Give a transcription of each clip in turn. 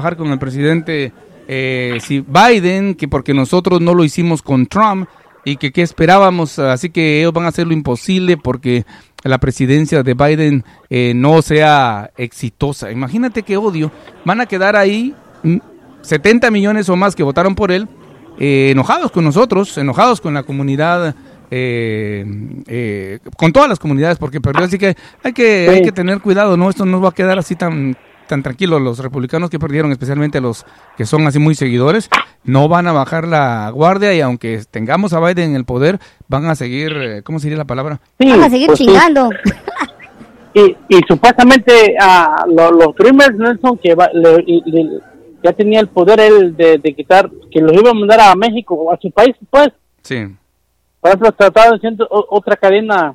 trabajar con el presidente eh, si Biden, que porque nosotros no lo hicimos con Trump y que qué esperábamos, así que ellos van a hacer lo imposible porque la presidencia de Biden eh, no sea exitosa. Imagínate qué odio. Van a quedar ahí 70 mm, millones o más que votaron por él, eh, enojados con nosotros, enojados con la comunidad. con todas las comunidades porque perdió así que hay que hay que tener cuidado no esto no va a quedar así tan tan tranquilos los republicanos que perdieron, especialmente los que son así muy seguidores, no van a bajar la guardia y aunque tengamos a Biden en el poder, van a seguir, eh, ¿cómo sería la palabra? van a seguir pues chingando. Y, y, supuestamente a los, los Dreamers Nelson que ya tenía el poder él de, quitar, que los iba a mandar a México o a su país, pues. Sí. Para eso trataba de otra cadena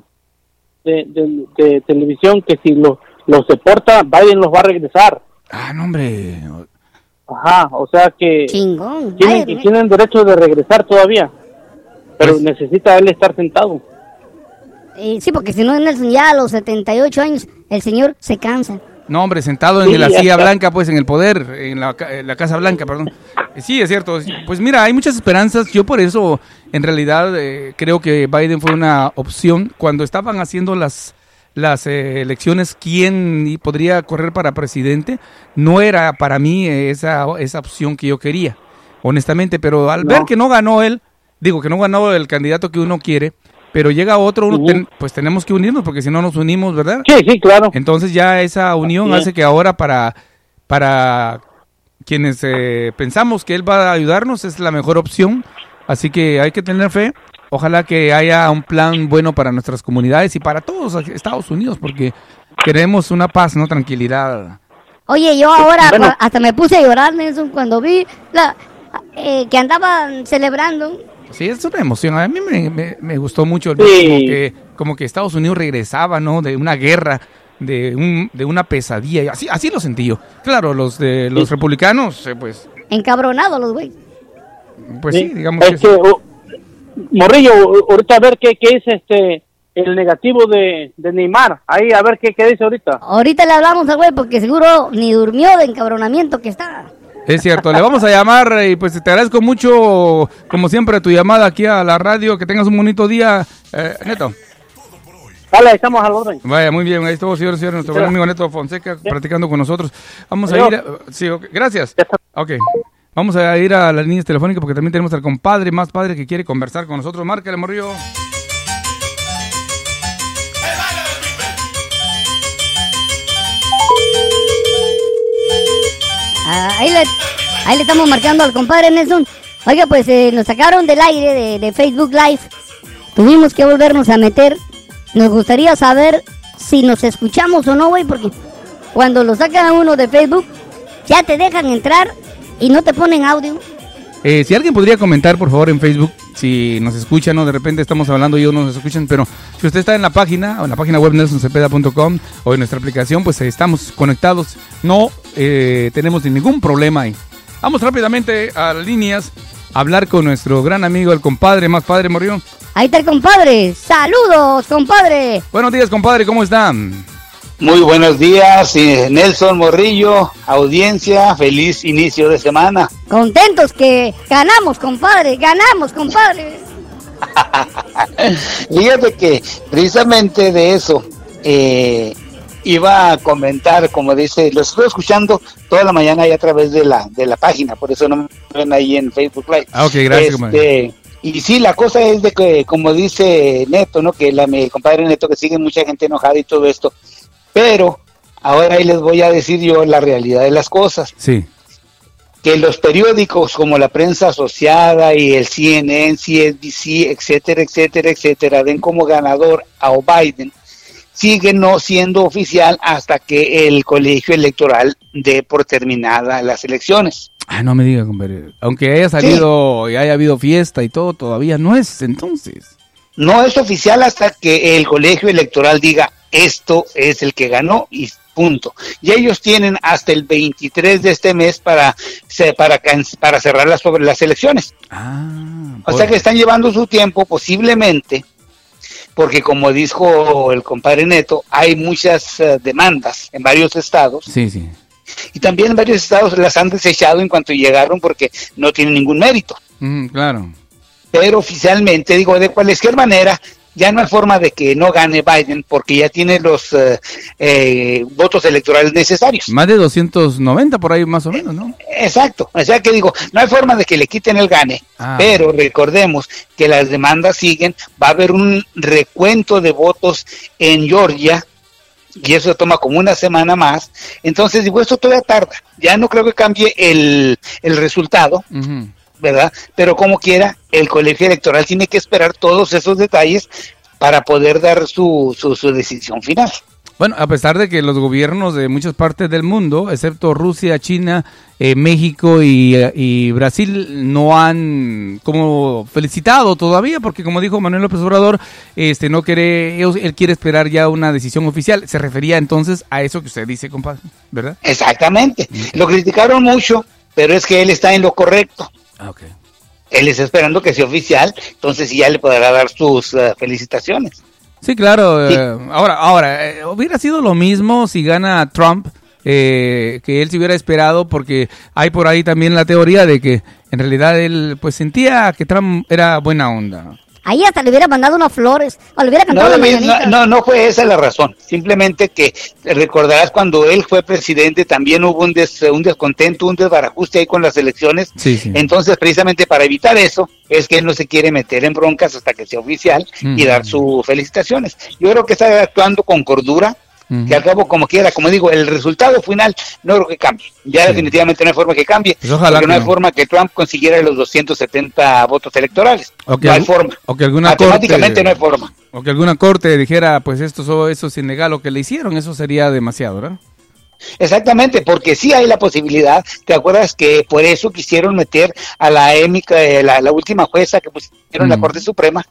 de, de, televisión que si los los deporta, Biden los va a regresar. Ah, no, hombre. Ajá, o sea que Chingón. Tienen, tienen derecho de regresar todavía, pero pues- necesita él estar sentado. Eh, sí, porque si no, Nelson, ya a los 78 años, el señor se cansa. No, hombre, sentado en la silla blanca, pues en el poder, en la, Casa Blanca, perdón. Eh, sí, es cierto. Pues mira, hay muchas esperanzas. Yo por eso, en realidad, eh, creo que Biden fue una opción. Cuando estaban haciendo las las eh, elecciones quién podría correr para presidente, no era para mí esa, esa opción que yo quería, honestamente, pero al ver que no ganó él, digo que no ganó el candidato que uno quiere, pero llega otro, pues tenemos que unirnos, porque si no nos unimos, ¿verdad? Sí, sí, claro. Entonces ya esa unión hace que ahora para, para quienes eh, pensamos que él va a ayudarnos es la mejor opción, así que hay que tener fe Ojalá que haya un plan bueno para nuestras comunidades y para todos Estados Unidos, porque queremos una paz, no tranquilidad. Oye, yo ahora hasta me puse a llorar, Nelson, cuando vi la, eh, que andaban celebrando. Sí, es una emoción. A mí me, gustó mucho como, que, como que Estados Unidos regresaba, ¿no? De una guerra, de, un, de una pesadilla. Así, así lo sentí yo. Claro, los de los republicanos, eh, pues... Encabronados los güeyes. Pues sí, digamos que, Morrillo, ahorita a ver qué, qué es este el negativo de, Neymar. Ahí, a ver qué, qué dice ahorita. Ahorita le hablamos al güey porque seguro ni durmió de encabronamiento que está. Es cierto, le vamos a llamar y pues te agradezco mucho, como siempre, tu llamada aquí a la radio. Que tengas un bonito día, eh, Neto. Vale, estamos al orden. Vaya, muy bien, ahí estuvo, señor, señor, nuestro amigo Neto Fonseca practicando con nosotros. Vamos a ir, sí, gracias. Ok. Vamos a ir a las líneas telefónicas porque también tenemos al compadre, más padre que quiere conversar con nosotros. Márcale, morrillo. Ah, ahí, le, estamos marcando al compadre Nelson. Oiga, pues eh, nos sacaron del aire de Facebook Live. Tuvimos que volvernos a meter. Nos gustaría saber si nos escuchamos o no, güey, porque cuando lo sacan a uno de Facebook, ya te dejan entrar y no te ponen audio. Eh, si alguien podría comentar, por favor, en Facebook, si nos escuchan o de repente estamos hablando y ellos no nos escuchan, pero si usted está en la página, o en la página web nelsoncepeda.com o en nuestra aplicación, pues estamos conectados. No eh, tenemos ningún problema ahí. Vamos rápidamente a las líneas a hablar con nuestro gran amigo, el compadre, más padre Morrió. Ahí está el compadre. Saludos, compadre. Buenos días, compadre, ¿cómo están? Muy buenos días, Nelson Morrillo, audiencia, feliz inicio de semana. Contentos que ganamos, compadre, ganamos, compadre. Fíjate que precisamente de eso eh, iba a comentar, como dice, lo estoy escuchando toda la mañana ahí a través de la, de la página, por eso no me ven ahí en Facebook Live. Ah, ok, gracias, este, y sí, la cosa es de que, como dice Neto, ¿no? Que la, mi compadre Neto, que sigue mucha gente enojada y todo esto, pero ahora ahí les voy a decir yo la realidad de las cosas. Sí. Que los periódicos como la prensa asociada y el CNN, CNBC, etcétera, etcétera, etcétera, den como ganador a Biden, sigue no siendo oficial hasta que el colegio electoral dé por terminada las elecciones. Ah, no me diga, compadre. Aunque haya salido y haya habido fiesta y todo, todavía no es entonces. No es oficial hasta que el colegio electoral diga esto es el que ganó y punto. Y ellos tienen hasta el 23 de este mes para, para, para cerrar las, las elecciones. Ah, o sea que están llevando su tiempo posiblemente, porque como dijo el compadre Neto, hay muchas eh, demandas en varios estados. Sí, sí. Y también varios estados las han desechado en cuanto llegaron porque no tienen ningún mérito. claro. Pero oficialmente, digo, de cualquier manera, ya no hay forma de que no gane Biden porque ya tiene los eh, eh, votos electorales necesarios. Más de 290 por ahí más o menos, ¿no? Exacto, o sea que digo, no hay forma de que le quiten el gane, ah. pero recordemos que las demandas siguen, va a haber un recuento de votos en Georgia y eso toma como una semana más, entonces digo, esto todavía tarda, ya no creo que cambie el, el resultado. ¿verdad? Pero como quiera, el colegio electoral tiene que esperar todos esos detalles para poder dar su, su, decisión final. Bueno, a pesar de que los gobiernos de muchas partes del mundo, excepto Rusia, China, eh, México y, Brasil, no han como felicitado todavía, porque como dijo Manuel López Obrador, este no quiere, él quiere esperar ya una decisión oficial. Se refería entonces a eso que usted dice, compadre, ¿verdad? Exactamente. Lo criticaron mucho, pero es que él está en lo correcto. Ah, Él está esperando que sea oficial, entonces ya le podrá dar sus eh, felicitaciones. Sí, claro. Eh, ahora, ahora eh, hubiera sido lo mismo si gana Trump, que él se hubiera esperado, porque hay por ahí también la teoría de que en realidad él pues sentía que Trump era buena onda. Ahí hasta le hubiera mandado unas flores, o le hubiera cantado no, no, no, fue esa la razón. Simplemente que recordarás cuando él fue presidente también hubo un, un descontento, un desbarajuste ahí con las elecciones. Entonces, precisamente para evitar eso, es que él no se quiere meter en broncas hasta que sea oficial y dar sus felicitaciones. Yo creo que está actuando con cordura, que al cabo como quiera, como digo, el resultado final no creo que cambie. Ya definitivamente no hay forma que cambie, pues porque no hay forma que Trump consiguiera los 270 votos electorales. no hay forma. O que alguna Matemáticamente no hay forma. O que alguna corte dijera, pues esto, eso es ilegal, lo que le hicieron, eso sería demasiado, ¿verdad? Exactamente, porque sí hay la posibilidad, ¿te acuerdas que por eso quisieron meter a la émica, eh, la, última jueza que pusieron en la mm. Corte Suprema,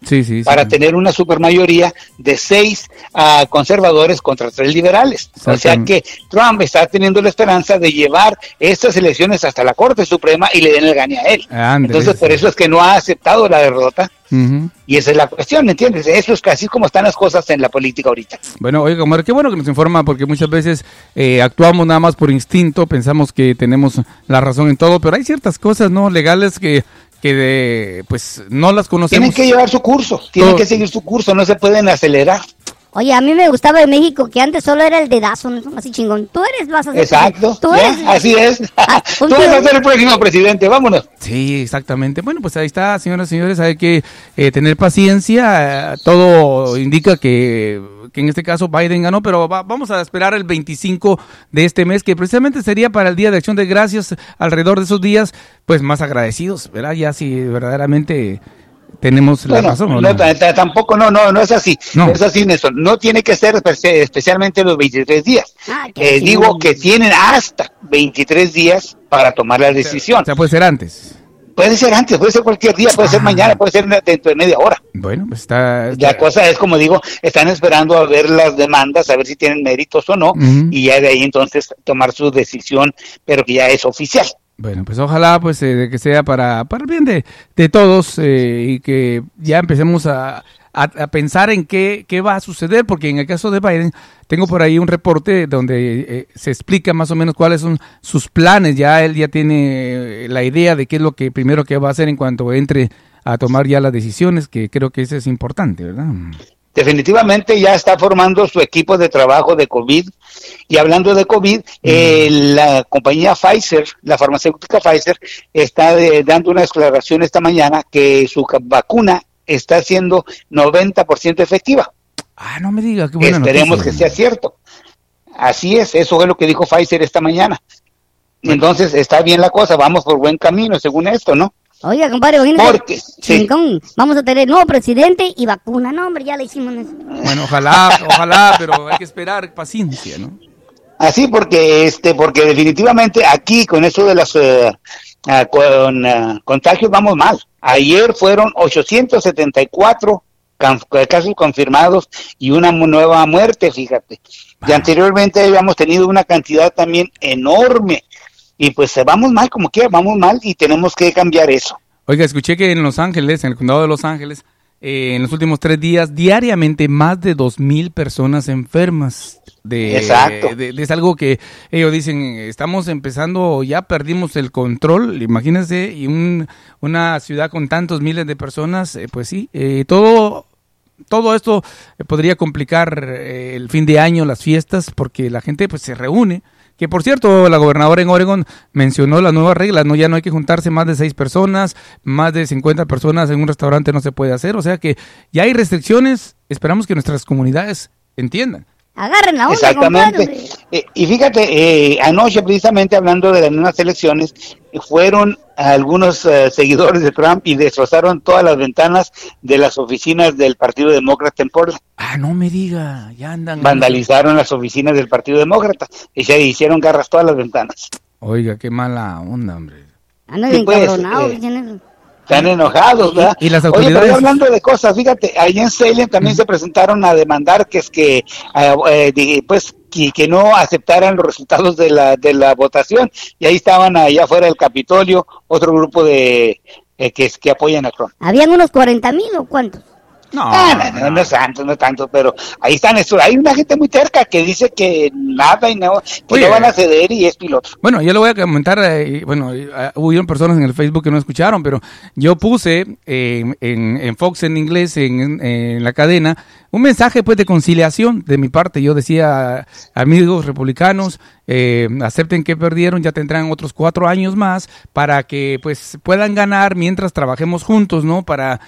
para tener una supermayoría de seis uh, conservadores contra tres liberales? O sea que Trump está teniendo la esperanza de llevar estas elecciones hasta la Corte Suprema y le den el gane a él. Entonces, por eso es que no ha aceptado la derrota y esa es la cuestión, ¿entiendes? Eso es casi como están las cosas en la política ahorita. Bueno, oiga, Omar, qué bueno que nos informa, porque muchas veces eh, actuamos nada más por instinto, pensamos que tenemos la razón en todo, pero hay ciertas cosas no legales que que de, pues no las conocemos. Tienen que llevar su curso, tienen que seguir su curso, no se pueden acelerar. Oye, a mí me gustaba de México que antes solo era el dedazo, ¿no? así chingón. Tú eres, vas a ser. Exacto. Tú eres. así es. Ah, Tú vas a ser el próximo presidente, vámonos. Sí, exactamente. Bueno, pues ahí está, señoras y señores, hay que eh, tener paciencia. Todo indica que, que, en este caso Biden ganó, pero vamos a esperar el 25 de este mes, que precisamente sería para el Día de Acción de Gracias, alrededor de esos días, pues más agradecidos, ¿verdad? Ya si verdaderamente tenemos la razón. No, tampoco, no, no, no es así. No. es así, Néstor. No tiene que ser especialmente los 23 días. Ah, eh, digo que tienen hasta 23 días para tomar la decisión. O sea, puede ser antes. Puede ser antes, puede ser cualquier día, puede ser ah. mañana, puede ser dentro de media hora. Bueno, pues está, La cosa es, como digo, están esperando a ver las demandas, a ver si tienen méritos o no, y ya de ahí entonces tomar su decisión, pero que ya es oficial. Bueno, pues ojalá pues eh, que sea para, para el bien de, de todos eh, y que ya empecemos a, a, pensar en qué, qué, va a suceder, porque en el caso de Biden tengo por ahí un reporte donde eh, se explica más o menos cuáles son sus planes, ya él ya tiene la idea de qué es lo que primero que va a hacer en cuanto entre a tomar ya las decisiones, que creo que eso es importante, ¿verdad? Definitivamente ya está formando su equipo de trabajo de COVID. Y hablando de COVID, eh, la compañía Pfizer, la farmacéutica Pfizer, está dando una declaración esta mañana que su vacuna está siendo 90% efectiva. Ah, no me diga, qué buena Esperemos que sea cierto. Así es, eso es lo que dijo Pfizer esta mañana. Entonces, está bien la cosa, vamos por buen camino, según esto, ¿no? Oiga, compadre, Porque, vamos a tener nuevo presidente y vacuna. No, hombre, ya le hicimos eso. Bueno, ojalá, ojalá, pero hay que esperar paciencia, ¿no? Así porque, este, porque definitivamente aquí con eso de las eh, ah, con, ah, contagios vamos mal. Ayer fueron 874 casos confirmados y una nueva muerte, fíjate. Y anteriormente habíamos tenido una cantidad también enorme y pues vamos mal como quiera, vamos mal y tenemos que cambiar eso. Oiga, escuché que en Los Ángeles, en el condado de Los Ángeles, eh, en los últimos tres días, diariamente más de dos mil personas enfermas. De, Exacto. de- de- es algo que ellos dicen, estamos empezando, ya perdimos el control, imagínense, y un- una ciudad con tantos miles de personas, eh, pues sí, eh, todo todo esto eh, podría complicar eh, el fin de año, las fiestas, porque la gente pues se reúne. Que por cierto, la gobernadora en Oregon mencionó las nuevas reglas, no ya no hay que juntarse más de seis personas, más de 50 personas en un restaurante no se puede hacer, o sea que ya hay restricciones, esperamos que nuestras comunidades entiendan. Agarren la onda, compadre. Exactamente. Eh, y fíjate, eh, anoche precisamente hablando de las nuevas elecciones, fueron algunos eh, seguidores de Trump y destrozaron todas las ventanas de las oficinas del Partido Demócrata en Portland. Ah, no me diga, ya andan. Vandalizaron las oficinas del Partido Demócrata y se hicieron garras todas las ventanas. Oiga, qué mala onda, hombre. Andan Sí, pues, encabronados, eh. Están enojados, ¿verdad? y las Oye, pero hablando de cosas, fíjate, allá en Salem también se presentaron a demandar que es que, eh, eh, pues, que, que no aceptaran los resultados de la, de la votación. Y ahí estaban allá afuera del Capitolio otro grupo de eh, que, que apoyan a Trump. ¿Habían unos 40 mil o cuántos? No, Ah, no, no, no es tanto, no tanto, pero ahí están, eso. hay una gente muy terca que dice que nada y no, que Oye. no van a ceder y es piloto. Bueno, yo le voy a comentar, eh, bueno, eh, hubieron personas en el Facebook que no escucharon, pero yo puse eh, en, en Fox en inglés, en, en la cadena, un mensaje pues de conciliación de mi parte. Yo decía, amigos republicanos, eh, acepten que perdieron, ya tendrán otros cuatro años más para que pues puedan ganar mientras trabajemos juntos, ¿no? Para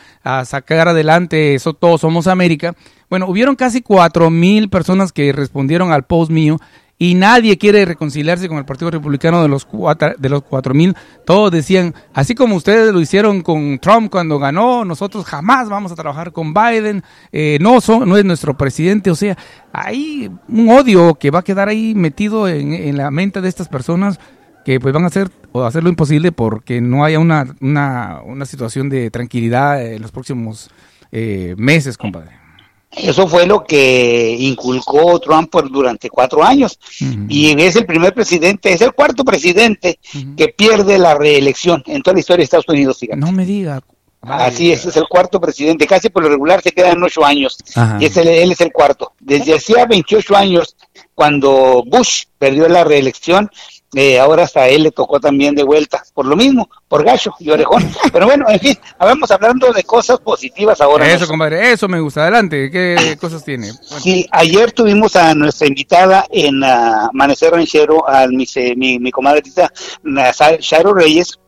sacar adelante eso, todos somos América. Bueno, hubieron casi cuatro mil personas que respondieron al post mío y nadie quiere reconciliarse con el Partido Republicano de los cuatro, de los cuatro mil. Todos decían, así como ustedes lo hicieron con Trump cuando ganó, nosotros jamás vamos a trabajar con Biden. eh, no, son, no es nuestro presidente. O sea, hay un odio que va a quedar ahí metido en, en la mente de estas personas que pues van a hacer o hacer lo imposible porque no haya una, una, una situación de tranquilidad en los próximos eh, meses, compadre. Eso fue lo que inculcó Trump por durante cuatro años. Y es el primer presidente, es el cuarto presidente que pierde la reelección en toda la historia de Estados Unidos. fíjate. No me diga. Así es, es el cuarto presidente. Casi por lo regular se quedan ocho años. Ajá. Y es el- él es el cuarto. Desde hacía 28 años, cuando Bush perdió la reelección, eh, ahora hasta él le tocó también de vuelta. Por lo mismo, por gacho y orejón. Pero bueno, en fin, vamos hablando de cosas positivas ahora. Eso, compadre, eso me gusta. Adelante, ¿qué cosas tiene? Bueno, Sí, ayer tuvimos a nuestra invitada en ah, Amanecer Ranchero, a mi, se- mi, mi comadrita Sharo Reyes,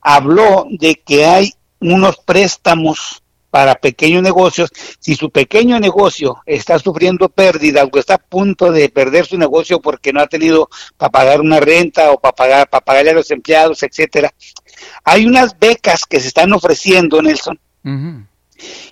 habló de que hay unos préstamos para pequeños negocios. Si su pequeño negocio está sufriendo pérdida o está a punto de perder su negocio porque no ha tenido para pagar una renta o para pagar para pagarle a los empleados, etcétera, hay unas becas que se están ofreciendo, Nelson,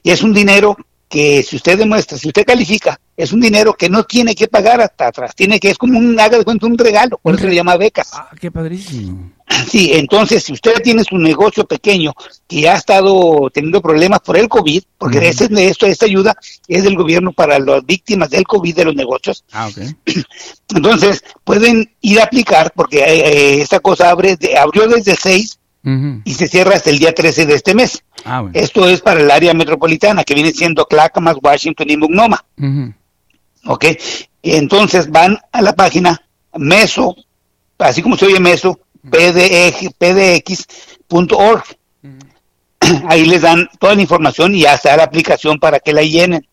y es un dinero que si usted demuestra, si usted califica, es un dinero que no tiene que pagar hasta atrás, tiene que, es como un, haga de cuenta, un regalo, por eso se le llama becas. Ah, qué padrísimo. Sí, entonces si usted tiene su negocio pequeño que ha estado teniendo problemas por el COVID, porque Ujú. ese- esto, esta ayuda es del gobierno para las víctimas del COVID de los negocios, Ah, ok. entonces pueden ir a aplicar, porque eh, eh, esta cosa abre de- abrió desde el 6 Y se cierra hasta el día 13 de este mes. Ah, bueno. Esto es para el área metropolitana, que viene siendo Clackamas, Washington y. ¿ok? Y entonces van a la página meso, así como se oye meso, pdx, pdx.org. Ahí les dan toda la información y hasta la aplicación para que la llenen.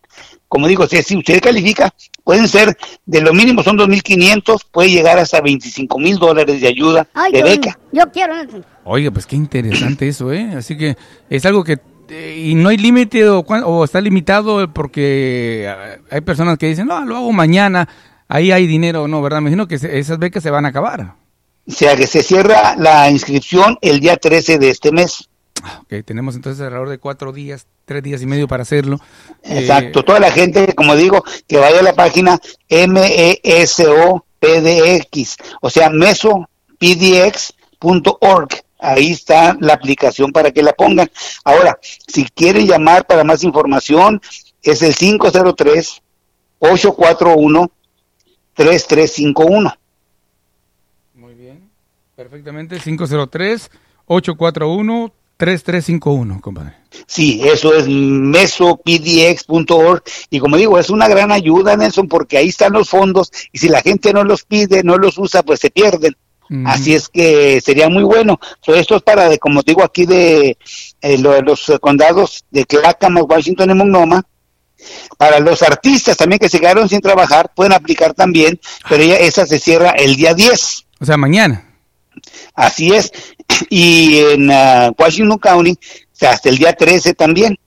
Como digo, si, si usted califica, pueden ser, de lo mínimo son 2.500, puede llegar hasta 25 mil dólares de ayuda Ay, de yo, beca. yo quiero eso. Oiga, pues qué interesante eso, ¿eh? Así que es algo que... eh, y no hay límite o, o está limitado porque eh, hay personas que dicen, no, lo hago mañana, ahí hay dinero, no, ¿verdad? Me imagino que se- esas becas se van a acabar. O sea que se cierra la inscripción el día 13 de este mes. Ah, Ok, tenemos entonces alrededor de cuatro días, tres días y medio para hacerlo. Eh, Exacto, toda la gente, como digo, que vaya a la página MESOPDX, o sea, mesopdx.org. Ahí está la aplicación para que la pongan. Ahora, si quieren llamar para más información, es el 503-841-3351. Muy bien, perfectamente, 503-841. 3351, compadre. Sí, eso es mesopdx.org y como digo, es una gran ayuda, Nelson, porque ahí están los fondos y si la gente no los pide, no los usa, pues se pierden. Así es que sería muy bueno. esto es para, de, como digo aquí, de eh, los condados de Clackamas, Washington y Monoma. Para los artistas también que se quedaron sin trabajar, pueden aplicar también, pero ya esa se cierra el día 10. O sea, mañana. Así es. Y en ah, Washington County, hasta el día 13 también.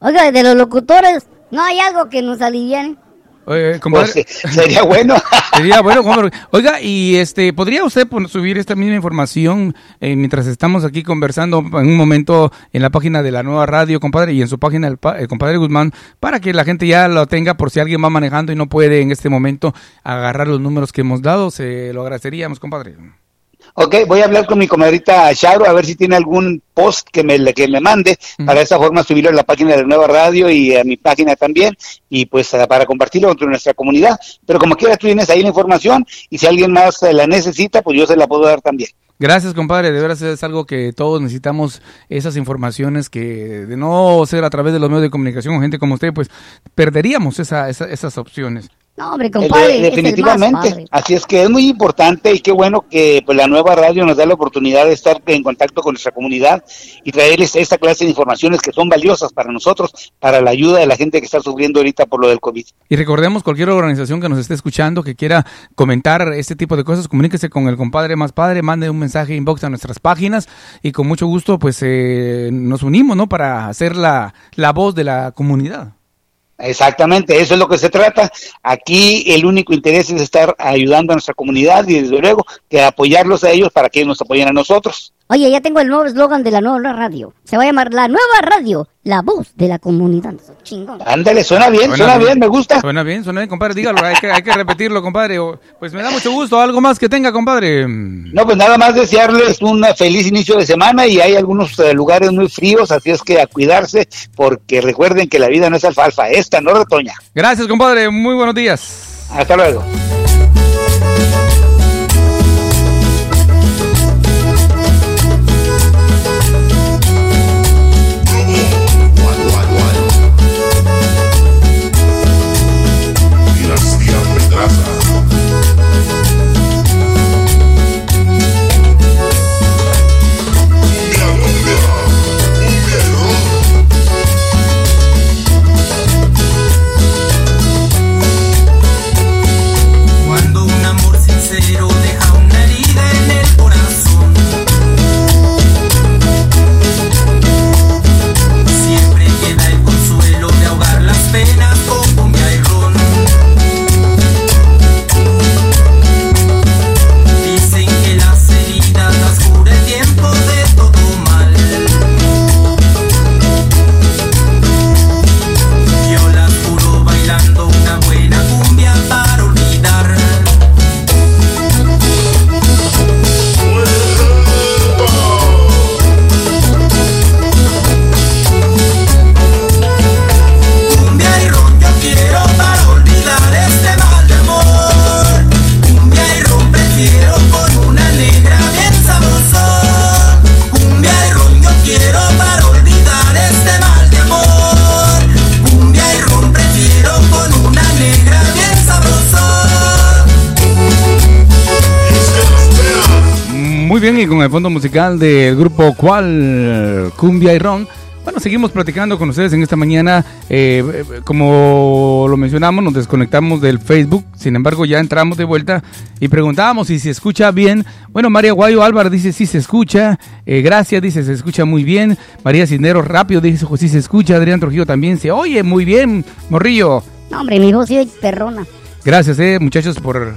Oiga, de los locutores, ¿no hay algo que nos aliviane? Oye, pues, sería bueno. sería bueno, Oiga, y este, ¿podría usted subir esta misma información eh, mientras estamos aquí conversando en un momento en la página de la nueva radio, compadre, y en su página el, el compadre Guzmán, para que la gente ya lo tenga por si alguien va manejando y no puede en este momento agarrar los números que hemos dado? Se lo agradeceríamos, compadre. Ok, voy a hablar con mi comadrita Charo a ver si tiene algún post que me, que me mande para esa forma subirlo a la página de Nueva Radio y a mi página también y pues eh, para compartirlo entre nuestra comunidad. Pero como quiera tú tienes ahí la información y si alguien más eh, la necesita, pues yo se la puedo dar también. Gracias, compadre. De verdad es algo que todos necesitamos, esas informaciones que de no ser a través de los medios de comunicación o gente como usted, pues perderíamos esa, esas opciones. No, hombre, compadre. definitivamente. Así es que es muy importante y qué bueno que pues, la nueva radio nos da la oportunidad de estar en contacto con nuestra comunidad y traerles esta clase de informaciones que son valiosas para nosotros, para la ayuda de la gente que está sufriendo ahorita por lo del COVID. Y recordemos, cualquier organización que nos esté escuchando, que quiera comentar este tipo de cosas, comuníquese con el compadre más padre, mande un mensaje inbox a nuestras páginas y con mucho gusto pues eh, nos unimos, ¿no? Para hacer la, la voz de la comunidad. Exactamente, eso es lo que se trata. Aquí el único interés es estar ayudando a nuestra comunidad y desde luego que apoyarlos a ellos para que ellos nos apoyen a nosotros. Oye, ya tengo el nuevo eslogan de la nueva radio. Se va a llamar La Nueva Radio, la voz de la comunidad. Chingón. Ándale, suena bien, suena, bien, me gusta. Suena bien, suena bien, compadre. Dígalo, hay que, hay que repetirlo, compadre. Pues me da mucho gusto. ¿Algo más que tenga, compadre? No, pues nada más desearles un feliz inicio de semana y hay algunos eh, lugares muy fríos, así es que a cuidarse, porque recuerden que la vida no es alfalfa, esta no retoña. Gracias, compadre. Muy buenos días. Hasta luego. Fondo musical del grupo Cual, Cumbia y Ron. Bueno, seguimos platicando con ustedes en esta mañana. Eh, como lo mencionamos, nos desconectamos del Facebook. Sin embargo, ya entramos de vuelta y preguntábamos si se escucha bien. Bueno, María Guayo Álvaro dice sí se escucha. Eh, gracias, dice se escucha muy bien. María Cisneros rápido dice sí se escucha. Adrián Trujillo también se oye muy bien. Morrillo. No, hombre, mi voz sí perrona. Gracias, eh, muchachos, por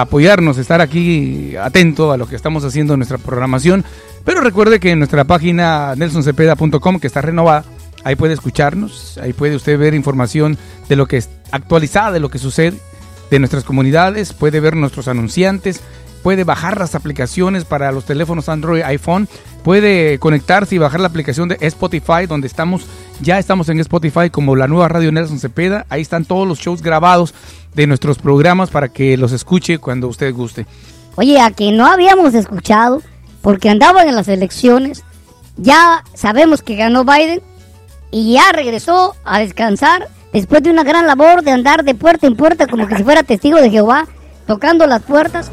apoyarnos, estar aquí atento a lo que estamos haciendo en nuestra programación. Pero recuerde que en nuestra página nelsoncepeda.com, que está renovada, ahí puede escucharnos, ahí puede usted ver información de lo que es actualizada, de lo que sucede de nuestras comunidades, puede ver nuestros anunciantes, puede bajar las aplicaciones para los teléfonos Android, iPhone, puede conectarse y bajar la aplicación de Spotify, donde estamos, ya estamos en Spotify como la nueva radio Nelson Cepeda, ahí están todos los shows grabados de nuestros programas para que los escuche cuando usted guste. Oye, a que no habíamos escuchado, porque andaban en las elecciones, ya sabemos que ganó Biden y ya regresó a descansar después de una gran labor de andar de puerta en puerta como que si fuera testigo de Jehová, tocando las puertas.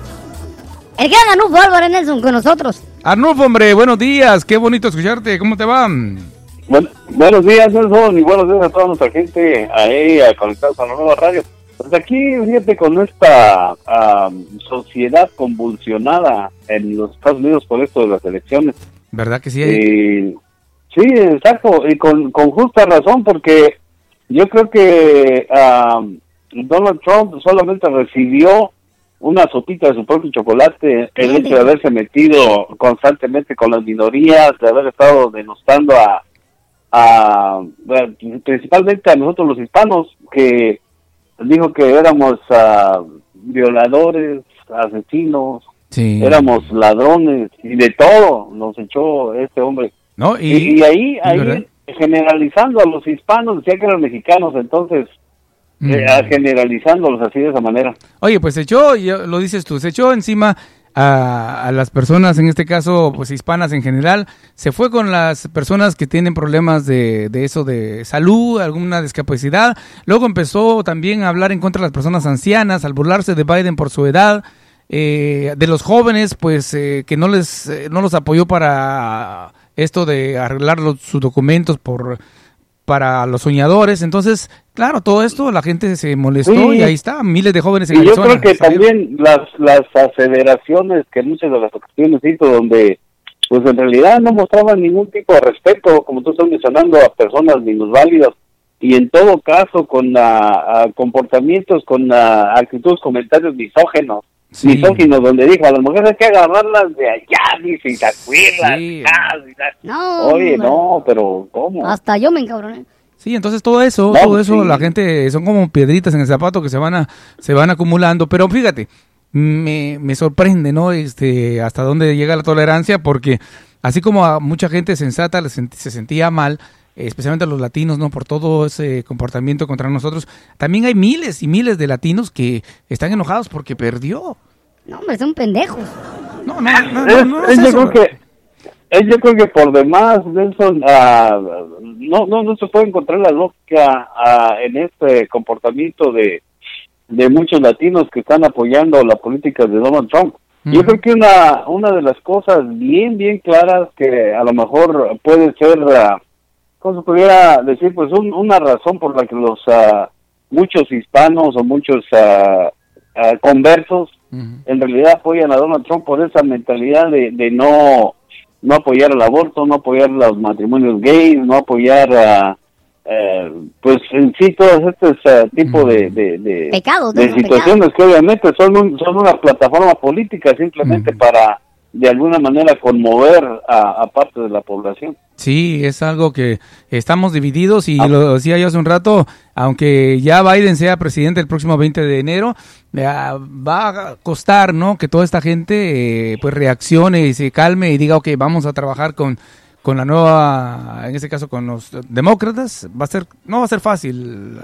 El gran Arnulfo Álvarez Nelson con nosotros. Arnulfo, hombre, buenos días, qué bonito escucharte, ¿cómo te va? buenos días, Nelson, y buenos días a toda nuestra gente ahí conectados a la nueva radio. Pues aquí, fíjate, con esta sociedad convulsionada en los Estados Unidos por esto de las elecciones. ¿Verdad que sí? sí, exacto, y con, con justa razón, porque yo creo que Donald Trump solamente recibió una sopita de su propio chocolate, el hecho de haberse metido constantemente con las minorías, de haber estado denostando a, a principalmente a nosotros los hispanos, que dijo que éramos uh, violadores, asesinos, éramos ladrones y de todo nos echó este hombre. No, y, ahí, ahí generalizando a los hispanos, decía que eran mexicanos, entonces eh, mm. generalizándolos así de esa manera. Oye, pues se echó, lo dices tú, se echó encima a, las personas, en este caso, pues hispanas en general, se fue con las personas que tienen problemas de, de eso de salud, alguna discapacidad, luego empezó también a hablar en contra de las personas ancianas, al burlarse de Biden por su edad, eh, de los jóvenes, pues eh, que no les eh, no los apoyó para esto de arreglar sus documentos por para los soñadores. Entonces, claro, todo esto la gente se molestó y ahí está, miles de jóvenes en y Yo creo que también las, las aceleraciones que muchas de las ocasiones hizo donde pues en realidad no mostraban ningún tipo de respeto, como tú estás mencionando, a personas minusválidas. Y en todo caso con comportamientos, con actitudes, comentarios misógenos sí. misógino donde dijo a las mujeres hay que agarrarlas de allá, dice, y sí. no, Oye, no, pero ¿cómo? Hasta yo me encabroné. Sí, entonces todo eso, todo eso, la gente son como piedritas en el zapato que se van a, se van acumulando, pero fíjate, me, me sorprende, ¿no? Este, hasta dónde llega la tolerancia, porque así como a mucha gente sensata se sentía mal, especialmente a los latinos, ¿no? Por todo ese comportamiento contra nosotros. También hay miles y miles de latinos que están enojados porque perdió. No, hombre, son pendejos. No, no, no, no, no es, yo creo que yo creo que por demás, Nelson, uh, no, no, no se puede encontrar la lógica uh, en este comportamiento de, de muchos latinos que están apoyando la política de Donald Trump. Yo creo que una, una de las cosas bien, bien claras que a lo mejor puede ser uh, ¿cómo se pudiera decir? Pues una razón por la que los uh, muchos hispanos o muchos uh, conversos en realidad apoyan a Donald Trump por esa mentalidad de, de no no apoyar el aborto, no apoyar los matrimonios gays, no apoyar a eh, pues en sí todos estos tipos de, de, de, de situaciones que obviamente son, son una plataforma política simplemente para de alguna manera conmover a, parte de la población. Sí, es algo que estamos divididos y ah. lo decía yo hace un rato, aunque ya Biden sea presidente el próximo 20 de enero, eh, va a costar, ¿no? Que toda esta gente eh, pues reaccione y se calme y diga, ok, vamos a trabajar con, con la nueva, en este caso con los demócratas, va a ser, no va a ser fácil.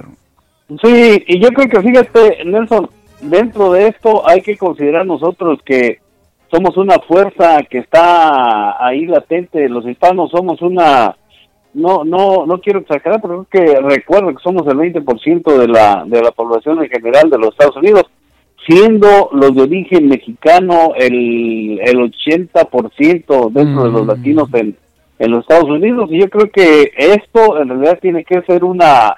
Sí, y yo creo que fíjate, Nelson, dentro de esto hay que considerar nosotros que somos una fuerza que está ahí latente, los hispanos somos una, no no no quiero exagerar, pero creo que recuerdo que somos el 20% de la, de la población en general de los Estados Unidos, siendo los de origen mexicano el, el 80% dentro de los mm. latinos en, en los Estados Unidos, y yo creo que esto en realidad tiene que ser una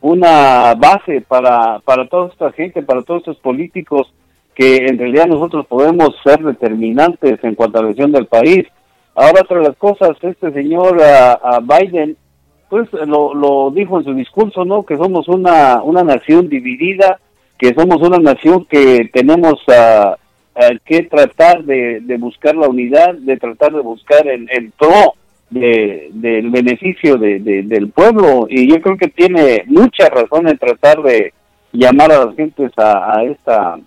una base para, para toda esta gente, para todos estos políticos que en realidad nosotros podemos ser determinantes en cuanto a la visión del país. Ahora, otra de las cosas, este señor a, Biden, pues lo, lo dijo en su discurso, ¿no? Que somos una, una nación dividida, que somos una nación que tenemos a, que tratar de, de, buscar la unidad, de tratar de buscar el, el pro de, del beneficio de, del pueblo. Y yo creo que tiene mucha razón en tratar de llamar a las gentes a, a esta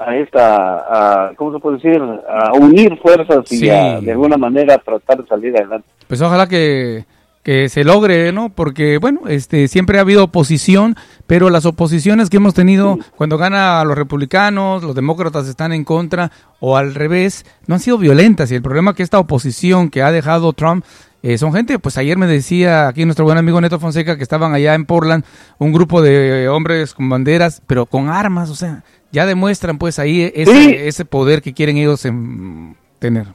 a esta, a, ¿cómo se puede decir? A unir fuerzas y de alguna manera tratar de salir adelante. Pues ojalá que, que se logre, ¿no? Porque, bueno, este, siempre ha habido oposición, pero las oposiciones que hemos tenido cuando gana a los republicanos, los demócratas están en contra, o al revés, no han sido violentas. Y el problema que esta oposición que ha dejado Trump eh, son gente, pues ayer me decía aquí nuestro buen amigo Neto Fonseca que estaban allá en Portland, un grupo de hombres con banderas, pero con armas, o sea, ya demuestran pues ahí ese, ese poder que quieren ellos en, tener.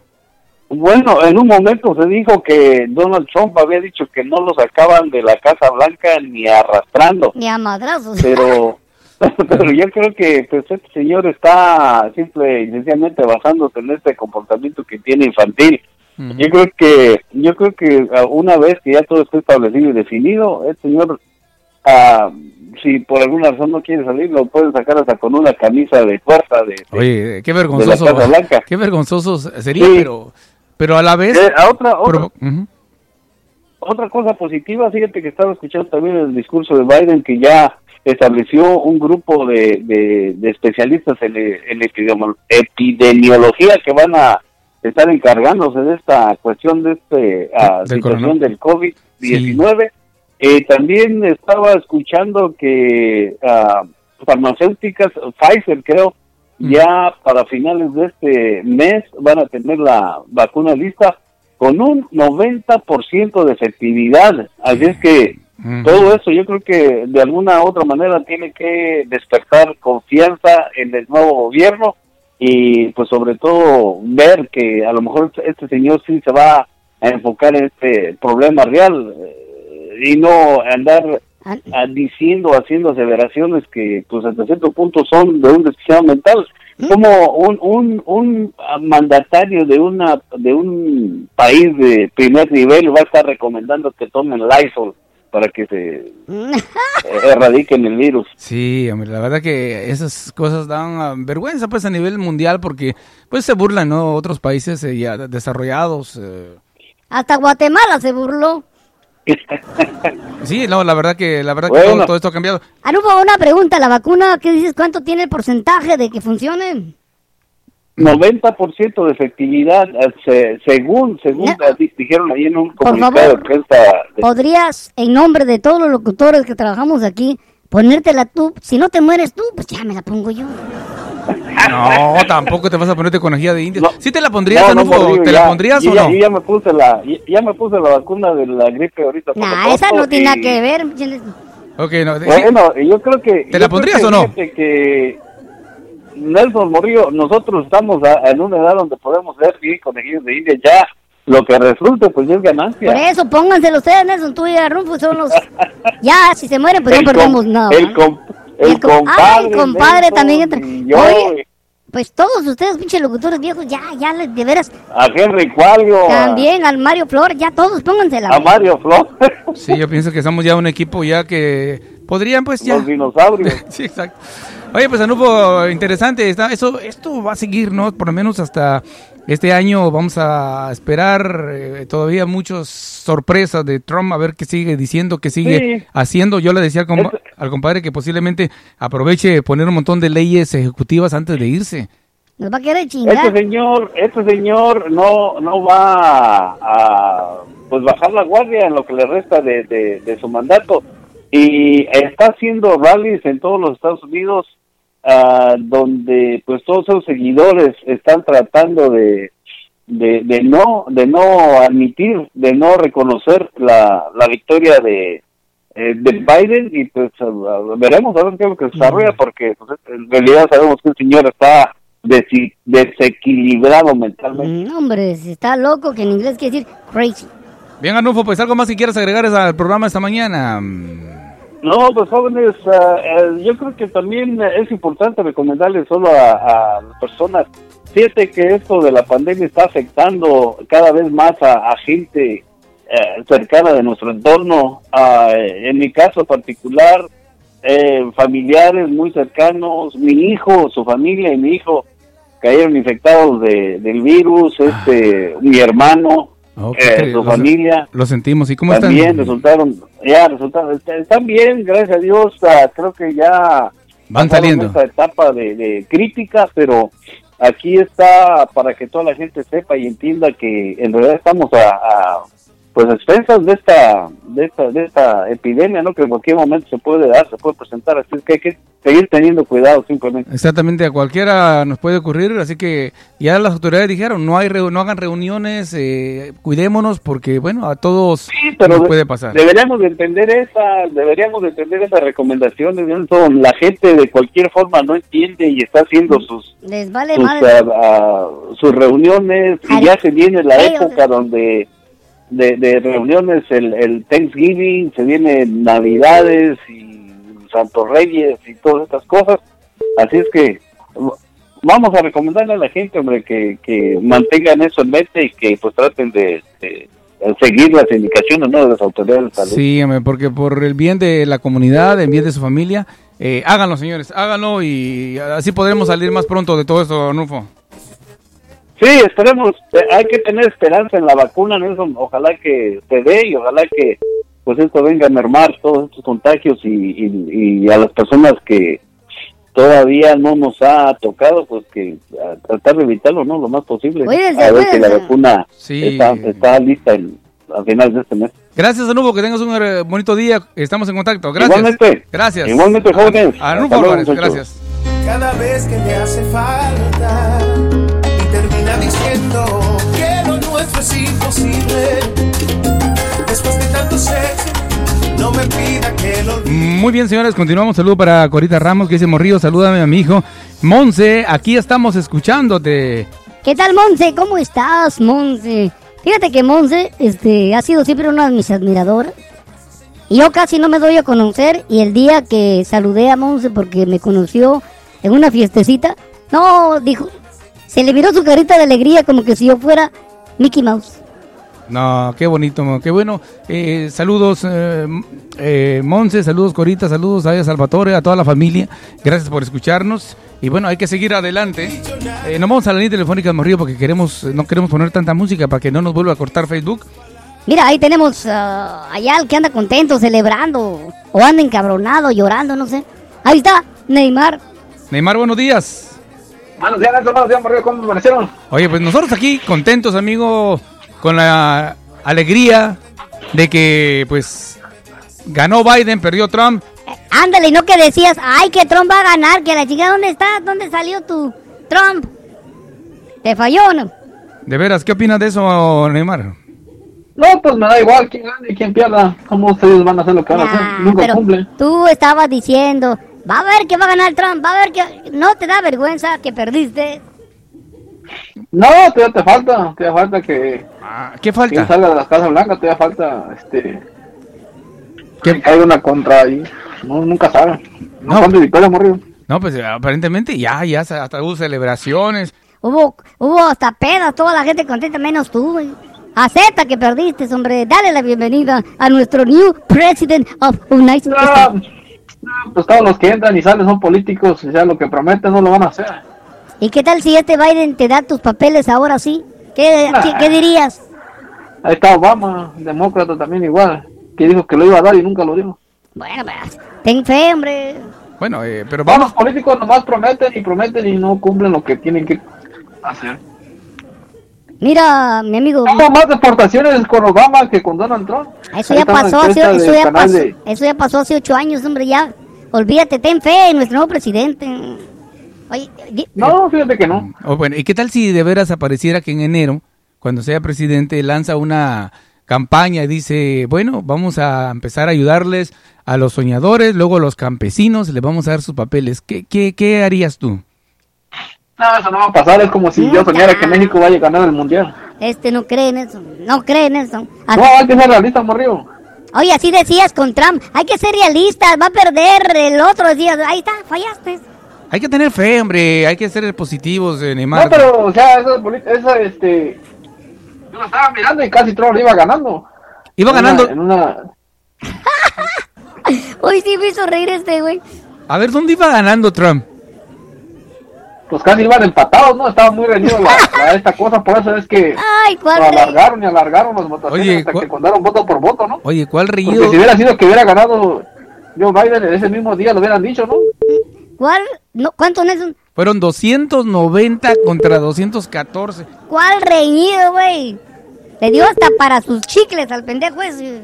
Bueno, en un momento se dijo que Donald Trump había dicho que no lo sacaban de la Casa Blanca ni arrastrando. Ni a madrazos. Pero, pero yo creo que pues, este señor está simple y sencillamente basándose en este comportamiento que tiene infantil. Yo creo que yo creo que ah, una vez que ya todo esté establecido y definido, el señor, ah, si por alguna razón no quiere salir, lo pueden sacar hasta con una camisa de fuerza de, Oye, qué vergonzoso. Qué vergonzoso sería, pero pero a la vez... Eh, otra, otra, cosa positiva, fíjate que estaba escuchando también el discurso de Biden que ya estableció un grupo de, de, especialistas en, en epidemiología que van a estar encargándose de esta cuestión de este situación del COVID-19. Eh, también estaba escuchando que uh, farmacéuticas, Pfizer creo, Mm. Ya para finales de este mes van a tener la vacuna lista con un 90% de efectividad. Así es que todo eso yo creo que de alguna u otra manera tiene que despertar confianza en el nuevo gobierno y pues sobre todo ver que a lo mejor este señor sí se va a enfocar en este problema real eh, y no andar diciendo, haciendo aseveraciones que pues hasta cierto punto son de un desquiciado mental. ¿Mm? Como un, un, un mandatario de una de un país de primer nivel va a estar recomendando que tomen Lysol para que se erradiquen el virus. Sí, hombre, la verdad que esas cosas dan vergüenza pues a nivel mundial porque pues se burlan, ¿no? Otros países eh, ya desarrollados. Eh. Hasta Guatemala se burló. Sí, no, la verdad que, la verdad que todo, esto ha cambiado. Anupo, una pregunta, ¿la vacuna qué dices? ¿Cuánto tiene el porcentaje de que funcione? 90% de efectividad, eh, según según dijeron ahí en un comunicado de ¿Podrías, en nombre de todos los locutores que trabajamos aquí, ponértela tú? Si no te mueres tú, pues ya me la pongo yo. No, tampoco te vas a ponerte con energía de indio. ¿Sí te la pondrías, no, no, ¿Te la pondrías o no? Yo ya me puse la, ya me puse la vacuna de la gripe ahorita. Nah, esa no tiene nada que ver. Ok, no. Bueno, yo creo que... ¿Te la pondrías o no? que Nelson Morillo, nosotros estamos en una edad donde podemos ver bien conejillos de india ya lo que resulte pues es ganancia. Por eso pónganselo ustedes, Nelson, tú y Arrufo son los... ya, si se mueren pues no perdemos nada. El, el, compadre, el compadre también entra. Oye, pues todos ustedes, pinches locutores viejos, ya, ya, de veras. A Henry Cualio. También al Mario Flor, ya todos pónganse la. A Mario Flor. sí, yo pienso que somos ya un equipo ya que podrían pues ya. Los dinosaurios. sí, exacto. Oye, pues Anupo, interesante. Está, eso, esto va a seguir, ¿no? Por lo menos hasta este año vamos a esperar eh, todavía muchas sorpresas de Trump, a ver qué sigue diciendo, qué sigue haciendo. Yo le decía al, compadre que posiblemente aproveche poner un montón de leyes ejecutivas antes de irse. Nos va a querer chingar. Este señor, este señor no, no va a, pues bajar la guardia en lo que le resta de, de su mandato y está haciendo rallies en todos los Estados Unidos uh, donde pues todos sus seguidores están tratando de, de, no de no admitir, de no reconocer la, la victoria de, eh, de Biden y pues veremos a ver qué es lo que se desarrolla porque pues, en realidad sabemos que el señor está desequilibrado mentalmente. No, hombre, si está loco, que en inglés quiere decir crazy. Bien, Anufo, pues algo más si quieres agregar al programa esta mañana. No, pues jóvenes, eh, eh, yo creo que también es importante recomendarles solo a, las personas. Fíjate que esto de la pandemia está afectando cada vez más a, gente eh, cercana de nuestro entorno. en mi caso particular, familiares muy cercanos, mi hijo, su familia y mi hijo cayeron infectados de, del virus, este, mi hermano, eh, su familia. Lo sentimos. ¿Y cómo también están? resultaron, ya resultaron, están bien, gracias a Dios. Creo que ya van saliendo. Esta etapa de, crítica, pero aquí está para que toda la gente sepa y entienda que en realidad estamos a, pues a expensas de esta, de esta, de esta epidemia, ¿no? Que en cualquier momento se puede dar, se puede presentar, así es que hay que seguir teniendo cuidado simplemente. Exactamente, a cualquiera nos puede ocurrir, así que ya las autoridades dijeron, no hay reu- no hagan reuniones, eh, cuidémonos porque bueno, a todos Sí, pero nos puede pasar. deberíamos de entender esa, deberíamos de entender esas recomendaciones, Nelson. La gente de cualquier forma no entiende y está haciendo sus Les vale sus, sus reuniones y Ay, ya se viene la o época sea- donde de, de reuniones el, el Thanksgiving, se vienen Navidades y Santos Reyes y todas estas cosas. Así es que vamos a recomendarle a la gente, hombre, que, que mantengan eso en mente y que pues traten de, de seguir las indicaciones ¿no? de las autoridades de salud. Sí, porque por el bien de la comunidad, el bien de su familia, eh, háganlo, señores, háganlo y así podremos salir más pronto de todo esto, Nufo. Sí, esperemos, eh, hay que tener esperanza en la vacuna, Nelson, ojalá que se dé y ojalá que pues esto venga a mermar todos estos contagios y, y, y a las personas que todavía no nos ha tocado, pues que a tratar de evitarlo, ¿no? Lo más posible. Cuídense, a ver que la vacuna Sí. está, está lista en, a finales de este mes. Gracias, Nufo, que tengas un eh, bonito día, estamos en contacto. Gracias. Igualmente. Gracias. Igualmente, jóvenes. A Hasta Nufo luego, Álvarez, muchachos. gracias. Cada vez que me hace falta diciendo que lo nuestro es imposible. Después de tanto sexo, no me pida que lo olvide. Muy bien, señores, continuamos. Saludo para Corita Ramos, que dice Morrillo, salúdame a mi hijo. Monse, aquí estamos escuchándote. ¿Qué tal, Monse? ¿Cómo estás, Monse? Fíjate que Monse este, ha sido siempre una de mis admiradoras. Y yo casi no me doy a conocer. Y el día que saludé a Monse porque me conoció en una fiestecita, no, dijo, se le miró su carita de alegría como que si yo fuera Mickey Mouse. No, qué bonito, qué bueno. Eh, saludos, eh, eh, Monse, saludos, Corita, saludos a Salvatore, a toda la familia. Gracias por escucharnos. Y bueno, hay que seguir adelante. Eh, no vamos a la línea telefónica de Morrillo porque queremos, no queremos poner tanta música para que no nos vuelva a cortar Facebook. Mira, ahí tenemos ah, allá al que anda contento, celebrando, o anda encabronado, llorando, no sé. Ahí está, Neymar. Neymar, buenos días. Buenos días, Nelson, buenos días, Morrillo, ¿cómo me parecieron? Oye, pues nosotros aquí contentos, amigo, con la alegría de que pues ganó Biden, perdió Trump. Ándale, y no que decías, ay, que Trump va a ganar, que la chica, ¿dónde está? ¿Dónde salió tu Trump? ¿Te falló o no? De veras, ¿qué opinas de eso, Neymar? No, pues me da igual quién gane y quién pierda. Como ustedes van a hacer lo que van a hacer? Nunca pero cumplen. tú estabas diciendo, va a ver que va a ganar Trump, va a ver que... No te da vergüenza que perdiste. No, todavía te falta. Todavía falta que, Ah, ¿Qué que falta? salga de las Casas Blancas. Todavía falta este, ¿Qué- que caiga una contra ahí. No, nunca saben. No. No, victoria. No, pues aparentemente ya, ya hasta hubo celebraciones. Hubo, hubo hasta pedas, toda la gente contenta, menos tú, güey. Acepta que perdiste, hombre. Dale la bienvenida a nuestro new president of United States. No, pues todos los que entran y salen son políticos. O sea, lo que prometen no lo van a hacer. ¿Y qué tal si este Biden te da tus papeles ahora sí? ¿Qué, qué, qué dirías? Ahí está Obama, demócrata también igual. Que dijo que lo iba a dar y nunca lo dio. Bueno, pues, ten fe, hombre. Bueno, eh, pero Todos vamos. los políticos nomás prometen y prometen y no cumplen lo que tienen que hacer. Mira, mi amigo, Hubo más deportaciones con Obama que con Donald Trump. eso ya pasó hace, eso ya pasó, de- eso ya pasó hace ocho años, hombre, ya. Olvídate, ten fe en nuestro nuevo presidente. Oye, No, fíjate que no. Oh, bueno, ¿y qué tal si de veras apareciera que en enero, cuando sea presidente, lanza una campaña y dice, bueno, vamos a empezar a ayudarles a los soñadores, luego a los campesinos, les vamos a dar sus papeles. ¿Qué, qué, qué harías tú? No, eso no va a pasar. Es como si yo soñara que México vaya a ganar el mundial. este no cree en eso, no cree en eso. Así- No, hay que ser realista, morrió. Oye, así decías con Trump, hay que ser realistas, va a perder el otro día. Ahí está, fallaste. Hay que tener fe, hombre, hay que ser positivos, eh, No, Neymar. pero, o sea, esa, esa, este. Yo lo estaba mirando y casi Trump lo iba ganando. Iba En una- ganando. En una. Uy, sí me hizo reír este güey. A ver, ¿dónde iba ganando Trump? Pues casi iban empatados, ¿no? Estaba muy reñido la, la- esta cosa, por eso es que. Ay, cuál Lo alargaron y alargaron las votaciones Oye, hasta ¿cuál- que contaron voto por voto, ¿no? Oye, ¿cuál Porque reído? si hubiera sido que hubiera ganado Joe Biden en ese mismo día, lo hubieran dicho, ¿no? ¿Cuál? No, ¿Cuánto Nelson? Fueron 290 contra 214. ¿Cuál reñido, güey? Le dio hasta para sus chicles al pendejo ese.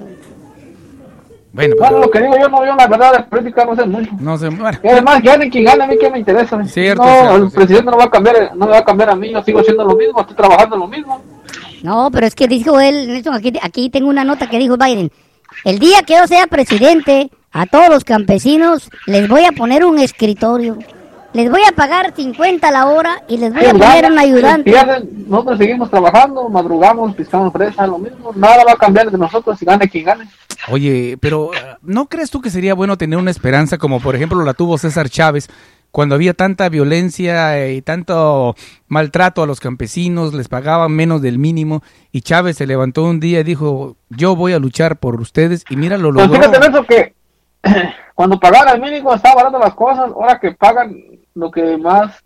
Bueno, lo que digo yo, no, yo la verdad de política no sé mucho. no sé, bueno. Y además, gane quien gane, a mí que me interesa. Cierto, no, cierto, el cierto. presidente no va a cambiar, no me va a cambiar a mí, yo sigo haciendo lo mismo, estoy trabajando lo mismo. No, pero es que dijo él, Nelson, aquí, aquí tengo una nota que dijo Biden. El día que yo sea presidente, a todos los campesinos les voy a poner un escritorio. Les voy a pagar 50 la hora y les voy a poner un ayudante. nosotros seguimos trabajando, madrugamos, piscamos fresa, lo mismo. Nada va a cambiar de nosotros si gane quien gane. Oye, pero eh, ¿no crees tú que sería bueno tener una esperanza como por ejemplo la tuvo César Chávez cuando había tanta violencia y tanto maltrato a los campesinos, les pagaban menos del mínimo y Chávez se levantó un día y dijo, yo voy a luchar por ustedes y mira, lo Pues logró. fíjate en eso que cuando pagaban el mínimo estaban barato las cosas, ahora que pagan lo que más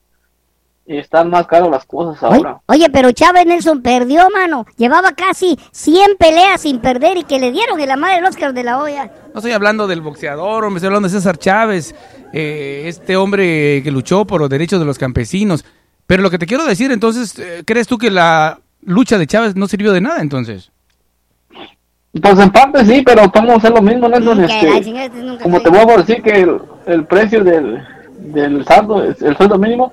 están más caros las cosas ahora. oye, pero Chávez Nelson perdió, mano. Llevaba casi 100 peleas sin perder y que le dieron en la madre el Oscar de la olla. No estoy hablando del boxeador, hombre, estoy hablando de César Chávez, eh, este hombre que luchó por los derechos de los campesinos. Pero lo que te quiero decir, entonces, eh, ¿crees tú que la lucha de Chávez no sirvió de nada entonces? Pues en parte sí, pero vamos a hacer lo mismo, Nelson. Que este, chingada, este nunca como te vuelvo a decir que el, el precio del, del saldo, el sueldo mínimo,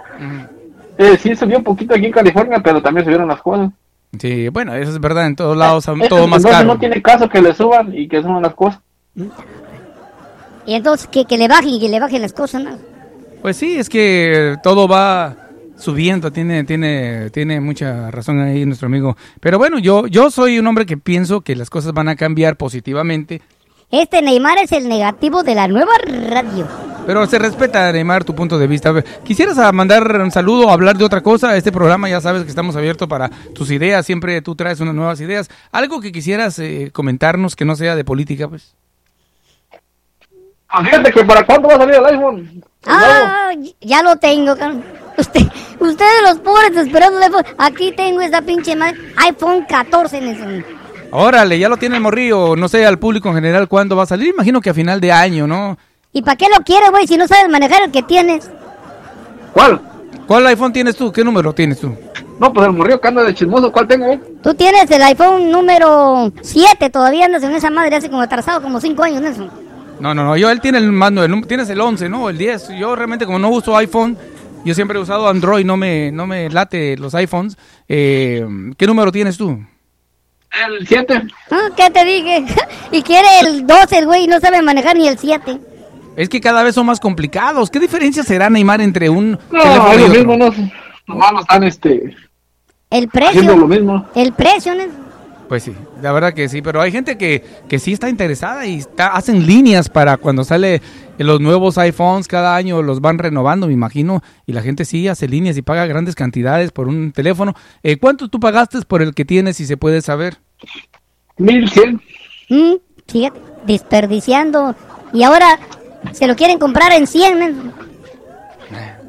eh, sí subió un poquito aquí en California, pero también subieron las cosas. Sí, bueno, eso es verdad, en todos lados, Eso, todo más entonces caro. no tiene caso que le suban y que suban las cosas. Y entonces que, que le bajen y que le bajen las cosas, ¿no? Pues sí, es que todo va subiendo, tiene, tiene, tiene mucha razón ahí nuestro amigo. Pero bueno, yo, yo soy un hombre que pienso que las cosas van a cambiar positivamente. Este Neymar es el negativo de la nueva radio. Pero se respeta, Neymar, tu punto de vista. ¿Quisieras mandar un saludo o hablar de otra cosa? Este programa ya sabes que estamos abiertos para tus ideas. Siempre tú traes unas nuevas ideas. ¿Algo que quisieras eh, comentarnos que no sea de política, pues? Ah, Fíjate que para cuándo va a salir el iPhone. Ah, ya lo tengo, cabrón. Usted, ustedes los pobres esperando el iPhone. Aquí tengo esta pinche madre. iPhone 14 en eso. Órale, ya lo tiene el morrillo. No sé al público en general cuándo va a salir. Imagino que a final de año, ¿no? ¿Y para qué lo quieres, güey, si no sabes manejar el que tienes? ¿Cuál? ¿Cuál iPhone tienes tú? ¿Qué número tienes tú? No, pues el morrillo que anda de chismoso, ¿cuál tengo? Tú tienes el iPhone número 7, todavía andas en esa madre hace como atrasado, como 5 años, Nelson. No, no, no. Yo, él tiene el más nuevo. el num- Tienes el 11, ¿no? El 10. Yo realmente, como no uso iPhone, yo siempre he usado Android. No me, no me late los iPhones. Eh, ¿Qué número tienes tú? El 7. Ah, ¿Qué te dije? y quiere el 12, el güey, y no sabe manejar ni el 7. Es que cada vez son más complicados. ¿Qué diferencia será, Neymar, entre un No, teléfono es y lo otro? mismo, no están este, El haciendo lo precio. mismo. El precio, Nelson. Pues sí, la verdad que sí, pero hay gente que, que sí está interesada y está, hacen líneas para cuando sale los nuevos iPhones, cada año los van renovando, me imagino, y la gente sí hace líneas y paga grandes cantidades por un teléfono. Eh, ¿Cuánto tú pagaste por el que tienes, si se puede saber? 1100. Mm, fíjate, desperdiciando. Y ahora se lo quieren comprar en 100, Nelson.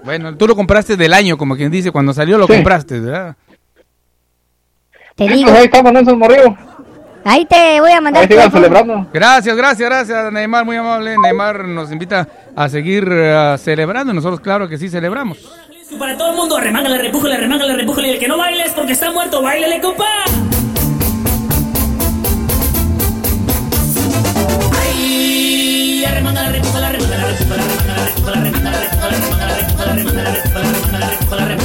Bueno, tú lo compraste del año, como quien dice, cuando salió lo Sí. compraste, ¿verdad? Te Sí, digo, pues ahí estamos, Nelson Morrillo. Ahí te voy a mandar. Ahí celebrando. Gracias, gracias, gracias, Neymar, muy amable. Neymar nos invita a seguir celebrando. Nosotros, claro que sí, celebramos. Para todo el mundo, remángale, repújale, remángale, repújale. Y el que no bailes porque está muerto, bailele, compa. Ay, remángale, repújale, remángale, remángale, remángale,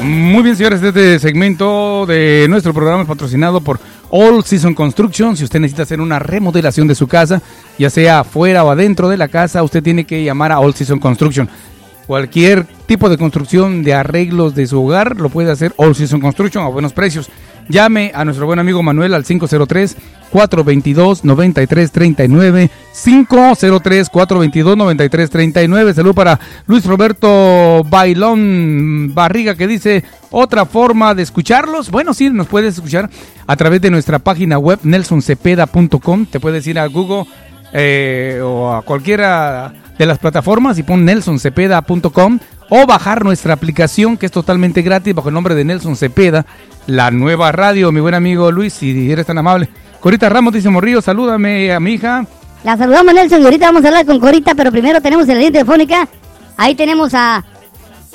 Muy bien, señores, este segmento de nuestro programa es patrocinado por All Season Construction. Si usted necesita hacer una remodelación de su casa, ya sea afuera o adentro de la casa, usted tiene que llamar a All Season Construction. Cualquier tipo de construcción de arreglos de su hogar lo puede hacer All Season Construction a buenos precios. Llame a nuestro buen amigo Manuel al 503-422-9339. 503-422-9339. Salud para Luis Roberto Bailón Barriga que dice otra forma de escucharlos. Bueno, sí, nos puedes escuchar a través de nuestra página web nelsoncepeda.com. Te puedes ir a Google eh, o a cualquiera de las plataformas y pon nelsoncepeda.com o bajar nuestra aplicación que es totalmente gratis bajo el nombre de Nelson Cepeda, la nueva radio, mi buen amigo Luis, si eres tan amable. Corita Ramos dice Morrillo, salúdame a mi hija. La saludamos, Nelson, y ahorita vamos a hablar con Corita, pero primero tenemos en la línea telefónica. Ahí tenemos a,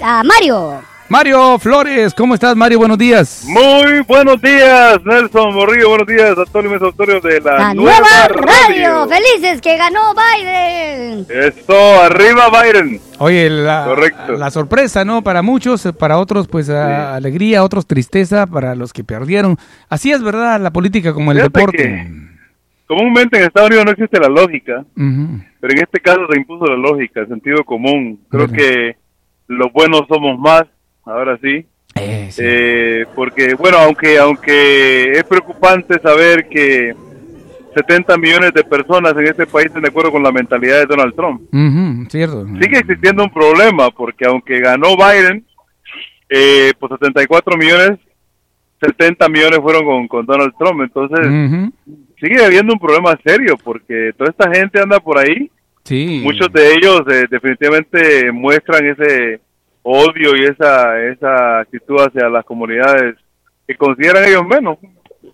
a Mario. Mario Flores, ¿cómo estás Mario? Buenos días. Muy buenos días, Nelson Morrillo. Buenos días a todos los auditorios de la, La nueva radio. Felices que ganó Biden. Esto, arriba Biden. Oye, la, Correcto. la sorpresa, ¿no? Para muchos, para otros, pues a- alegría, otros tristeza, para los que perdieron. Así es, ¿verdad? La política como el Fíjate deporte. comúnmente en Estados Unidos no existe la lógica, pero en este caso se impuso la lógica, el sentido común. Creo Verdad. que los buenos somos más, ahora sí. Eh, sí. Eh, porque, bueno, aunque, aunque es preocupante saber que 70 millones de personas en este país están de acuerdo con la mentalidad de Donald Trump. Cierto. sigue existiendo un problema porque aunque ganó Biden, eh, pues 74 millones, 70 millones fueron con, con Donald Trump. Entonces sigue habiendo un problema serio porque toda esta gente anda por ahí. Sí. Muchos de ellos eh, definitivamente muestran ese odio y esa, esa actitud hacia las comunidades que consideran ellos menos.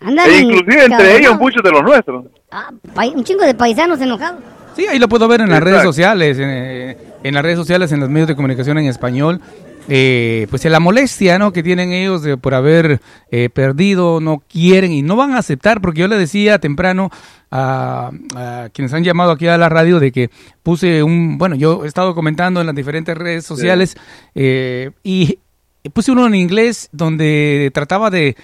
Andan E inclusive entre ellos muchos de los nuestros. Ah, un chingo de paisanos enojados. Sí, ahí lo puedo ver en las Exacto. redes sociales, en, eh, en las redes sociales, en los medios de comunicación en español. Eh, pues la molestia ¿no? que tienen ellos de, por haber eh, perdido, no quieren y no van a aceptar, porque yo le decía temprano a, a quienes han llamado aquí a la radio de que puse un, bueno, yo he estado comentando en las diferentes redes sociales eh, y puse uno en inglés donde trataba de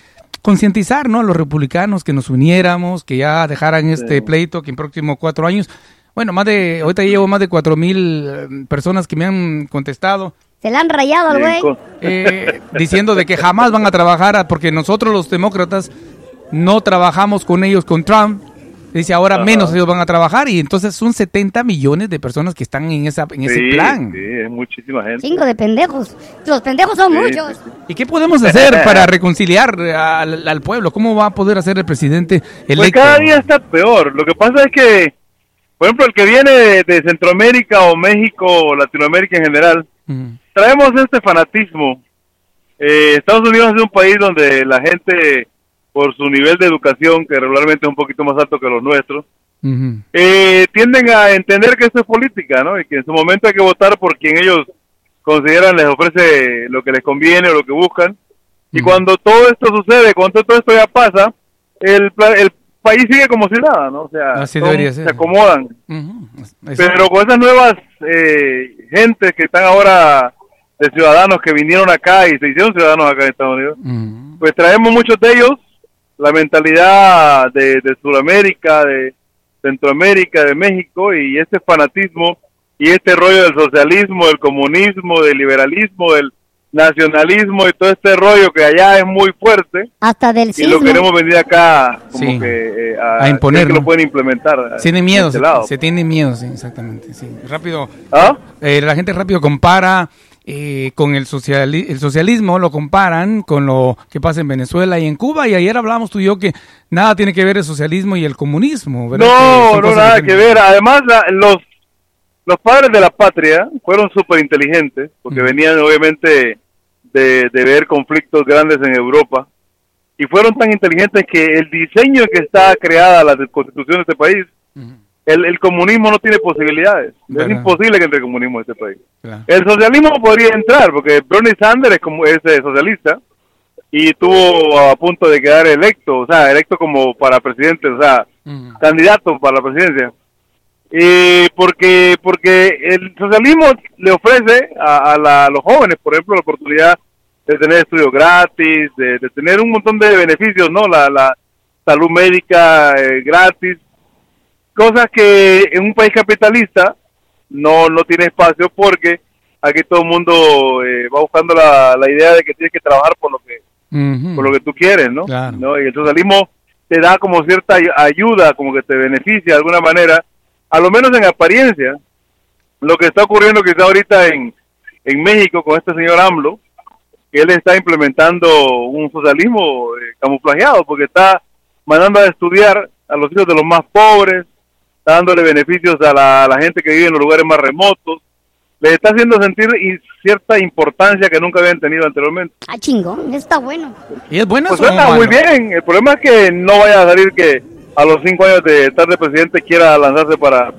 concientizar ¿no? a los republicanos que nos uniéramos, que ya dejaran este pleito, que en próximos cuatro años, bueno, más de, ahorita llevo más de cuatro mil eh, personas que me han contestado. Se la han rayado al güey. Eh, diciendo de que jamás van a trabajar a- porque nosotros los demócratas no trabajamos con ellos con Trump. Dice ahora Ajá. menos ellos van a trabajar y entonces son 70 millones de personas que están en esa en ese plan. sí, es muchísima gente. Cinco de pendejos. Los pendejos son Sí, muchos. sí, sí. ¿Y qué podemos hacer para reconciliar al, al pueblo? ¿Cómo va a poder hacer el presidente Pues electo? cada día está peor. Lo que pasa es que, por ejemplo, el que viene de, de Centroamérica o México o Latinoamérica en general, traemos este fanatismo. Eh, Estados Unidos es un país donde la gente, por su nivel de educación, que regularmente es un poquito más alto que los nuestros, eh, tienden a entender que esto es política, ¿no? Y que en su momento hay que votar por quien ellos consideran les ofrece lo que les conviene o lo que buscan. Y cuando todo esto sucede, cuando todo esto ya pasa, el, el país sigue como si nada, ¿no? O sea, Así son- se acomodan. Pero con esas nuevas eh, gentes que están ahora de ciudadanos que vinieron acá y se hicieron ciudadanos acá en Estados Unidos, Ujú. pues traemos muchos de ellos la mentalidad de, de Sudamérica, de Centroamérica, de México y este fanatismo y este rollo del socialismo, del comunismo, del liberalismo, del nacionalismo y todo este rollo que allá es muy fuerte Hasta del y lo queremos venir acá como Sí. que eh, A imponer, creer que lo pueden implementar. Tiene de miedo, este se, se tiene miedo, sí, exactamente. Sí. Rápido, ¿Ah? eh, la gente rápido compara eh, con el, sociali- el socialismo, lo comparan con lo que pasa en Venezuela y en Cuba. Y ayer hablábamos tú y yo que nada tiene que ver el socialismo y el comunismo. ¿verdad? No, no, nada que ver. Además, la- los, los padres de la patria fueron súper inteligentes, porque venían obviamente de, de ver conflictos grandes en Europa, y fueron tan inteligentes que el diseño que está creada la constitución de este país, el, el comunismo no tiene posibilidades. Verdad. Es imposible que entre el comunismo en este país. claro. El socialismo podría entrar, porque Bernie Sanders es, como, es eh, socialista y estuvo a punto de quedar electo, o sea, electo como para presidente, o sea, Ujú. candidato para la presidencia. Eh, porque porque el socialismo le ofrece a, a la- a los jóvenes, por ejemplo, la oportunidad de tener estudios gratis, de, de tener un montón de beneficios, ¿no? La, la salud médica eh, gratis, cosas que en un país capitalista no, no tiene espacio porque aquí todo el mundo eh, va buscando la, la idea de que tienes que trabajar por lo que por lo que tú quieres, ¿no? Claro. ¿No? Y el socialismo te da como cierta ay- ayuda, como que te beneficia de alguna manera, a lo menos en apariencia. Lo que está ocurriendo quizá ahorita en, en México con este señor AMLO, que él está implementando un socialismo eh, camuflajeado, porque está mandando a estudiar a los hijos de los más pobres, dándole beneficios a la, a la gente que vive en los lugares más remotos, les está haciendo sentir cierta importancia que nunca habían tenido anteriormente. Ah, chingón, está bueno. ¿Y es bueno Pues suena malo? muy bien, el problema es que no vaya a salir que a los cinco años de estar de presidente quiera lanzarse para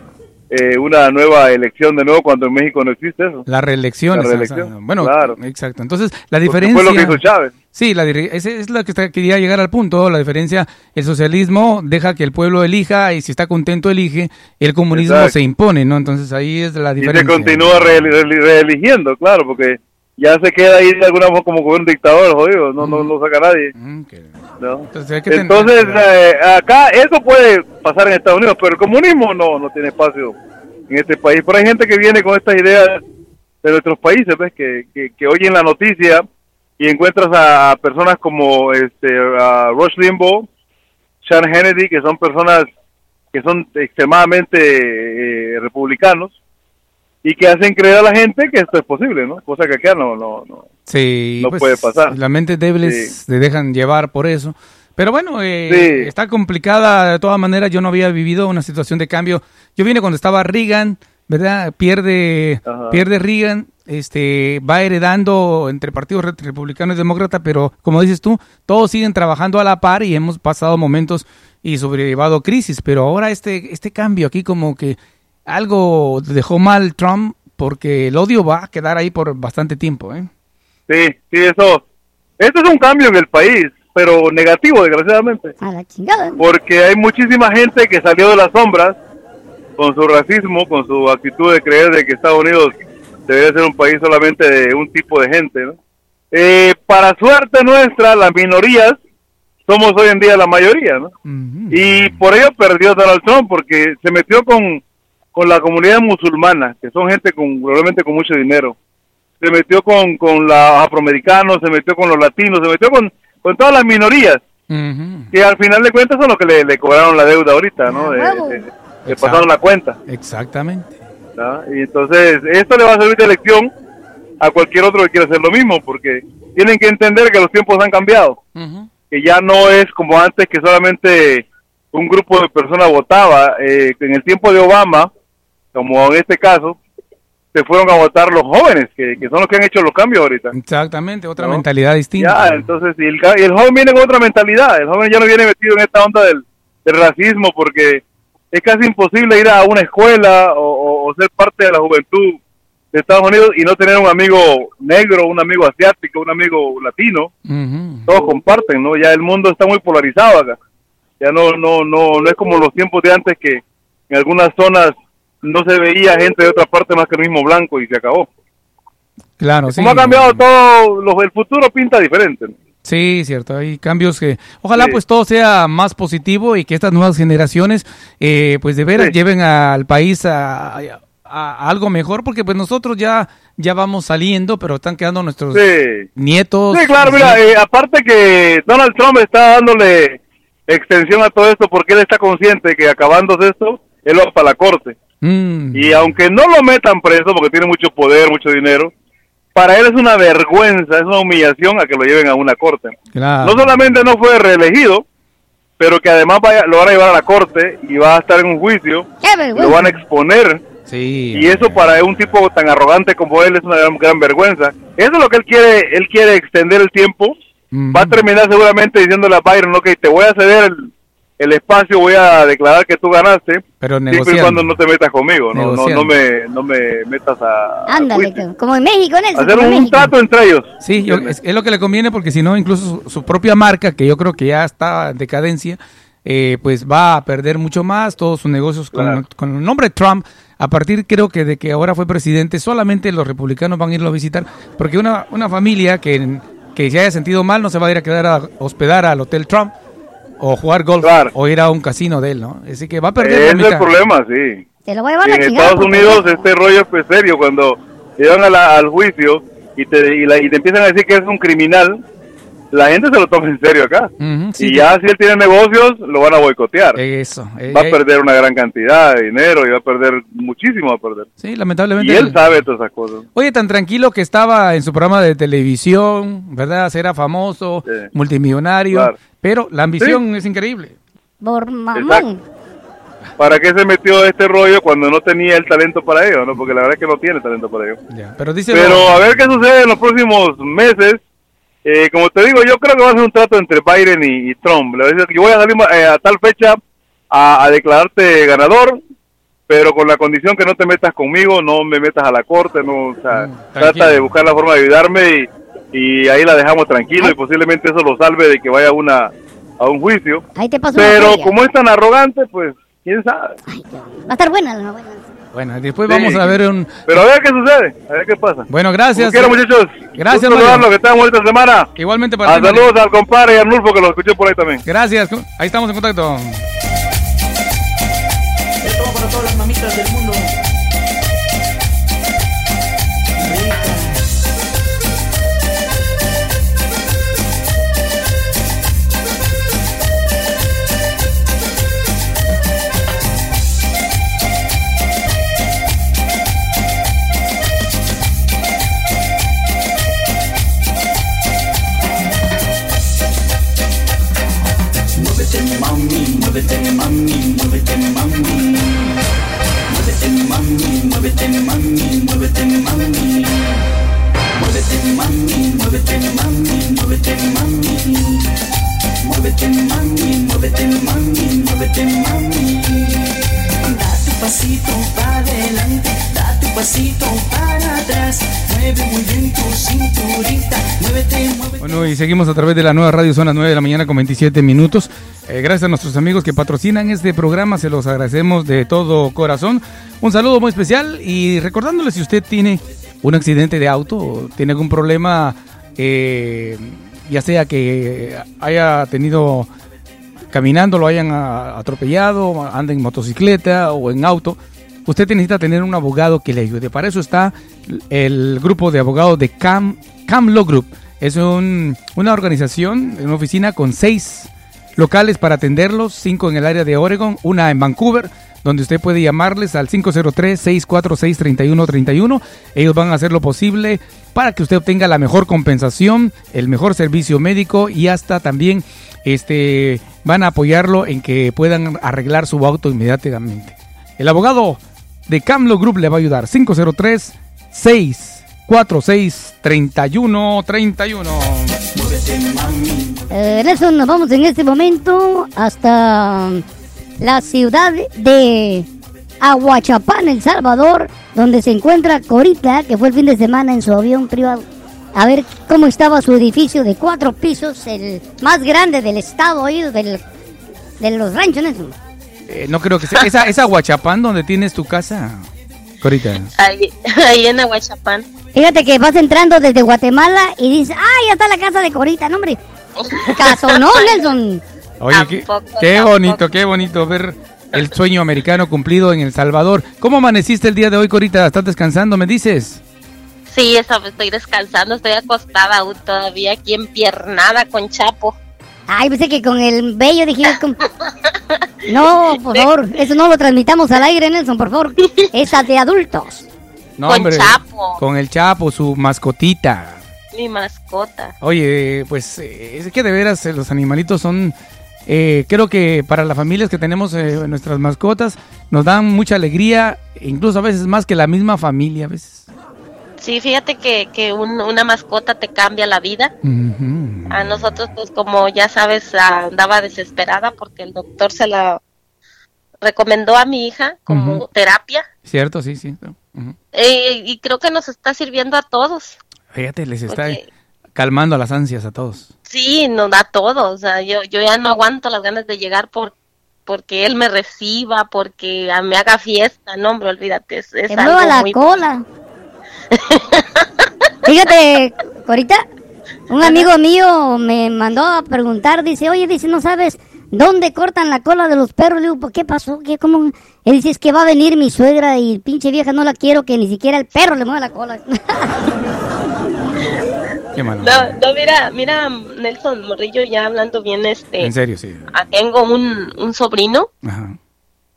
eh, una nueva elección de nuevo cuando en México no existe eso. La reelección. La exacto. reelección, Bueno, claro. exacto. Entonces, la Porque diferencia... Fue lo que hizo Chávez. Sí, la, ese es lo que quería llegar al punto. La diferencia, el socialismo deja que el pueblo elija y si está contento elige, el comunismo Exacto. se impone, ¿no? Entonces ahí es la Y se diferencia. continúa re- re- reeligiendo, claro, porque ya se queda ahí de alguna forma como un dictador, jodido, no, no lo saca nadie. Mm, Entonces, eh, acá eso puede pasar en Estados Unidos, pero el comunismo no, no tiene espacio en este país. Pero hay gente que viene con estas ideas de nuestros países, ¿ves? Que, que, que oyen la noticia y encuentras a personas como este a Rush Limbaugh, Sean Hannity, que son personas que son extremadamente eh, republicanos y que hacen creer a la gente que esto es posible, ¿no? Cosa que acá no, no, no. Sí, no pues, puede pasar. Las mentes débiles se dejan llevar por eso. Pero bueno, eh, Sí. está complicada de todas maneras. Yo no había vivido una situación de cambio. Yo vine cuando estaba Reagan, ¿verdad? Pierde, Ajá. pierde Reagan, este, va heredando entre partidos re- republicano y demócrata, pero como dices tú, todos siguen trabajando a la par y hemos pasado momentos y sobrellevado crisis. Pero ahora este, este cambio aquí como que algo dejó mal Trump porque el odio va a quedar ahí por bastante tiempo, ¿eh? Sí, sí, eso. Esto es un cambio en el país, pero negativo, desgraciadamente. A la chingada. Porque hay muchísima gente que salió de las sombras con su racismo, con su actitud de creer de que Estados Unidos debería ser un país solamente de un tipo de gente, ¿no? Eh, para suerte nuestra, las minorías somos hoy en día la mayoría, ¿no? Y por ello perdió Donald Trump, porque se metió con, con la comunidad musulmana, que son gente con probablemente con mucho dinero. Se metió con, con los afroamericanos, se metió con los latinos, se metió con, con todas las minorías, que al final de cuentas son los que le, le cobraron la deuda ahorita, ¿no? De- de- le pasaron la cuenta. Exactamente. ¿no? Y entonces, esto le va a servir de lección a cualquier otro que quiera hacer lo mismo, porque tienen que entender que los tiempos han cambiado, que ya no es como antes que solamente un grupo de personas votaba. Eh, en el tiempo de Obama, como en este caso, se fueron a votar los jóvenes, que, que son los que han hecho los cambios ahorita. Exactamente, otra ¿No? mentalidad distinta. Ya, entonces, y el, y el joven viene con otra mentalidad. El joven ya no viene metido en esta onda del, del racismo porque es casi imposible ir a una escuela o, o- o ser parte de la juventud de Estados Unidos y no tener un amigo negro, un amigo asiático, un amigo latino. Todos comparten, ¿no? Ya el mundo está muy polarizado acá. Ya no, no, no, no es como los tiempos de antes que en algunas zonas no se veía gente de otra parte más que el mismo blanco y se acabó. Claro, sí. Como ha cambiado todo, los, el futuro pinta diferente. Sí, cierto, hay cambios que ojalá pues todo sea más positivo y que estas nuevas generaciones eh, pues de veras Sí. lleven al país a, a- a algo mejor porque pues nosotros ya ya vamos saliendo pero están quedando nuestros Sí. nietos. Sí, claro, mira, eh, aparte que Donald Trump está dándole extensión a todo esto porque él está consciente que acabándose esto, él va para la corte. Mm, Y aunque no lo metan preso porque tiene mucho poder, mucho dinero, para él es una vergüenza, es una humillación a que lo lleven a una corte. claro. No solamente no fue reelegido, pero que además vaya, lo van a llevar a la corte y va a estar en un juicio, lo van a exponer. Sí. Y eso para un tipo tan arrogante como él es una gran, gran vergüenza. Eso es lo que él quiere, él quiere extender el tiempo. Mm. Va a terminar seguramente diciéndole a Byron, ok, te voy a ceder el, el espacio, voy a declarar que tú ganaste, Pero siempre y cuando no te metas conmigo, no, no, no, me, no me metas a... Ándale, como en México, Nelson. Hacer como en un México. trato entre ellos. Sí, yo- es, es lo que le conviene porque si no, incluso su, su propia marca, que yo creo que ya está en decadencia, eh, pues va a perder mucho más todos sus negocios con, Claro. con el nombre Trump. A partir, creo que de que ahora fue presidente, solamente los republicanos van a irlo a visitar, porque una, una familia que, que se haya sentido mal no se va a ir a quedar a hospedar al Hotel Trump o jugar golf o ir a un casino de él, ¿no? Así que va a perder la es el problema, sí. Te lo voy a llevar a en la chingada. Estados porque- Unidos este rollo es pues, serio cuando llevan a la- al juicio y te, y, la- y te empiezan a decir que es un criminal, la gente se lo toma en serio acá. Sí, y ya si él tiene negocios, lo van a boicotear. Eso. eh, va a eh, perder una gran cantidad de dinero y va a perder muchísimo va a perder. Sí, Y lamentablemente. él sabe todas esas cosas. Oye, tan tranquilo que estaba en su programa de televisión, ¿verdad? Era famoso, multimillonario, Claro. pero la ambición es increíble. Por mamón. ¿para qué se metió a este rollo cuando no tenía el talento para ello? ¿no? Porque la verdad es que no tiene talento para ello. Ya, Pero dice... Pero a ver qué sucede en los próximos meses. Eh, como te digo, yo creo que va a ser un trato entre Biden y, y Trump. Le va a decir que yo voy a salir eh, a tal fecha a, a declararte ganador, pero con la condición que no te metas conmigo, no me metas a la corte, no, o sea, trata de buscar la forma de ayudarme y, y ahí la dejamos tranquilo y posiblemente eso lo salve de que vaya a una a un juicio. Ahí te paso una Pero como es tan arrogante, pues quién sabe. Va a estar buena la novela. Bueno, después Sí. vamos a ver un... Pero a ver qué sucede, a ver qué pasa. Bueno, gracias. Como quiera, muchachos. Gracias, Mario. que tengan bonita semana. Igualmente para Ah, ti, Mario. saludos al compadre y al Nulfo que lo escuché por ahí también. Gracias. Ahí estamos en contacto. Esto para todas las mamitas del mundo. Muévete mami, muévete mami. Muévete mami, muévete mami, muévete mami. Muévete mami, muévete mami, muévete mami. Muévete mami, muévete mami, muévete mami. Da tu pasito para adelante, da tu pasito para atrás. Mueve muy bien tu cinturita. Bueno, y seguimos a través de la nueva radio, son las 9 de la mañana con 27 minutos. Eh, gracias a nuestros amigos que patrocinan este programa, se los agradecemos de todo corazón. Un saludo muy especial y recordándole si usted tiene un accidente de auto, tiene algún problema, eh, ya sea que haya tenido caminando, lo hayan a- atropellado, anda en motocicleta o en auto, usted necesita tener un abogado que le ayude. Para eso está el grupo de abogados de Cam, Cam Law Group. Es un- una organización, una oficina con seis locales para atenderlos, cinco en el área de Oregon, una en Vancouver, donde usted puede llamarles al 503-646-3131. Ellos van a hacer lo posible para que usted obtenga la mejor compensación, el mejor servicio médico y hasta también este, van a apoyarlo en que puedan arreglar su auto inmediatamente. El abogado de Camlo Group le va a ayudar. 503 646 3131 Eh, Nelson, nos vamos en este momento hasta la ciudad de Aguachapán, El Salvador, donde se encuentra Corita, que fue el fin de semana en su avión privado. A ver cómo estaba su edificio de cuatro pisos, el más grande del estado ahí, del, de los ranchos, Nelson. Eh, no creo que sea. Esa, esa Huachapán donde tienes tu casa. Corita. Ahí, ahí en Aguachapán. Fíjate que vas entrando desde Guatemala y dices, ¡ah, ya está la casa de Corita! No, hombre, caso no, Nelson. Oye, qué, qué bonito, qué bonito ver el sueño americano cumplido en El Salvador. ¿Cómo amaneciste el día de hoy, Corita? ¿Estás descansando, me dices? Sí, eso, estoy descansando, estoy acostada aún todavía aquí empiernada con Chapo. Ay, pensé que con el bello dijimos como... No, por favor, eso no lo transmitamos al aire, Nelson, por favor. Esa de adultos. No, Con Chapo. Con el Chapo, su mascotita. Mi mascota. Oye, pues eh, es que de veras eh, los animalitos son, eh, creo que para las familias que tenemos eh, nuestras mascotas, nos dan mucha alegría, incluso a veces más que la misma familia, a veces. Sí, fíjate que, que un- una mascota te cambia la vida. A nosotros, pues como ya sabes, andaba desesperada porque el doctor se la recomendó a mi hija como terapia. ¿Cierto? Sí, sí. Eh, y creo que nos está sirviendo a todos. Fíjate, les está Porque- calmando las ansias a todos. Sí, nos da todo. O sea, yo, yo ya no aguanto las ganas de llegar por porque él me reciba, porque me haga fiesta. No, hombre, olvídate. Es, es algo la muy- cola. Fíjate, Corita, un amigo mío me mandó a preguntar, dice, oye, dice, ¿no sabes dónde cortan la cola de los perros? Le digo, ¿por qué pasó? ¿Qué, cómo? Él dice, es que va a venir mi suegra y pinche vieja no la quiero que ni siquiera el perro le mueva la cola. Qué malo. No, no, mira, mira, Nelson Morrillo, ya hablando bien, este, En serio, sí. ah, tengo un, un sobrino Ajá.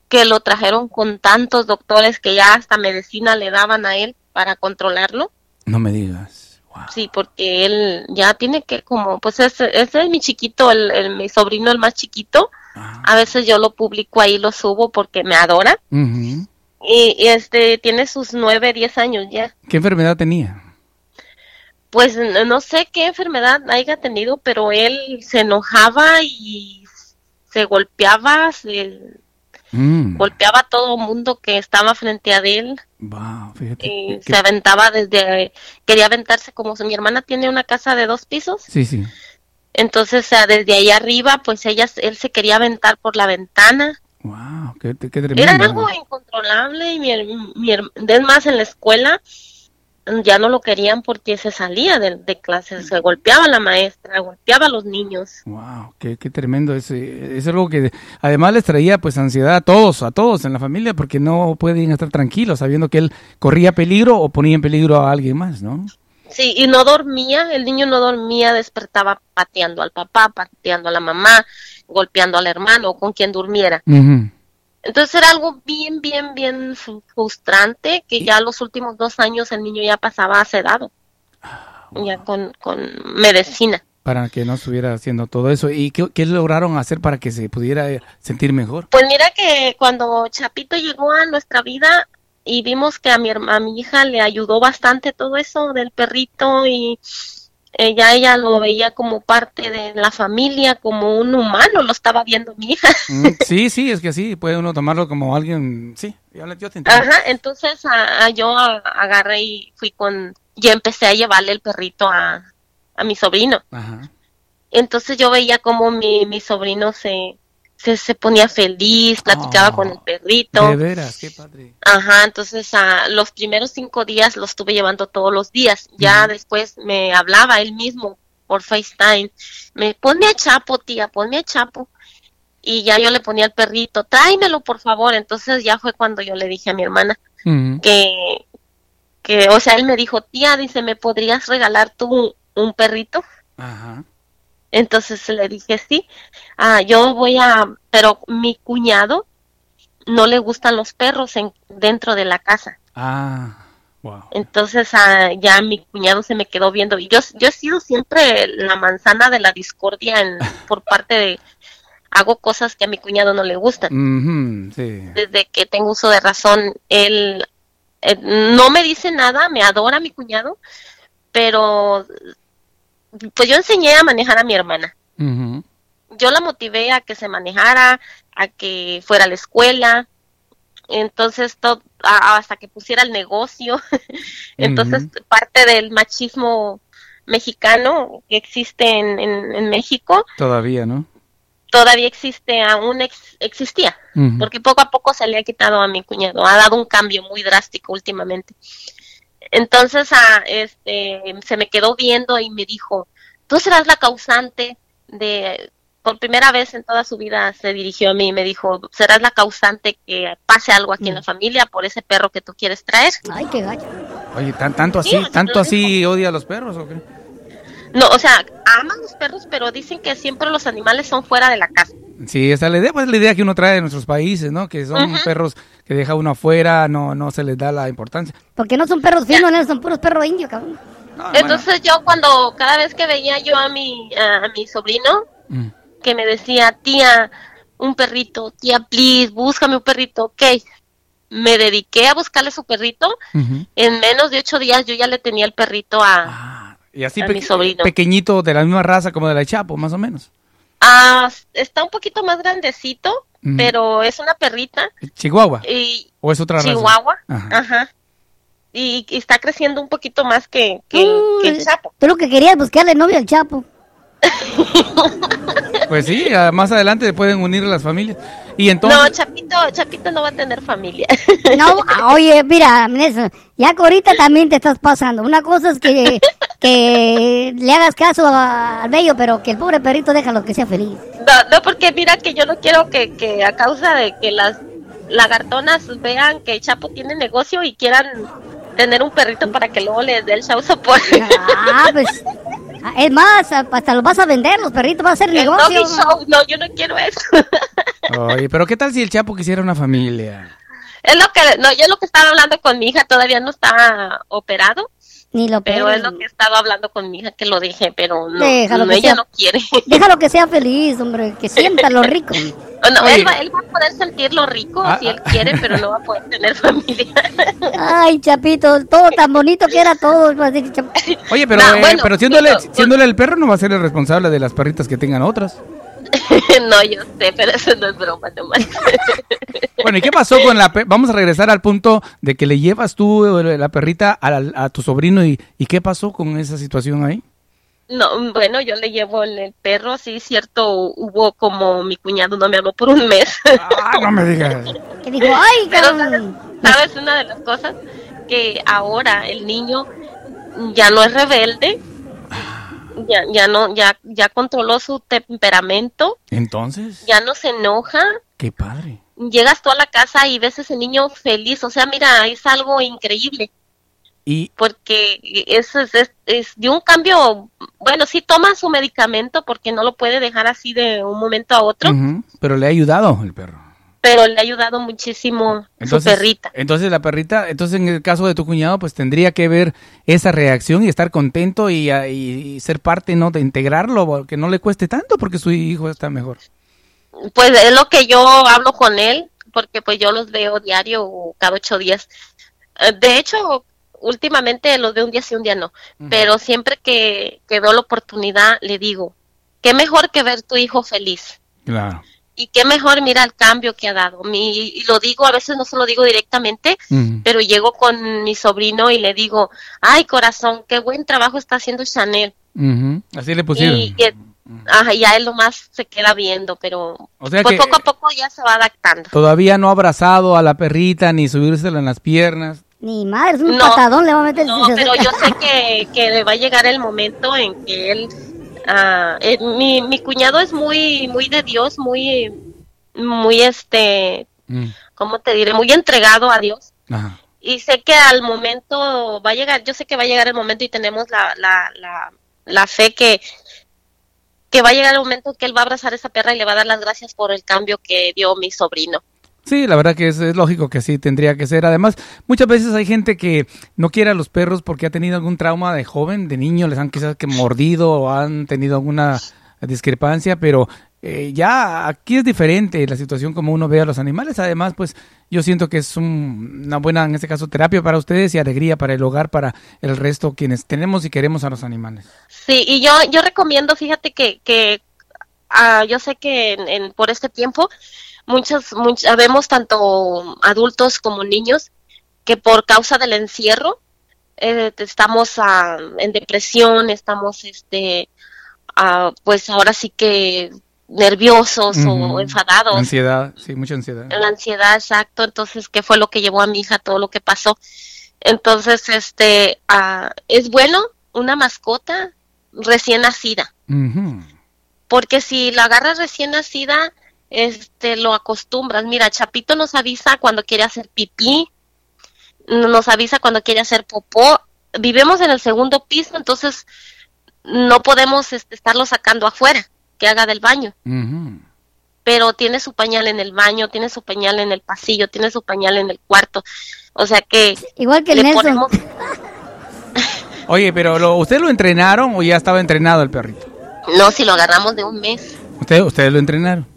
que lo trajeron con tantos doctores que ya hasta medicina le daban a él para controlarlo. No me digas. Sí, porque él ya tiene que como, pues ese, ese es mi chiquito, el, el- mi sobrino el más chiquito, A veces yo lo publico ahí, lo subo porque me adora. Y, y, este tiene sus nueve, diez años ya. ¿Qué enfermedad tenía? Pues no sé qué enfermedad haya tenido, pero él se enojaba y se golpeaba, se Mm, golpeaba a todo mundo que estaba frente a él. wow, fíjate. y se aventaba desde, quería aventarse como si mi hermana tiene una casa de dos pisos, Sí, sí. entonces o sea, desde ahí arriba, pues ella, él se quería aventar por la ventana. Wow, qué, qué Era tremendo. algo incontrolable y mi, mi es más en la escuela ya no lo querían porque se salía de, de clases, se golpeaba a la maestra, golpeaba a los niños. Wow, qué, qué tremendo. Es, es algo que además les traía pues ansiedad a todos, a todos en la familia, porque no pueden estar tranquilos sabiendo que él corría peligro o ponía en peligro a alguien más, ¿no? Sí, y no dormía, el niño no dormía, despertaba pateando al papá, pateando a la mamá, golpeando al hermano o con quien durmiera. Ujú. Entonces era algo bien, bien, bien frustrante que ya los últimos dos años el niño ya pasaba sedado, ya con, con medicina. Para que no estuviera haciendo todo eso. ¿Y qué, qué lograron hacer para que se pudiera eh, sentir mejor? Pues mira que cuando Chapito llegó a nuestra vida y vimos que a mi, a mi hija le ayudó bastante todo eso del perrito y ella, ella lo veía como parte de la familia, como un humano, lo estaba viendo mi hija. Mm, sí, sí, es que sí, puede uno tomarlo como alguien, sí, yo, yo te entiendo. Ajá, entonces a- a- yo agarré y fui con, y empecé a llevarle el perrito a, a mi sobrino. Ajá. Entonces yo veía como mi, mi sobrino se, se, se ponía feliz, platicaba Oh, con el perrito. De veras, qué padre. Ajá, entonces a los primeros cinco días lo estuve llevando todos los días. Ya después me hablaba él mismo por FaceTime. Me ponme a Chapo, tía, ponme a Chapo. Y ya yo le ponía al perrito, tráemelo por favor. Entonces ya fue cuando yo le dije a mi hermana que, que, o sea, él me dijo, tía, dice, ¿me podrías regalar tú un perrito? Ajá. Entonces le dije, sí, ah, yo voy a, pero mi cuñado no le gustan los perros en, dentro de la casa. Ah, wow. Entonces ah, ya mi cuñado se me quedó viendo. Y yo, yo he sido siempre la manzana de la discordia en- por parte de... Hago cosas que a mi cuñado no le gustan. Sí. Desde que tengo uso de razón, él eh, no me dice nada, me adora mi cuñado, pero pues yo enseñé a manejar a mi hermana. Yo la motivé a que se manejara, a que fuera a la escuela, entonces todo, a- hasta que pusiera el negocio. entonces parte del machismo mexicano que existe en, en, en México Todavía, ¿no? todavía existe, aún ex- existía, porque poco a poco se le ha quitado a mi cuñado, ha dado un cambio muy drástico últimamente. Entonces, ah, este, se me quedó viendo y me dijo, tú serás la causante de, por primera vez en toda su vida se dirigió a mí y me dijo, serás la causante que pase algo aquí en la familia por ese perro que tú quieres traer. Ay, qué gacho. Oye, ¿tan, tanto así, Sí, así tanto así odia a los perros o qué? No, o sea, aman los perros, pero dicen que siempre los animales son fuera de la casa. Sí, esa es la idea, pues la idea que uno trae de nuestros países, ¿no? Que son perros que deja uno afuera, no, no se les da la importancia. Porque no son perros finos, no, son puros perros indios, cabrón. No, Entonces yo cuando, cada vez que veía yo a mi, a, mi sobrino, bueno. que me decía, tía, un perrito, tía, please, búscame un perrito, ok. Me dediqué a buscarle su perrito. Mm. En menos de ocho días yo ya le tenía el perrito a... Y así A mi sobrino. pequeñito, de la misma raza como de la Chapo, más o menos. A- está un poquito más grandecito, pero es una perrita. Chihuahua. Y ¿O es otra raza? Chihuahua. Ajá. Ajá. Y, y está creciendo un poquito más que, que, que el Chapo. Tú lo que querías buscarle novio al Chapo. Pues sí, ah, más adelante pueden unir las familias. Y entonces... No, Chapito, Chapito no va a tener familia. No, ah, oye, mira, ya que ahorita también te estás pasando. Una cosa es que, que le hagas caso a- al bello, pero que el pobre perrito déjalo que sea feliz. No, no, porque mira que yo no quiero que, que a causa de que las lagartonas vean que Chapo tiene negocio y quieran tener un perrito para que luego les dé el show support. Ah, pues, es más, hasta los vas a vender, los perritos, va a ser El negocio. show, no, yo no quiero eso. Oye, pero ¿qué tal si el Chapo quisiera una familia? Es lo que, no, yo lo que estaba hablando con mi hija, todavía no está operado. Ni lo Pero es lo que he estado hablando con mi hija que lo dije, pero no, Déjalo no, que ella sea- no quiere. Déjalo que sea feliz, hombre, que sienta lo rico. No, él, va, él va a poder sentir lo rico Ah, si él quiere, pero no va a poder tener familia. Ay, Chapito, todo tan bonito que era todo. Chap- Oye, pero, No, eh, bueno, pero siéndole, pero- siéndole el perro no va a ser el responsable de las perritas que tengan otras. no, yo sé, pero eso no es broma nomás. Bueno, ¿y qué pasó con la... Vamos a regresar al punto de que le llevas tú eh, la perrita a, la- a tu sobrino y, y qué pasó con esa situación ahí. No, bueno, yo le llevo el, el perro, sí, cierto, hubo como mi cuñado no me habló por un mes. Ah, no me digas. Que dijo, ay, Pero ¿sabes, cabrón. sabes una de las cosas? Que ahora el niño ya no es rebelde, ya, ya no, ya, ya controló su temperamento, Entonces, ya no se enoja, qué padre. llegas tú a la casa y ves ese niño feliz, o sea, mira, es algo increíble. Y porque eso es, es, es de un cambio, bueno, sí toma su medicamento porque no lo puede dejar así de un momento a otro, pero le ha ayudado el perro. Pero le ha ayudado muchísimo Entonces, su perrita. Entonces la perrita, entonces en el caso de tu cuñado, pues tendría que ver esa reacción y estar contento y, a- y- y ser parte, ¿no? De integrarlo, que no le cueste tanto porque su hijo está mejor. Pues es lo que yo hablo con él, porque pues yo los veo diario o cada ocho días. Eh, De hecho, últimamente los veo un día sí, un día no, pero siempre que, que veo la oportunidad le digo, qué mejor que ver tu hijo feliz. Claro. Y qué mejor mira el cambio que ha dado. Mi, y lo digo, a veces no se lo digo directamente, Ujú. pero llego con mi sobrino y le digo, ay corazón, qué buen trabajo está haciendo Chanel. Así le pusieron. Y, y- ajá, y a él nomás se queda viendo, pero O sea pues que- poco a poco ya se va adaptando. Todavía no ha abrazado a la perrita ni subírsela en las piernas. Ni madre, es un No, patadón le va a meter. No, pero yo sé que, que le va a llegar el momento en que él, ah, eh, mi, mi cuñado es muy, muy de Dios, muy, muy este, Mm, ¿cómo te diré? Muy entregado a Dios. Ajá. y sé que al momento va a llegar, yo sé que va a llegar el momento y tenemos la, la, la, la fe que, que va a llegar el momento que él va a abrazar a esa perra y le va a dar las gracias por el cambio que dio mi sobrino. Sí, la verdad que es, lógico que así tendría que ser. Además, muchas veces hay gente que no quiere a los perros porque ha tenido algún trauma de joven, de niño, les han quizás que mordido o han tenido alguna discrepancia, pero eh, ya aquí es diferente la situación como uno ve a los animales. Además, pues yo siento que es un- una buena, en este caso, terapia para ustedes y alegría para el hogar, para el resto quienes tenemos y queremos a los animales. Sí, y yo, yo recomiendo, fíjate que, que ah, yo sé que en, en- por este tiempo muchos, much- vemos tanto adultos como niños que por causa del encierro eh, estamos ah, en depresión, estamos este, ah, pues ahora sí que nerviosos o enfadados. Ansiedad, sí, mucha ansiedad. La ansiedad, exacto. Entonces, ¿qué fue lo que llevó a mi hija todo lo que pasó? Entonces, este, ah, es bueno una mascota recién nacida, porque si la agarras recién nacida, este, lo acostumbras. Mira, Chapito nos avisa cuando quiere hacer pipí, nos avisa cuando quiere hacer popó. Vivimos en el segundo piso, entonces no podemos este, estarlo sacando afuera, que haga del baño pero tiene su pañal en el baño, tiene su pañal en el pasillo, tiene su pañal en el cuarto. O sea que Igual que le Nelson. ponemos Oye, pero lo, ¿usted lo entrenaron o ya estaba entrenado el perrito? no si lo agarramos de un mes. ¿Usted, ¿Ustedes lo entrenaron?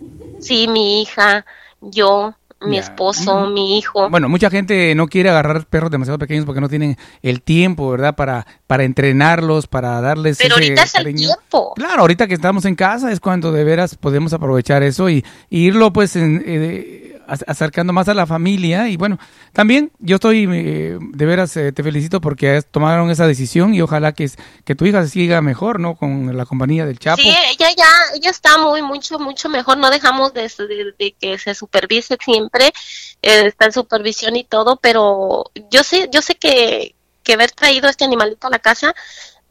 Sí, mi hija, yo, mi Ya. esposo, mi hijo. Bueno, mucha gente no quiere agarrar perros demasiado pequeños porque no tienen el tiempo, ¿verdad? Para, para entrenarlos, para darles pero ese ahorita es el tiempo. Claro, ahorita que estamos en casa es cuando de veras podemos aprovechar eso y, y irlo pues en- eh, acercando más a la familia y bueno, también yo estoy eh, de veras eh, te felicito porque tomaron esa decisión y ojalá que, que tu hija siga mejor, ¿no? Con la compañía del Chapo. Sí, ella ya, ella está muy, mucho, mucho mejor. No dejamos de, de- de que se supervise siempre, eh, está en supervisión y todo, pero yo sé, yo sé que, que haber traído este animalito a la casa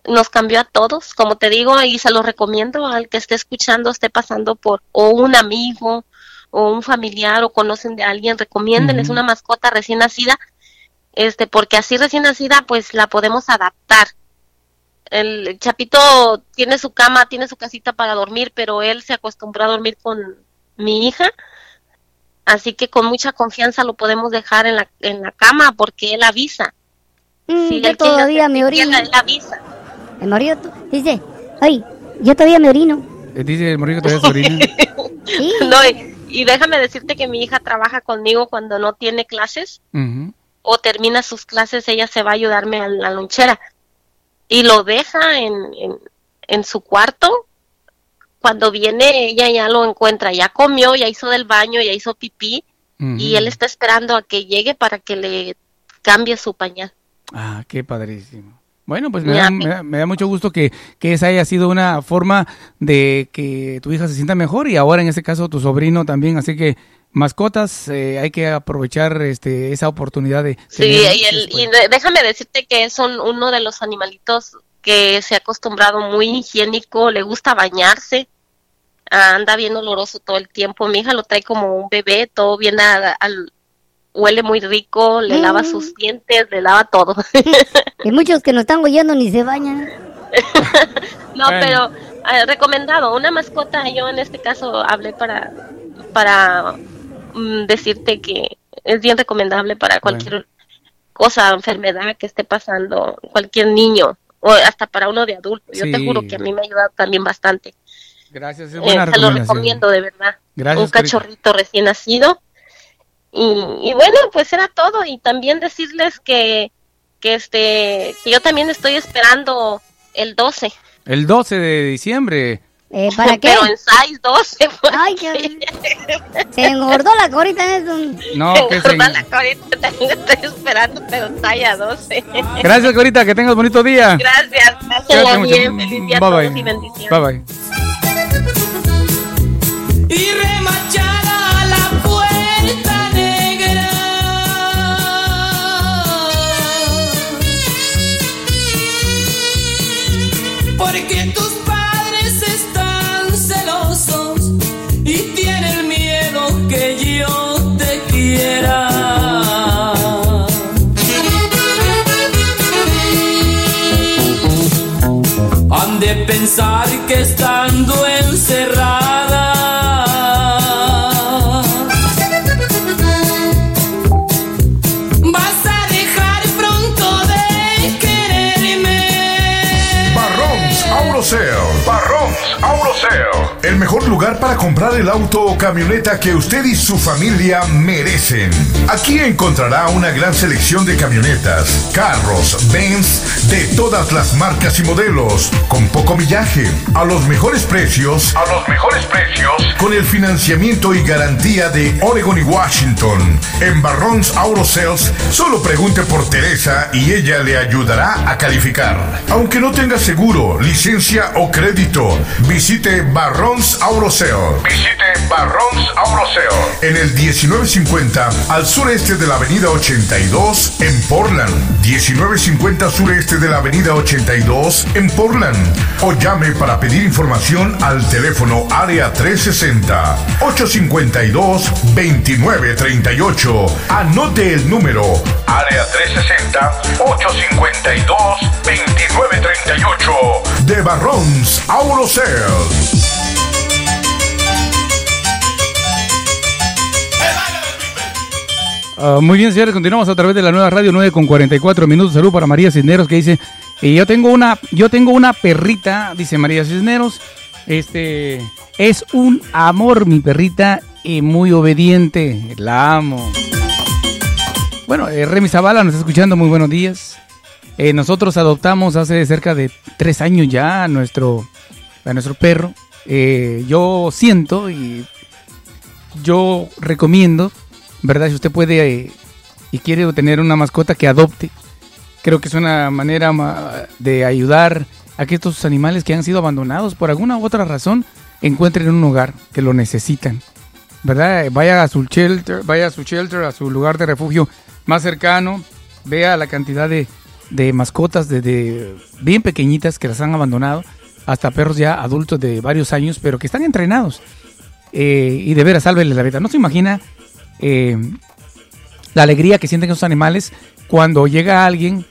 nos cambió a todos, como te digo, y se lo recomiendo al que esté escuchando, esté pasando por o un amigo o un familiar o conocen de alguien, recomiéndenles una mascota recién nacida, este, porque así recién nacida, pues la podemos adaptar el Chapito tiene su cama, tiene su casita para dormir, pero él se acostumbró a dormir con mi hija, así que con mucha confianza lo podemos dejar en la, en la cama porque él avisa. Mm, Si yo él todavía me orino. él avisa. El marido dice, ay, yo todavía me orino. Eh, Dice el que todavía se orina. Sí. No, y, déjame decirte que mi hija trabaja conmigo cuando no tiene clases o termina sus clases, ella se va a ayudarme a la lonchera y lo deja en, en, en su cuarto. Cuando viene, ella ya lo encuentra, ya comió, ya hizo del baño, ya hizo pipí y él está esperando a que llegue para que le cambie su pañal. Ah, qué padrísimo. Bueno, pues me da, me da- me da mucho gusto que, que esa haya sido una forma de que tu hija se sienta mejor y ahora en este caso tu sobrino también. Así que mascotas, eh, hay que aprovechar este, esa oportunidad de... Sí, y, el- después. y de- déjame decirte que es un- uno de los animalitos que se ha acostumbrado muy higiénico, le gusta bañarse, anda bien oloroso todo el tiempo. Mi hija lo trae como un bebé, todo bien a- al- huele muy rico, le lava Mm. sus dientes, le lava todo. Y muchos que nos están oyendo ni se bañan. no, Bueno. pero ah, recomendado, una mascota, yo en este caso hablé para, para mm, decirte que es bien recomendable para cualquier cosa, enfermedad que esté pasando, cualquier niño, o hasta para uno de adulto. Yo te juro que a mí me ha ayudado también bastante. Gracias, es Eh, buena te lo recomiendo de verdad. Gracias, Un cachorrito recién nacido. Y, y bueno, pues era todo. Y también decirles que, que este que yo también estoy esperando el 12. El 12 de diciembre. Eh, ¿Para qué? Pero en size 12. Ay, qué... Se engordó la corita eso. No, que se... Gorda la corita, también estoy esperando, pero talla 12. Gracias, Corita, que tengas bonito día. Gracias. Mucho. bien. Feliz día a Bye, todos bye. y bendiciones. Bye bye. y remachada Porque tus padres están celosos y tienen miedo que yo te quiera. Han de pensar que estando El mejor lugar para comprar el auto o camioneta que usted y su familia merecen. Aquí encontrará una gran selección de camionetas, carros, Benz de todas las marcas y modelos, con poco millaje, a los mejores precios, a los mejores precios, con el financiamiento y garantía de Oregon y Washington. En Barrons Auto Sales, solo pregunte por Teresa y ella le ayudará a calificar. Aunque no tenga seguro, licencia o crédito, visite Barrons Auto Sale. Visite Barrons Auto Sale. En el 1950 al sureste de la avenida 82 en Portland. 1950 sureste de la avenida 82 en Portland. O llame para pedir información al teléfono área 360 852 2938. Anote el número área 360 852 2938 de Barrons Auto Ah, muy bien, señores, continuamos a través de la nueva radio 9 con 44 minutos. Salud para María Cisneros que dice, eh, yo tengo una yo tengo una perrita, dice María Cisneros, este es un amor mi perrita y muy obediente, la amo. Bueno, eh, Remy Zavala nos está escuchando, muy buenos días. Eh, nosotros adoptamos hace cerca de tres años ya a nuestro, a nuestro perro. Eh, yo siento y yo recomiendo, ¿verdad? Si usted puede eh, y quiere tener una mascota que adopte, creo que es una manera ma- de ayudar a que estos animales que han sido abandonados por alguna u otra razón encuentren un hogar que lo necesitan. ¿Verdad? Eh, Vaya a su shelter, vaya a su shelter, a su lugar de refugio más cercano, vea la cantidad de, de mascotas desde bien pequeñitas que las han abandonado hasta perros ya adultos de varios años, pero que están entrenados. Eh, y de veras, sálvele la vida. No se imagina eh, la alegría que sienten esos animales cuando llega alguien,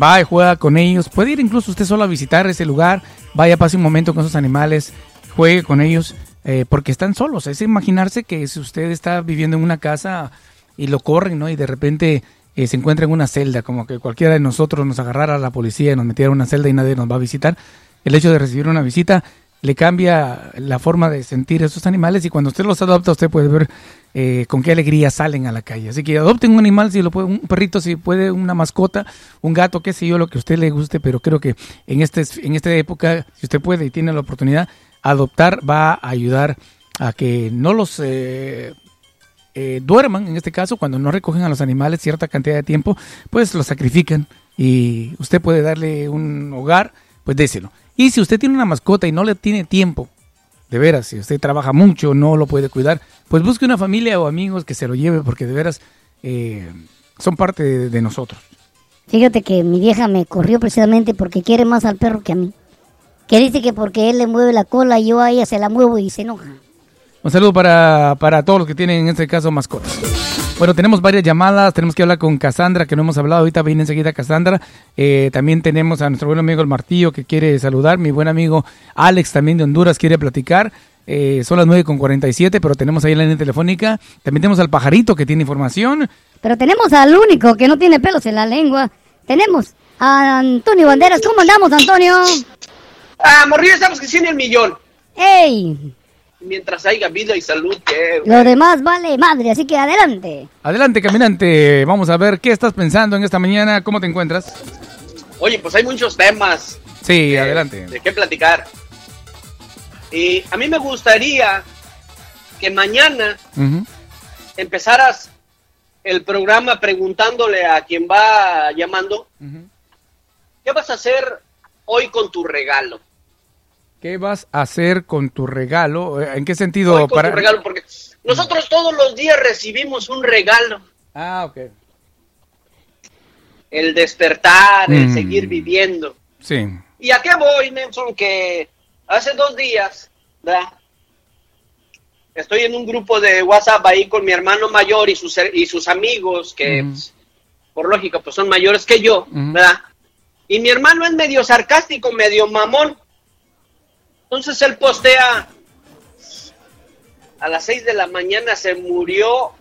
va y juega con ellos. Puede ir incluso usted solo a visitar ese lugar, vaya, pase un momento con esos animales, juegue con ellos, eh, porque están solos. Es imaginarse que si usted está viviendo en una casa y lo corren, ¿no? Y de repente eh, se encuentra en una celda, como que cualquiera de nosotros nos agarrara a la policía y nos metiera en una celda y nadie nos va a visitar. El hecho de recibir una visita le cambia la forma de sentir a esos animales y cuando usted los adopta usted puede ver eh, con qué alegría salen a la calle. Así que adopten un animal, si lo puede, un perrito, si puede, una mascota, un gato, qué sé yo, lo que a usted le guste, pero creo que en, este, en esta época, si usted puede y tiene la oportunidad, adoptar va a ayudar a que no los eh, eh, duerman, en este caso, cuando no recogen a los animales cierta cantidad de tiempo, pues los sacrifican y usted puede darle un hogar, pues déselo. Y si usted tiene una mascota y no le tiene tiempo, de veras, si usted trabaja mucho, no lo puede cuidar, pues busque una familia o amigos que se lo lleve, porque de veras eh, son parte de, de nosotros. Fíjate que mi vieja me corrió precisamente porque quiere más al perro que a mí. Que dice que porque él le mueve la cola, yo a ella se la muevo y se enoja. Un saludo para, para todos los que tienen en este caso mascotas. Bueno, tenemos varias llamadas, tenemos que hablar con Cassandra, que no hemos hablado, ahorita viene enseguida Cassandra. Eh, también tenemos a nuestro buen amigo el Martillo, que quiere saludar, mi buen amigo Alex también de Honduras quiere platicar. Eh, son las 9 con 47, pero tenemos ahí la línea telefónica. También tenemos al Pajarito, que tiene información. Pero tenemos al único que no tiene pelos en la lengua. Tenemos a Antonio Banderas. ¿Cómo andamos, Antonio? Ah, morrillo, estamos que tiene el millón. ¡Ey! Mientras haya vida y salud, que... Lo demás vale madre, así que adelante. Adelante, caminante. Vamos a ver qué estás pensando en esta mañana. ¿Cómo te encuentras? Oye, pues hay muchos temas Sí, adelante. de qué platicar. Y a mí me gustaría que mañana empezaras el programa preguntándole a quien va llamando, ¿qué vas a hacer hoy con tu regalo? ¿Qué vas a hacer con tu regalo? Eh, ¿En qué sentido? Con tu regalo, porque nosotros todos los días recibimos un regalo. Ah, ok. El despertar, el Mm. seguir viviendo. Sí. ¿Y a qué voy, Nelson? Que hace dos días, ¿verdad? Estoy en un grupo de WhatsApp ahí con mi hermano mayor y sus, y sus amigos, que pues, por lógica pues son mayores que yo. ¿verdad? Y mi hermano es medio sarcástico, medio mamón. Entonces él postea, a las seis de la mañana se murió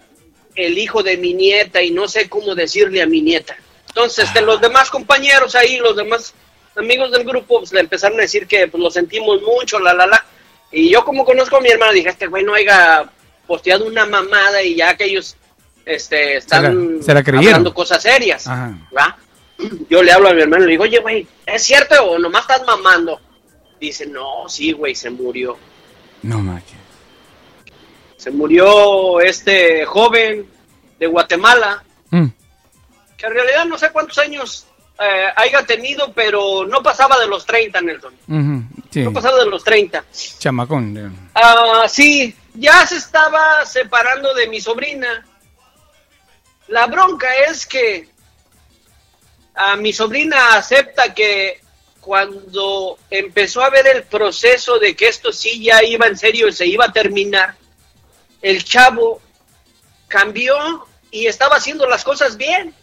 el hijo de mi nieta y no sé cómo decirle a mi nieta. Entonces, de los demás compañeros ahí, los demás amigos del grupo, pues le empezaron a decir que pues, lo sentimos mucho, la, la, la. Y yo como conozco a mi hermano, dije, este güey no haya posteado una mamada y ya que ellos este, están Se la- se la creyeron. hablando cosas serias. Yo le hablo a mi hermano y le digo, oye, güey, ¿es cierto o nomás estás mamando? Dice, no, sí, güey, se murió. No manches. Se murió este joven de Guatemala, Mm. que en realidad no sé cuántos años eh, haya tenido, pero no pasaba de los 30, Nelson. Sí. No pasaba de los 30. Chamacón. Ah, sí, ya se estaba separando de mi sobrina. La bronca es que a mi sobrina acepta que cuando empezó a ver el proceso de que esto sí ya iba en serio y se iba a terminar, el chavo cambió y estaba haciendo las cosas bien.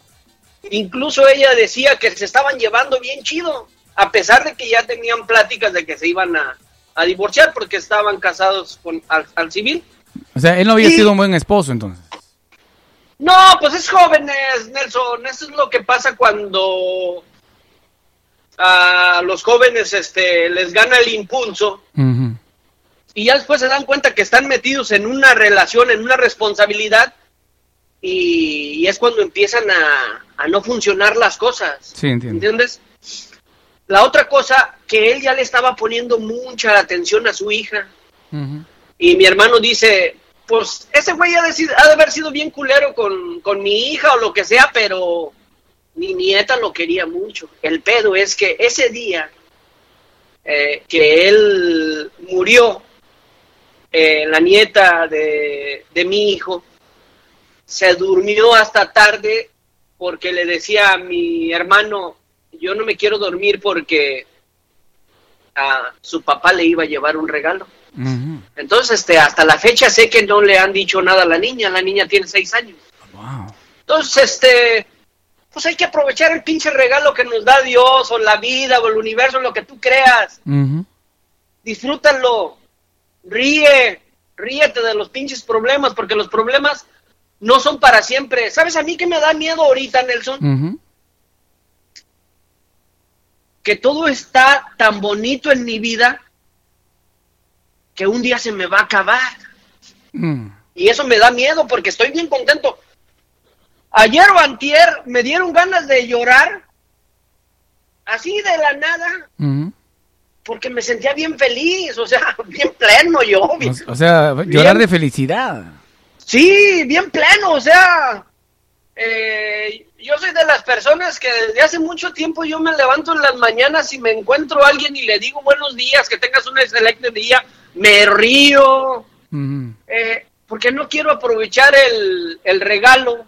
Incluso ella decía que se estaban llevando bien chido, a pesar de que ya tenían pláticas de que se iban a, a divorciar porque estaban casados con, al, al civil. O sea, él no había sido un buen esposo entonces. No, pues es jóvenes, Nelson. Eso es lo que pasa cuando a los jóvenes este, les gana el impulso y ya después se dan cuenta que están metidos en una relación, en una responsabilidad y, y es cuando empiezan a, a no funcionar las cosas. Sí, entiendo. ¿Entiendes? La otra cosa, que él ya le estaba poniendo mucha atención a su hija. Y mi hermano dice, pues ese güey ha de, ha de haber sido bien culero con, con mi hija o lo que sea, pero mi nieta lo quería mucho. El pedo es que ese día eh, que él murió, eh, la nieta de, de mi hijo, se durmió hasta tarde porque le decía a mi hermano, yo no me quiero dormir porque a su papá le iba a llevar un regalo. Entonces, este, hasta la fecha sé que no le han dicho nada a la niña. La niña tiene seis años. Wow. Entonces, este, pues hay que aprovechar el pinche regalo que nos da Dios o la vida o el universo, lo que tú creas. Disfrútalo. Ríe. Ríete de los pinches problemas porque los problemas no son para siempre. ¿Sabes a mí que me da miedo ahorita, Nelson? Que todo está tan bonito en mi vida que un día se me va a acabar. Mm. Y eso me da miedo porque estoy bien contento. Ayer o antier me dieron ganas de llorar, así de la nada, porque me sentía bien feliz, o sea, bien pleno yo. bien- O sea, llorar de felicidad. Sí, bien pleno, o sea, eh, yo soy de las personas que desde hace mucho tiempo yo me levanto en las mañanas y me encuentro a alguien y le digo buenos días, que tengas un excelente día, me río, eh, porque no quiero aprovechar el, el regalo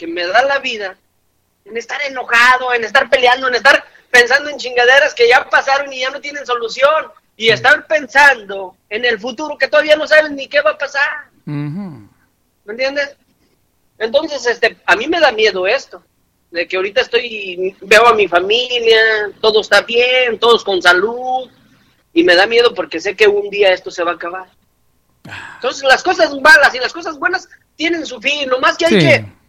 que me da la vida en estar enojado, en estar peleando, en estar pensando en chingaderas que ya pasaron y ya no tienen solución, y estar pensando en el futuro que todavía no saben ni qué va a pasar. ¿Me entiendes? Entonces, este, a mí me da miedo esto, de que ahorita estoy, veo a mi familia, todo está bien, todos con salud, y me da miedo porque sé que un día esto se va a acabar. Entonces, las cosas malas y las cosas buenas tienen su fin, nomás que hay que,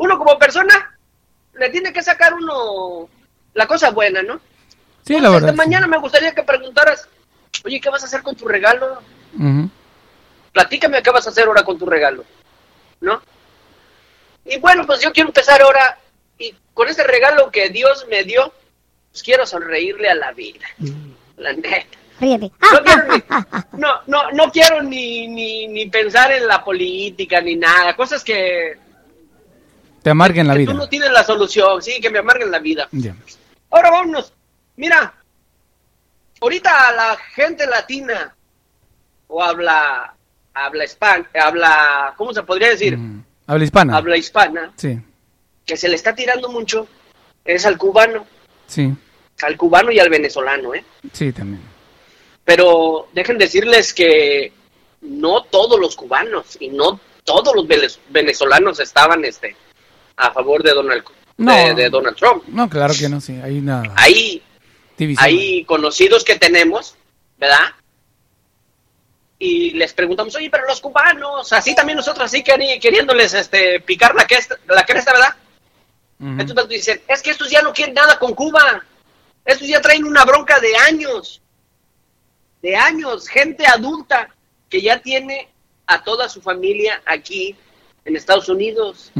uno como persona, le tiene que sacar uno la cosa buena, ¿no? Sí, la verdad. de mañana me gustaría que preguntaras, oye, ¿qué vas a hacer con tu regalo? Ujú. platícame qué vas a hacer ahora con tu regalo, ¿no? Y bueno, pues yo quiero empezar ahora y con ese regalo que Dios me dio, pues quiero sonreírle a la vida, la neta. No quiero ni, no, no, no quiero ni, ni, ni pensar en la política ni nada, cosas que, Te amarguen la que vida. tú no tienes la solución, sí, que me amarguen la vida. Ya. Ahora vámonos. Mira, ahorita la gente latina o habla habla hispana, habla, ¿cómo se podría decir? Habla hispana. Habla hispana, Sí, que se le está tirando mucho es al cubano, sí, al cubano y al venezolano, ¿eh? sí, también. Pero dejen decirles que no todos los cubanos y no todos los venez- venezolanos estaban este a favor de Donald No. de, de Donald Trump. No, claro que no, sí. Hay una Hay división. hay conocidos que tenemos, ¿verdad? Y les preguntamos, oye, pero los cubanos, así también nosotros, así queri- queriéndoles este, picar la cresta, la cresta ¿verdad? Ujú. Entonces dicen, es que estos ya no quieren nada con Cuba. Estos ya traen una bronca de años. De años. Gente adulta que ya tiene a toda su familia aquí en Estados Unidos.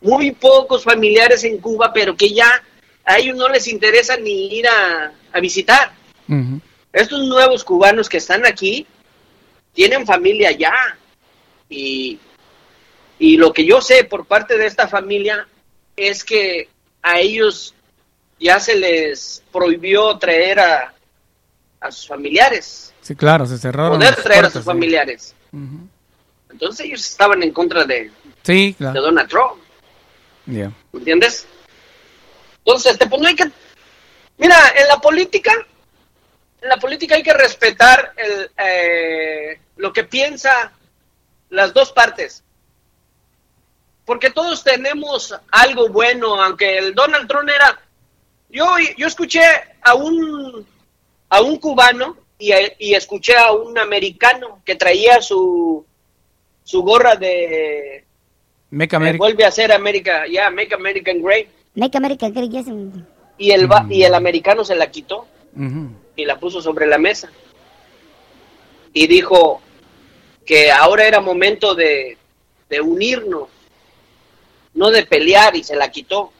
Muy pocos familiares en Cuba, pero que ya a ellos no les interesa ni ir a, a visitar. Estos nuevos cubanos que están aquí tienen familia ya. Y, y lo que yo sé por parte de esta familia es que a ellos ya se les prohibió traer a, a sus familiares, Sí, claro, se cerraron. poder traer a sus sí. familiares. Entonces ellos estaban en contra de, Sí, de. Donald Trump. Ya. ¿Me entiendes? Entonces, este, pues no hay que... Mira, en la política, en la política hay que respetar el, eh, lo que piensa las dos partes. Porque todos tenemos algo bueno, aunque el Donald Trump era... Yo, yo escuché a un, a un cubano y, y escuché a un americano que traía su, su gorra de... Make eh, America. vuelve a ser América, ya, Make American Great. Make America Great Yes. mm. Y el, va- y el americano se la quitó Ujú. y la puso sobre la mesa. Y dijo que ahora era momento de, de unirnos, no de pelear, y se la quitó.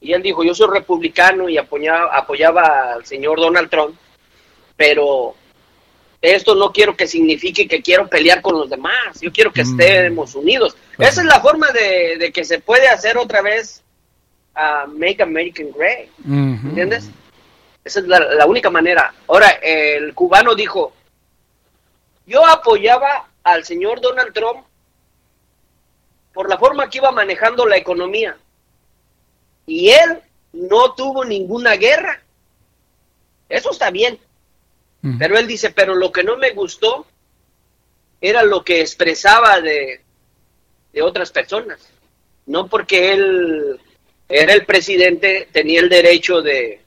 Y él dijo, yo soy republicano y apoyaba, apoyaba al señor Donald Trump, pero esto no quiero que signifique que quiero pelear con los demás, yo quiero que Mm. estemos unidos. Esa es la forma de, de que se puede hacer otra vez a Make American Great. ¿Entiendes? Esa es la, la única manera. Ahora, el cubano dijo, yo apoyaba al señor Donald Trump por la forma que iba manejando la economía. Y él no tuvo ninguna guerra. Eso está bien. Pero él dice, pero lo que no me gustó era lo que expresaba de, de otras personas. No porque él era el presidente, tenía el derecho de,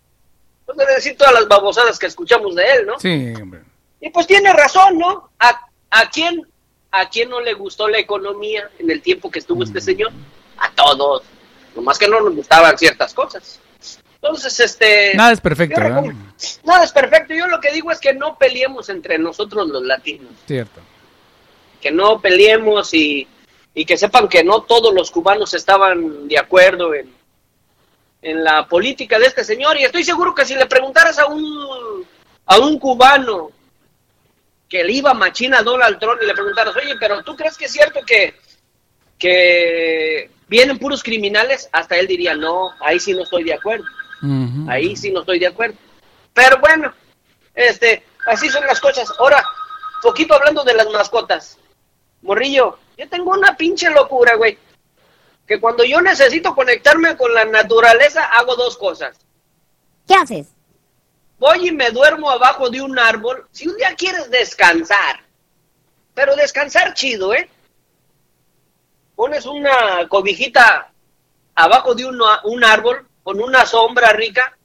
pues, de decir todas las babosadas que escuchamos de él, ¿no? Sí, hombre. Y pues tiene razón, ¿no? ¿A, a quién ¿a quién no le gustó la economía en el tiempo que estuvo este señor? A todos. Nomás que no nos gustaban ciertas cosas. Entonces, este... Nada es perfecto, ¿verdad? Nada es perfecto. Yo lo que digo es que no peleemos entre nosotros los latinos. Cierto. Que no peleemos y, y que sepan que no todos los cubanos estaban de acuerdo en, en la política de este señor. Y estoy seguro que si le preguntaras a un, a un cubano que le iba machina a Donald Trump y le preguntaras, oye, pero ¿tú crees que es cierto que, que vienen puros criminales? Hasta él diría, no, ahí sí no estoy de acuerdo. Ahí sí no estoy de acuerdo. Pero bueno, este, así son las cosas. Ahora, poquito hablando de las mascotas. Morrillo, yo tengo una pinche locura, güey. Que cuando yo necesito conectarme con la naturaleza, hago dos cosas. ¿Qué haces? Voy y me duermo abajo de un árbol. Si un día quieres descansar, pero descansar chido, ¿eh? Pones una cobijita abajo de un, un árbol con una sombra rica.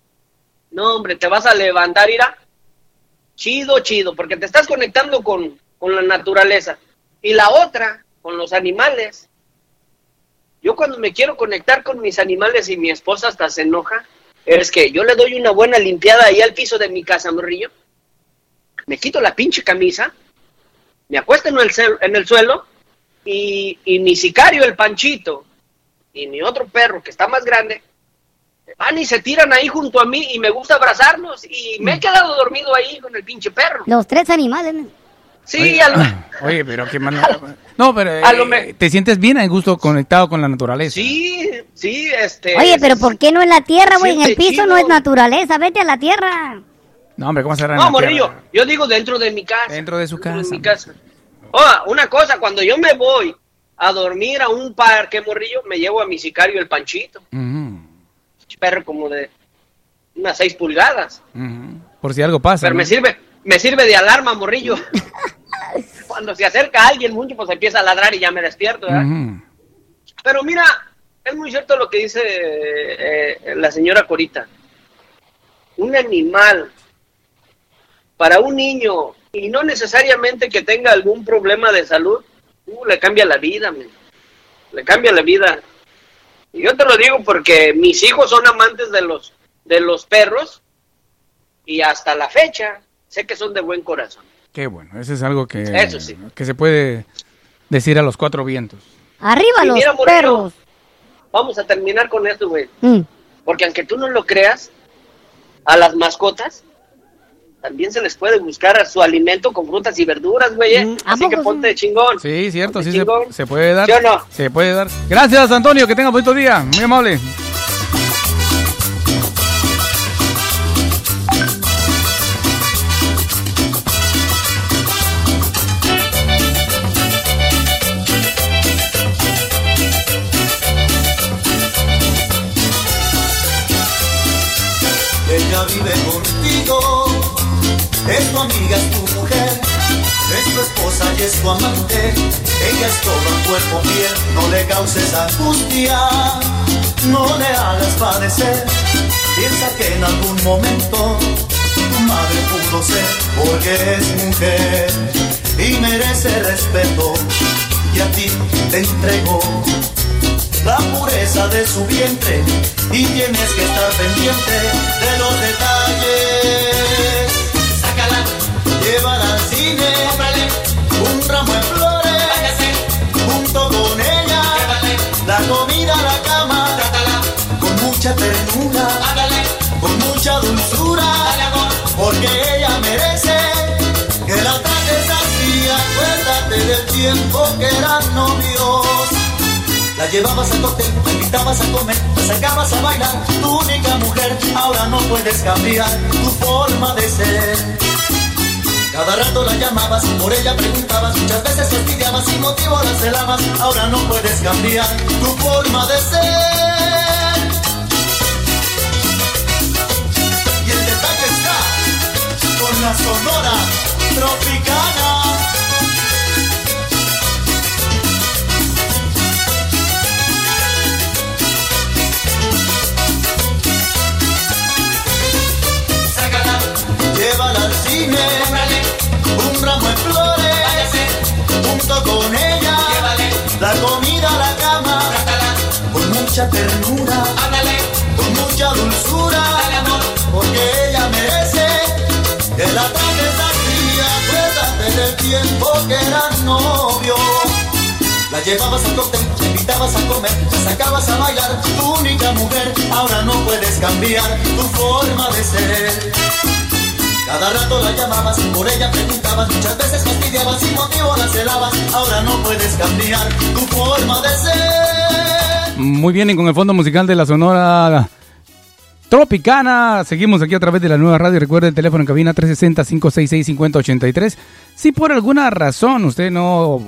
No, hombre, te vas a levantar, irá. Chido, chido, porque te estás conectando con, con la naturaleza. Y la otra, con los animales. Yo cuando me quiero conectar con mis animales y mi esposa hasta se enoja, es que yo le doy una buena limpiada ahí al piso de mi casa, morrillo. Me quito la pinche camisa, me acuesto en el, suelo y, y mi sicario, el Panchito, y mi otro perro que está más grande, van y se tiran ahí junto a mí y me gusta abrazarlos y me he quedado dormido ahí con el pinche perro. Los tres animales. ¿No? Sí, Oye, a lo- Oye, pero qué manera. No, pero A lo eh, me- te sientes bien a gusto conectado con la naturaleza. sí, sí, este... Oye, pero ¿por qué no en la tierra, güey? En el piso chido. no es naturaleza. Vete a la tierra. No, hombre, ¿cómo se No, morrillo, yo digo dentro de mi casa. Dentro de su casa. en mi casa. Oiga, una cosa, cuando yo me voy a dormir a un parque, morrillo, me llevo a mi sicario el Panchito. Perro como de unas seis pulgadas. Por si algo pasa. Pero ¿no? me sirve, me sirve de alarma, morrillo. Cuando se acerca alguien mucho, pues empieza a ladrar y ya me despierto. Pero mira, es muy cierto lo que dice eh, la señora Corita. Un animal para un niño y no necesariamente que tenga algún problema de salud, uh, le cambia la vida, men. le cambia la vida. Y yo te lo digo porque mis hijos son amantes de los de los perros y hasta la fecha sé que son de buen corazón. Qué bueno, eso es algo que, Eso sí. que se puede decir a los cuatro vientos. Arriba Y los mira, Moreno, perros. Vamos a terminar con esto, güey. Mm. Porque aunque tú no lo creas, a las mascotas también se les puede buscar a su alimento con frutas y verduras, güey. ¿eh? Así que ponte chingón. Sí, cierto, sí se, chingón. se puede dar. ¿Sí o no? Se puede dar. Gracias, Antonio, que tenga bonito día. Muy amable. Es tu amante. Ella es todo cuerpo piel, no le causes angustia, no le hagas padecer. Piensa que en algún momento tu madre pudo ser, porque es mujer y merece respeto. Y a ti te entregó la pureza de su vientre y tienes que estar pendiente de los detalles. Sácala, llévala al cine, que la trates así, acuérdate del tiempo que eran novios. La llevabas a cóctel, la invitabas a comer, la sacabas a bailar. Tu única mujer, ahora no puedes cambiar tu forma de ser. Cada rato la llamabas, por ella preguntabas, muchas veces fastidiabas sin motivo la celabas. Ahora no puedes cambiar tu forma de ser. Y el detalle está con la sonora tropicana. Mucha ternura, con mucha dulzura, porque ella merece que la trates así, acuérdate del tiempo que eran novios. La llevabas al cóctel, la invitabas a comer, la sacabas a bailar, tu única mujer, ahora no puedes cambiar tu forma de ser. Cada rato la llamabas, por ella preguntabas, muchas veces fastidiabas, sin motivo la celabas, ahora no puedes cambiar tu forma de ser. Muy bien, y con el fondo musical de la Sonora Tropicana. Seguimos aquí a través de la nueva radio. Recuerde el teléfono en cabina 360-566-5083. Si por alguna razón usted no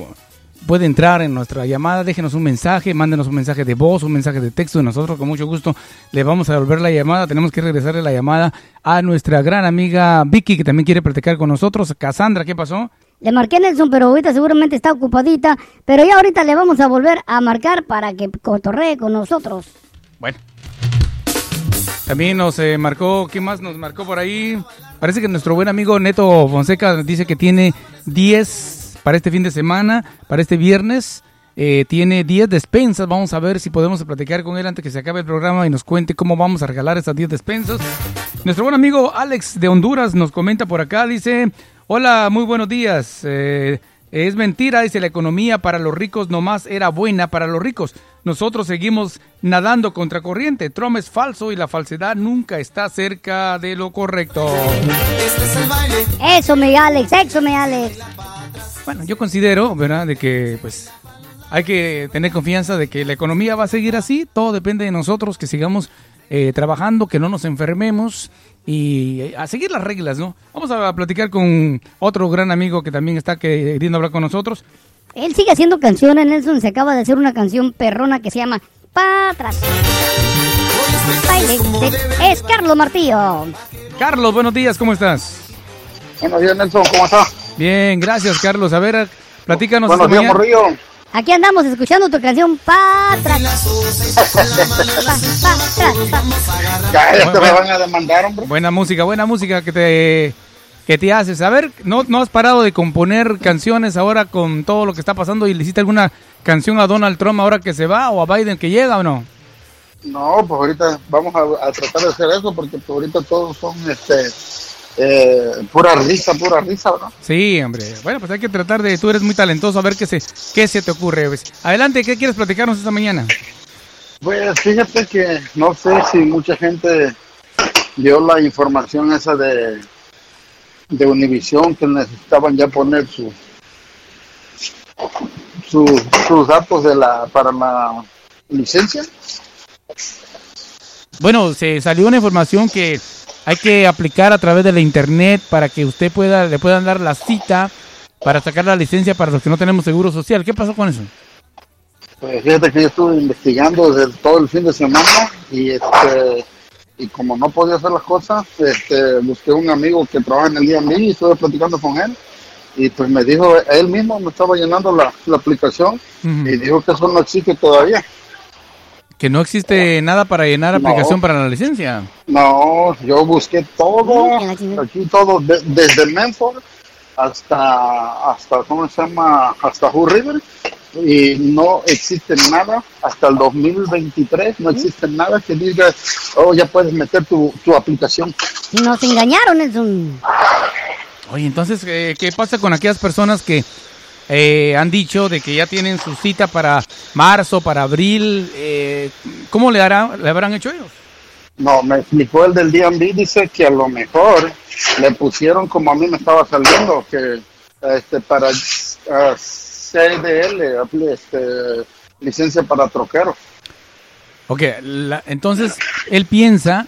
puede entrar en nuestra llamada, déjenos un mensaje, mándenos un mensaje de voz, un mensaje de texto. Nosotros con mucho gusto le vamos a devolver la llamada. Tenemos que regresarle la llamada a nuestra gran amiga Vicky, que también quiere platicar con nosotros. Cassandra, ¿qué pasó? Le marqué Nelson, pero ahorita seguramente está ocupadita. Pero ya ahorita le vamos a volver a marcar para que cotorree con nosotros. Bueno. También nos eh, marcó, ¿qué más nos marcó por ahí? Parece que nuestro buen amigo Neto Fonseca dice que tiene 10 para este fin de semana, para este viernes. eh, tiene 10 despensas. Vamos a ver si podemos platicar con él antes que se acabe el programa y nos cuente cómo vamos a regalar esas 10 despensas. Nuestro buen amigo Alex de Honduras nos comenta por acá, dice, hola, muy buenos días. Eh, es mentira, dice, la economía para los ricos nomás era buena para los ricos. Nosotros seguimos nadando contra corriente. Trump es falso y la falsedad nunca está cerca de lo correcto. Eso, mi Alex, eso, mi Alex. Bueno, yo considero, ¿verdad?, de que pues hay que tener confianza de que la economía va a seguir así. Todo depende de nosotros, que sigamos eh, trabajando, que no nos enfermemos y eh, a seguir las reglas, ¿no? Vamos a platicar con otro gran amigo que también está queriendo hablar con nosotros. Él sigue haciendo canciones, Nelson. Se acaba de hacer una canción perrona que se llama Pa' atrás. Baile de- Es Carlos Martillo. Carlos, buenos días, ¿cómo estás? Buenos días, Nelson, ¿cómo estás? Bien, gracias, Carlos. A ver, platícanos. Buenos esta días, mañana. Morrillo. Aquí andamos escuchando tu canción Pa' atrás. Pa'. Cállate, me van a demandar, hombre. Buena música, buena música que te que te haces. A ver, ¿no, ¿no has parado de componer canciones ahora con todo lo que está pasando y le hiciste alguna canción a Donald Trump ahora que se va o a Biden que llega o no? No, pues ahorita vamos a, a tratar de hacer eso porque pues, ahorita todos son este eh, pura risa, pura risa, ¿no? Sí, hombre. Bueno, pues hay que tratar de... Tú eres muy talentoso, a ver qué se, qué se te ocurre. pues. Adelante, ¿qué quieres platicarnos esta mañana? Pues fíjate que no sé si mucha gente dio la información esa de, de Univisión que necesitaban ya poner su, su- sus datos de la para la licencia. Bueno, se salió una información que hay que aplicar a través de la internet para que usted pueda le puedan dar la cita para sacar la licencia para los que no tenemos seguro social. ¿Qué pasó con eso? Pues fíjate que yo estuve investigando desde todo el fin de semana y este y como no podía hacer las cosas, este, busqué un amigo que trabaja en el DMV y estuve platicando con él y pues me dijo, él mismo me estaba llenando la, la aplicación y dijo que eso no existe todavía. Que no existe nada para llenar No. aplicación para la licencia. No, yo busqué todo, aquí todo, de- desde Medford hasta, hasta, ¿cómo se llama? Hasta Hood River. Y no existe nada hasta el 2023, no existe nada que diga, oh, ya puedes meter tu, tu aplicación. Nos engañaron, Nelson. Oye, entonces, eh, ¿qué pasa con aquellas personas que eh, han dicho de que ya tienen su cita para marzo, para abril? Eh, ¿Cómo le, hará, le habrán hecho ellos? No, me explicó el del DMV, dice que a lo mejor le pusieron como a mí me estaba saliendo, que este para CDL, este, licencia para troquero. Ok, la- entonces él piensa,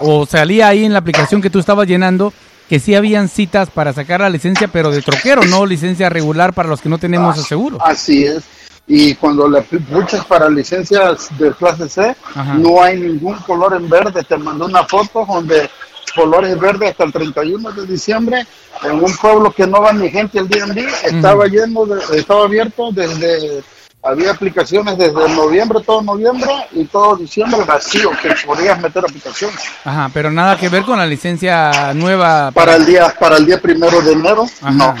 o salía ahí en la aplicación que tú estabas llenando, que sí habían citas para sacar la licencia, pero de troquero, no licencia regular para los que no tenemos el seguro. Así es. Y cuando le puchas para licencias de clase C, Ajá. no hay ningún color en verde. Te mandé una foto donde colores verdes hasta el 31 de diciembre en un pueblo que no va ni gente el día en día. Estaba lleno, de- estaba abierto desde, había aplicaciones desde noviembre, todo noviembre y todo diciembre vacío, que podías meter aplicaciones. Ajá, pero nada que ver con la licencia nueva. Para el día, para el día primero de enero, Ajá. no.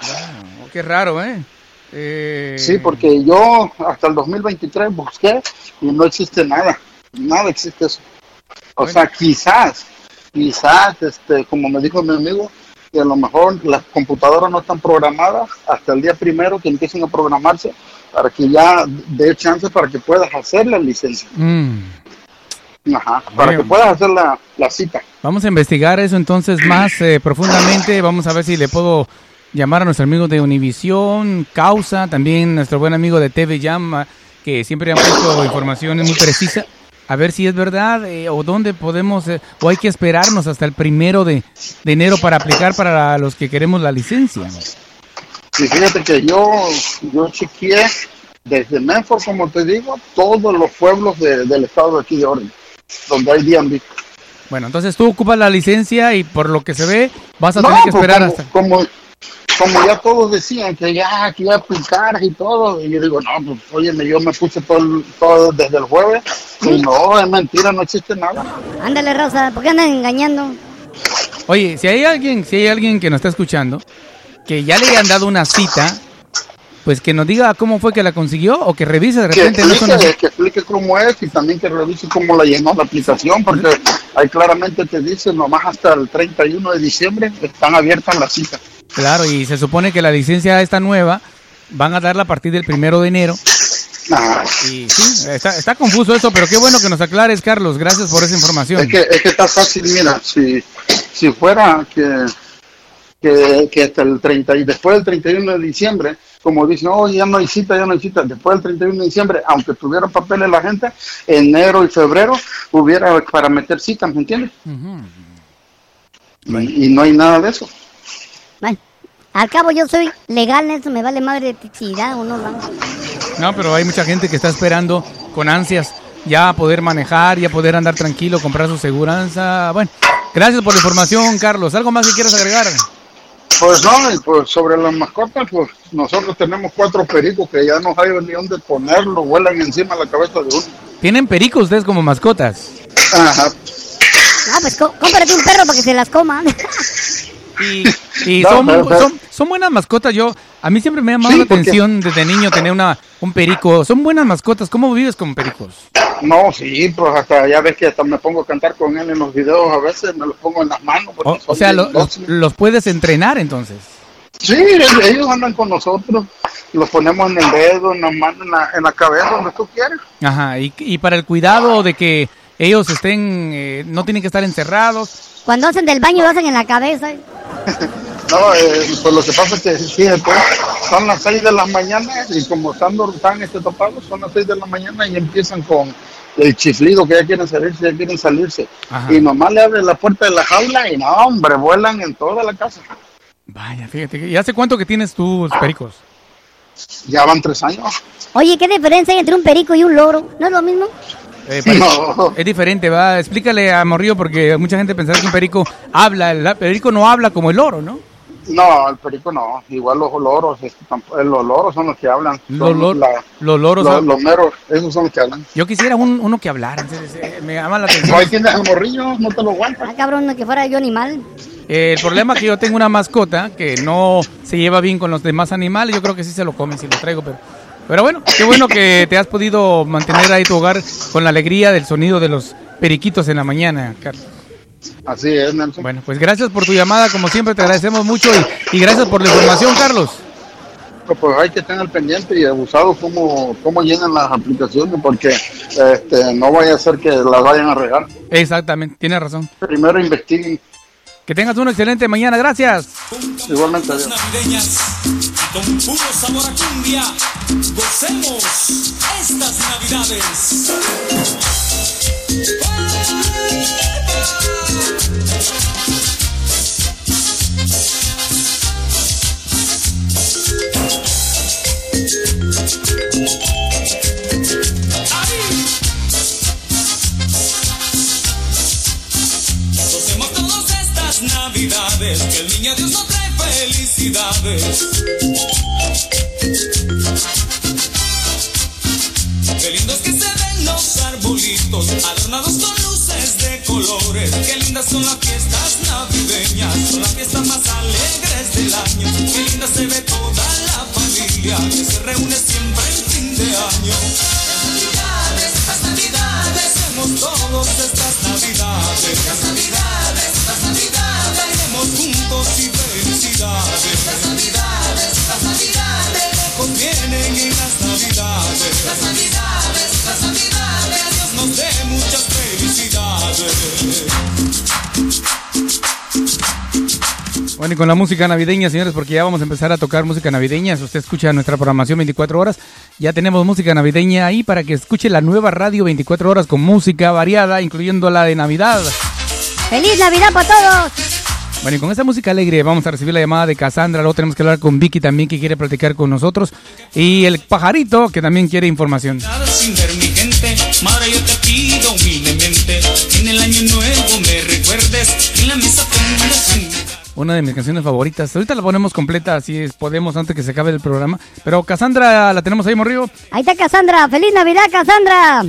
Oh, qué raro, ¿eh? Eh, Sí, porque yo hasta el 2023 busqué y no existe nada. Nada existe eso. O sea, quizás, quizás, este, como me dijo mi amigo, que a lo mejor las computadoras no están programadas hasta el día primero que empiecen a programarse para que ya dé chance para que puedas hacer la licencia. mm. Ajá, para que puedas hacer la, la cita. Vamos a investigar eso entonces más eh, profundamente. Vamos a ver si le puedo llamar a nuestro amigo de Univisión, Causa, también nuestro buen amigo de TV Llama, que siempre han puesto información muy precisa. A ver si es verdad eh, o dónde podemos, eh, o hay que esperarnos hasta el primero de, de enero para aplicar para los que queremos la licencia. Y fíjate que yo, yo chequeé desde Medford, como te digo, todos los pueblos de- del estado de aquí de Oregon, donde hay DMV. Bueno, entonces tú ocupas la licencia y por lo que se ve vas a No, tener que pues, esperar como, hasta... como, como ya todos decían que ya que iba a aplicar y todo, y yo digo, no, pues óyeme, yo me puse todo, el- todo desde el jueves, y no, es mentira, no existe nada. Ándale, Rosa, ¿por qué andan engañando? Oye, si hay alguien, si hay alguien que nos está escuchando, que ya le han dado una cita, pues que nos diga cómo fue que la consiguió o que revise de Que repente. no son explique, las- que explique cómo es y también que revise cómo la llenó la aplicación, porque ahí claramente te dice, nomás hasta el 31 de diciembre están abiertas las citas. Claro, y se supone que la licencia esta nueva van a darla a partir del primero de enero. Ah, Y sí, está, está confuso eso, pero qué bueno que nos aclares, Carlos. Gracias por esa información. Es que, es que está fácil, mira, si, si fuera que, que, que hasta el 30 y después del 31 de diciembre, como dicen, oh, ya no hay cita, ya no hay cita, después del 31 de diciembre, aunque tuviera papeles la gente, enero y febrero hubiera para meter citas, ¿me entiendes? Y, y no hay nada de eso. Bueno, al cabo yo soy legal, eso me vale madre si da o no da. No, pero hay mucha gente que está esperando con ansias ya poder manejar, ya poder andar tranquilo, comprar su seguranza. Bueno, gracias por la información, Carlos. ¿Algo más que quieras agregar? Pues no, y pues sobre las mascotas, pues nosotros tenemos cuatro pericos que ya no hay ni dónde ponerlo, vuelan encima de la cabeza de uno. ¿Tienen pericos ustedes como mascotas? Ajá. Ah, pues có- cómprate un perro para que se las coma. Y No, son, pero- pero- son, son buenas mascotas. Yo, a mí siempre me ha llamado Sí, la porque- atención desde niño tener una, un perico. Son buenas mascotas. ¿Cómo vives con pericos? No, sí, pues hasta ya ves que hasta me pongo a cantar con él en los videos, a veces me los pongo en las manos. O, sea, lo- los, los puedes entrenar entonces. Sí, ellos andan con nosotros, los ponemos en el dedo, en la mano, en la, en la cabeza, donde tú quieras. Ajá. Y, y para el cuidado de que ellos estén, eh, no tienen que estar encerrados. Cuando hacen del baño lo hacen en la cabeza. No, eh, pues lo que pasa es que fíjate, son las 6 de la mañana y como están, están este, tapados, son las 6 de la mañana y empiezan con el chiflido que ya quieren salirse, ya quieren salirse. Ajá. Y mamá le abre la puerta de la jaula y no, hombre, vuelan en toda la casa. Vaya, fíjate. ¿Y hace cuánto que tienes tus pericos? Ya van tres años. Oye, ¿qué diferencia hay entre un perico y un loro? ¿No es lo mismo? Eh, pare- Es diferente, va. Explícale a Morrillo porque mucha gente pensará que un perico habla. El perico no habla como el loro, ¿no? No, el perico no, igual los loros, este, eh, los loros son los que hablan. Los, lor- la- los loros. los, los meros, esos son los que hablan. Yo quisiera un- uno que hablara. Me llama la atención. No, ahí tienes al morrillo, no te lo aguantas. Ah, cabrón, no que fuera yo animal. Eh, el problema es que yo tengo una mascota que no se lleva bien con los demás animales. Yo creo que sí se lo comen si lo traigo, pero. Pero bueno, qué bueno que te has podido mantener ahí tu hogar con la alegría del sonido de los periquitos en la mañana, Carlos. Así es, Nelson. Bueno, pues gracias por tu llamada, como siempre te agradecemos mucho y, y gracias por la información, Carlos. Pues, pues hay que estar al pendiente y abusado cómo, cómo llenan las aplicaciones porque este, no vaya a ser que las vayan a regar. Exactamente, tienes razón. Primero investiguen. Que tengas una excelente mañana, gracias. Igualmente, adiós. Con puro sabor a cumbia. Gocemos estas navidades. Gocemos todas estas navidades, que el niño Dios nos trae felicidades. Qué lindos que se ven los arbolitos, adornados con luces de colores. Qué lindas son las fiestas navideñas, son las fiestas más alegres del año. Qué linda se ve toda la familia que se reúne siempre el fin de año. Navidades, estas navidades, hacemos todos estas navidades. Estas navidades. Las navidades, las navidades. Convienen en las navidades. Las navidades, las navidades. Dios nos dé muchas felicidades. Bueno, y con la música navideña, señores, porque ya vamos a empezar a tocar música navideña. Si usted escucha nuestra programación 24 horas, ya tenemos música navideña ahí para que escuche la nueva radio 24 horas con música variada, incluyendo la de Navidad. ¡Feliz Navidad para todos! Bueno, y con esta música alegre vamos a recibir la llamada de Cassandra. Luego tenemos que hablar con Vicky también, que quiere platicar con nosotros. Y el pajarito, que también quiere información. sin ver mi gente. Madre, yo te pido humildemente que en el año nuevo me recuerdes. En la mesa pongas un Una de mis canciones favoritas. Ahorita la ponemos completa, así es, podemos antes que se acabe el programa. Pero Cassandra, la tenemos ahí, Morrillo. Ahí está Cassandra. ¡Feliz Navidad, Cassandra!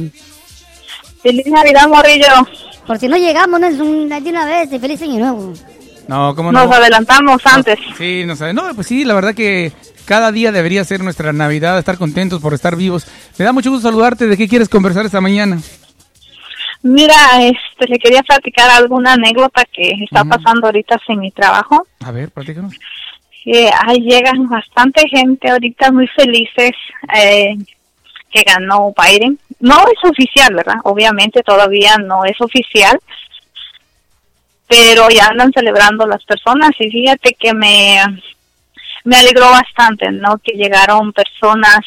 ¡Feliz Navidad, Morrillo! Por si no llegamos, no es un, de una vez. y ¡Feliz Año Nuevo! No, ¿cómo no? Nos adelantamos antes. Sí, no sabe. No, pues sí, la verdad que cada día debería ser nuestra Navidad, estar contentos por estar vivos. Me da mucho gusto saludarte. ¿De qué quieres conversar esta mañana? Mira, este, le quería platicar alguna anécdota que está pasando ahorita en mi trabajo. A ver, platícanos. Eh, ahí llegan bastante gente ahorita muy felices eh, que ganó Biden. No es oficial, ¿verdad? Obviamente todavía no es oficial, pero ya andan celebrando las personas y fíjate que me, me alegró bastante, ¿no? Que llegaron personas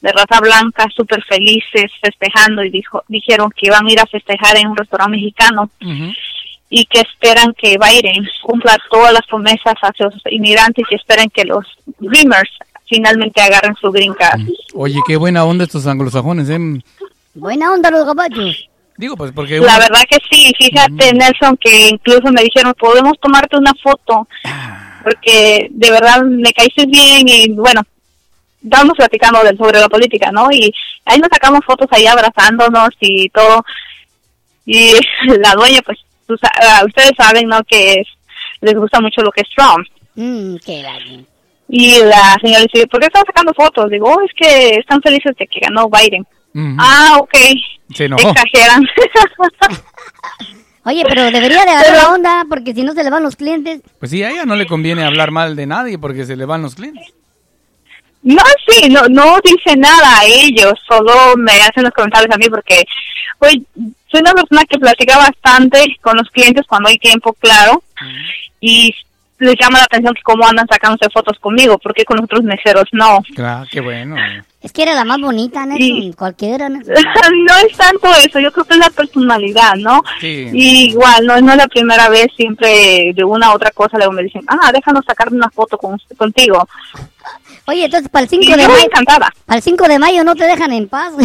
de raza blanca súper felices festejando y dijo, dijeron que iban a ir a festejar en un restaurante mexicano y que esperan que Biden cumpla todas las promesas hacia los inmigrantes y esperan que los Dreamers finalmente agarren su green card. Oye, qué buena onda estos anglosajones, ¿eh? Buena onda los gabachos. Digo, pues porque... La verdad que sí, fíjate Nelson que incluso me dijeron, podemos tomarte una foto porque de verdad me caíste bien y bueno, estábamos platicando del, sobre la política, ¿no? Y ahí nos sacamos fotos ahí abrazándonos y todo. Y la dueña, pues, tú ah, ustedes saben, ¿no? Que es- les gusta mucho lo que es Trump. Qué vale. Y la señora dice, ¿por qué están sacando fotos? Digo, "Oh, es que están felices de que ganó Biden. Ah, ok. Se enojó. Exageran. Oye, pero debería de agarrar la onda porque si no se le van los clientes. Pues sí, a ella no le conviene hablar mal de nadie porque se le van los clientes. No, sí, no, no dice nada a ellos, solo me hacen los comentarios a mí porque, pues, soy una persona que platica bastante con los clientes cuando hay tiempo, claro, y les llama la atención que cómo andan sacándose fotos conmigo, porque con los otros meseros no. Claro, qué bueno. Es que era la más bonita, Nelson. Cualquiera, no es tanto eso, yo creo que es la personalidad, ¿no? Sí. Y igual, no, no es la primera vez, siempre de una u otra cosa luego me dicen, ah, déjanos sacar una foto con, contigo. Oye, entonces para el 5 Y de yo mayo. encantada. Para el 5 de mayo no te dejan en paz.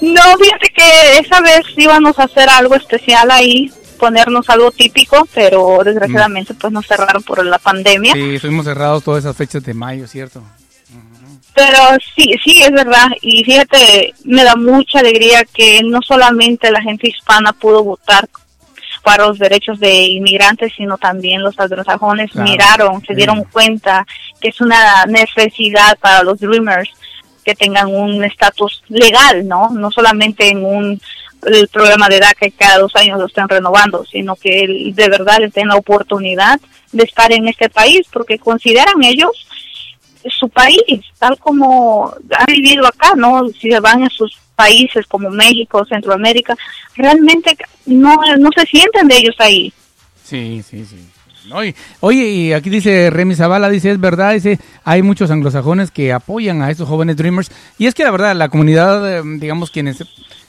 No, fíjate que esa vez íbamos a hacer algo especial ahí, ponernos algo típico, pero desgraciadamente pues nos cerraron por la pandemia. Sí, estuvimos cerrados todas esas fechas de mayo, ¿cierto? Pero sí, sí, es verdad. Y fíjate, me da mucha alegría que no solamente la gente hispana pudo votar para los derechos de inmigrantes, sino también los anglosajones Claro, miraron, se sí. dieron cuenta que es una necesidad para los Dreamers que tengan un estatus legal, ¿no? No solamente en un el programa de DACA cada dos años lo estén renovando, sino que de verdad les den la oportunidad de estar en este país, porque consideran ellos su país, tal como han vivido acá, ¿no? Si se van a sus países como México, Centroamérica, realmente no, no se sienten de ellos ahí. Sí, sí, sí. Y- oye, y aquí dice Remy Zavala, dice, es verdad, dice, hay muchos anglosajones que apoyan a estos jóvenes Dreamers. Y es que la verdad, la comunidad, eh, digamos, quienes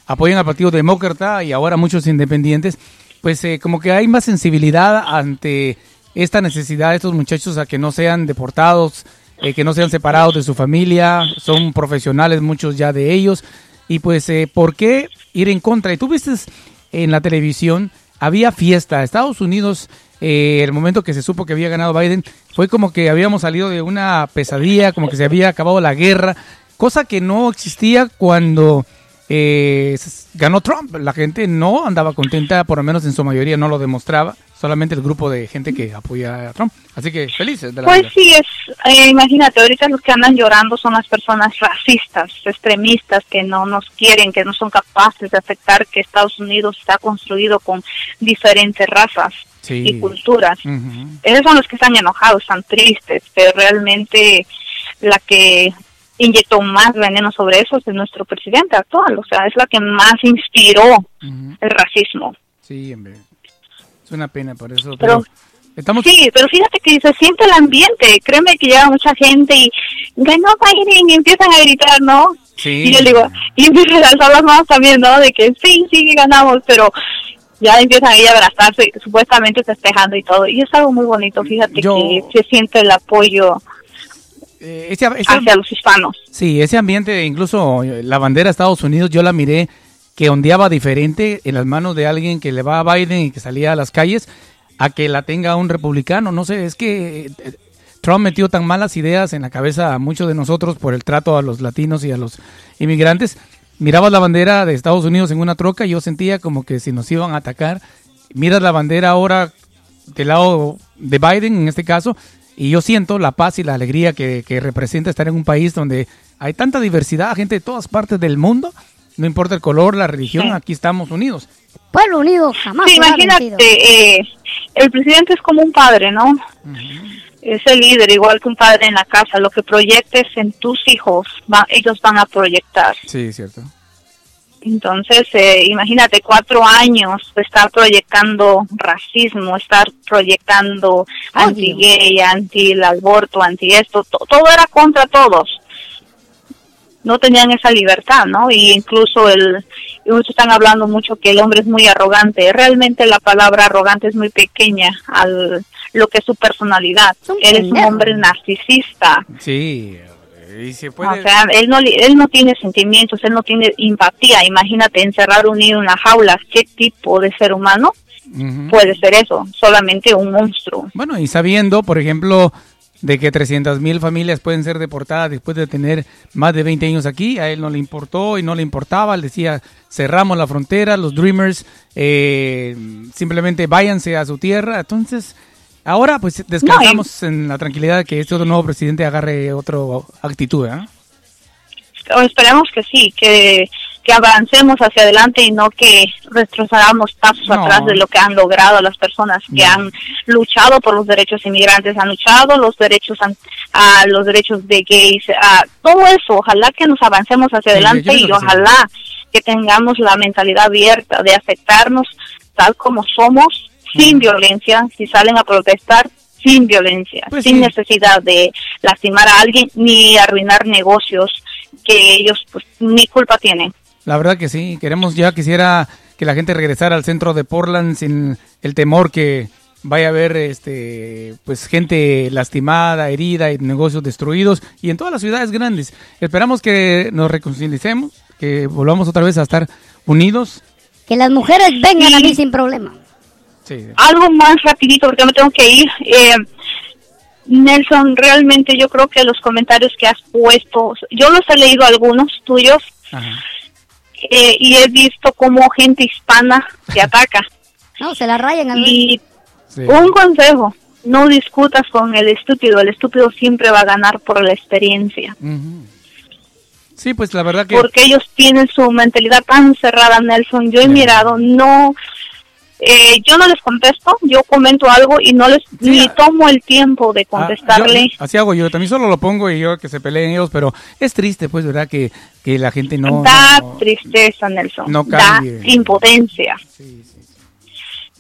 apoyan al Partido Demócrata y ahora muchos independientes, pues eh, como que hay más sensibilidad ante esta necesidad de estos muchachos a que no sean deportados, eh, que no sean separados de su familia, son profesionales muchos ya de ellos. Y pues, eh, ¿por qué ir en contra? Y tú viste en la televisión, había fiesta. Estados Unidos, eh, el momento que se supo que había ganado Biden, fue como que habíamos salido de una pesadilla, como que se había acabado la guerra, cosa que no existía cuando eh, ganó Trump. La gente no andaba contenta, por lo menos en su mayoría no lo demostraba, solamente el grupo de gente que apoya a Trump. Así que felices de la Pues vida. sí, es, eh, imagínate, ahorita los que andan llorando son las personas racistas, extremistas, que no nos quieren, que no son capaces de aceptar que Estados Unidos está construido con diferentes razas Sí. y culturas. Esos son los que están enojados, están tristes, pero realmente la que inyectó más veneno sobre eso es nuestro presidente actual, o sea, es la que más inspiró el racismo. Sí, hombre. Es una pena por eso. Pero- Pero, Estamos... Sí, pero fíjate que se siente el ambiente. Créeme que llega mucha gente y ganó Biden y empiezan a gritar, ¿no? Sí. Y yo digo, y empiezan a alzar las manos también, ¿no? De que sí, sí, ganamos, pero ya empiezan ahí a abrazarse, supuestamente festejando y todo. Y es algo muy bonito, fíjate Yo- que se siente el apoyo Eh, ese- ese- hacia los hispanos. Sí, ese ambiente, incluso eh, la bandera de Estados Unidos, yo la miré que ondeaba diferente en las manos de alguien que le va a Biden y que salía a las calles a que la tenga un republicano. No sé, es que eh, Trump metió tan malas ideas en la cabeza a muchos de nosotros por el trato a los latinos y a los inmigrantes. Mirabas la bandera de Estados Unidos en una troca y yo sentía como que si nos iban a atacar. Miras la bandera ahora del lado de Biden, en este caso, y yo siento la paz y la alegría que, que representa estar en un país donde hay tanta diversidad, gente de todas partes del mundo, no importa el color, la religión, Sí. aquí estamos unidos. Pueblo unido jamás. Sí, imagínate, eh, el presidente es como un padre, ¿no? Es el líder, igual que un padre en la casa. Lo que proyectes en tus hijos, va- ellos van a proyectar. Sí, cierto. Entonces, eh, imagínate, cuatro años de estar proyectando racismo, estar proyectando anti-gay, anti el aborto, anti esto, to- todo era contra todos. No tenían esa libertad, ¿no? Y incluso el, muchos están hablando mucho que el hombre es muy arrogante. Realmente la palabra arrogante es muy pequeña al lo que es su personalidad. Él es un hombre narcisista. Sí, y se puede... O sea, él no, él no tiene sentimientos, él no tiene empatía. Imagínate encerrar un niño en una jaula. ¿Qué tipo de ser humano puede ser eso? Solamente un monstruo. Bueno, y sabiendo, por ejemplo, de que 300 mil familias pueden ser deportadas después de tener más de 20 años aquí, a él no le importó y no le importaba, él decía, cerramos la frontera, los Dreamers eh, simplemente váyanse a su tierra, entonces... Ahora pues descansamos en la tranquilidad de que este otro nuevo presidente agarre otra actitud, ¿ah? O esperemos que sí, que, que avancemos hacia adelante y no que retrocedamos pasos No. atrás de lo que han logrado las personas que han luchado por los derechos inmigrantes, han luchado los derechos a los derechos de gays, a todo eso. Ojalá que nos avancemos hacia adelante y sí. ojalá que tengamos la mentalidad abierta de aceptarnos tal como somos, sin violencia, si salen a protestar, sin violencia, Pues sin sí. necesidad de lastimar a alguien ni arruinar negocios que ellos pues ni culpa tienen. La verdad que sí, queremos ya quisiera que la gente regresara al centro de Portland sin el temor que vaya a haber este pues gente lastimada, herida y negocios destruidos y en todas las ciudades grandes. Esperamos que nos reconcilicemos, que volvamos otra vez a estar unidos. Que las mujeres vengan a mí sin problema. Sí. Algo más rapidito porque me tengo que ir. Eh, Nelson, realmente yo creo que los comentarios que has puesto, yo los he leído algunos tuyos eh, y he visto cómo gente hispana te ataca. No, se la rayan al Y un consejo, no discutas con el estúpido, el estúpido siempre va a ganar por la experiencia. Sí, pues la verdad que porque ellos tienen su mentalidad tan cerrada, Nelson. Yo he mirado, no, eh, yo no les contesto, yo comento algo y no les ni tomo el tiempo de Ah, contestarle. yo- así hago yo, también solo lo pongo y yo que se peleen ellos, pero es triste pues, ¿verdad? Que, que la gente no... da no- tristeza, Nelson. no da cambie. impotencia.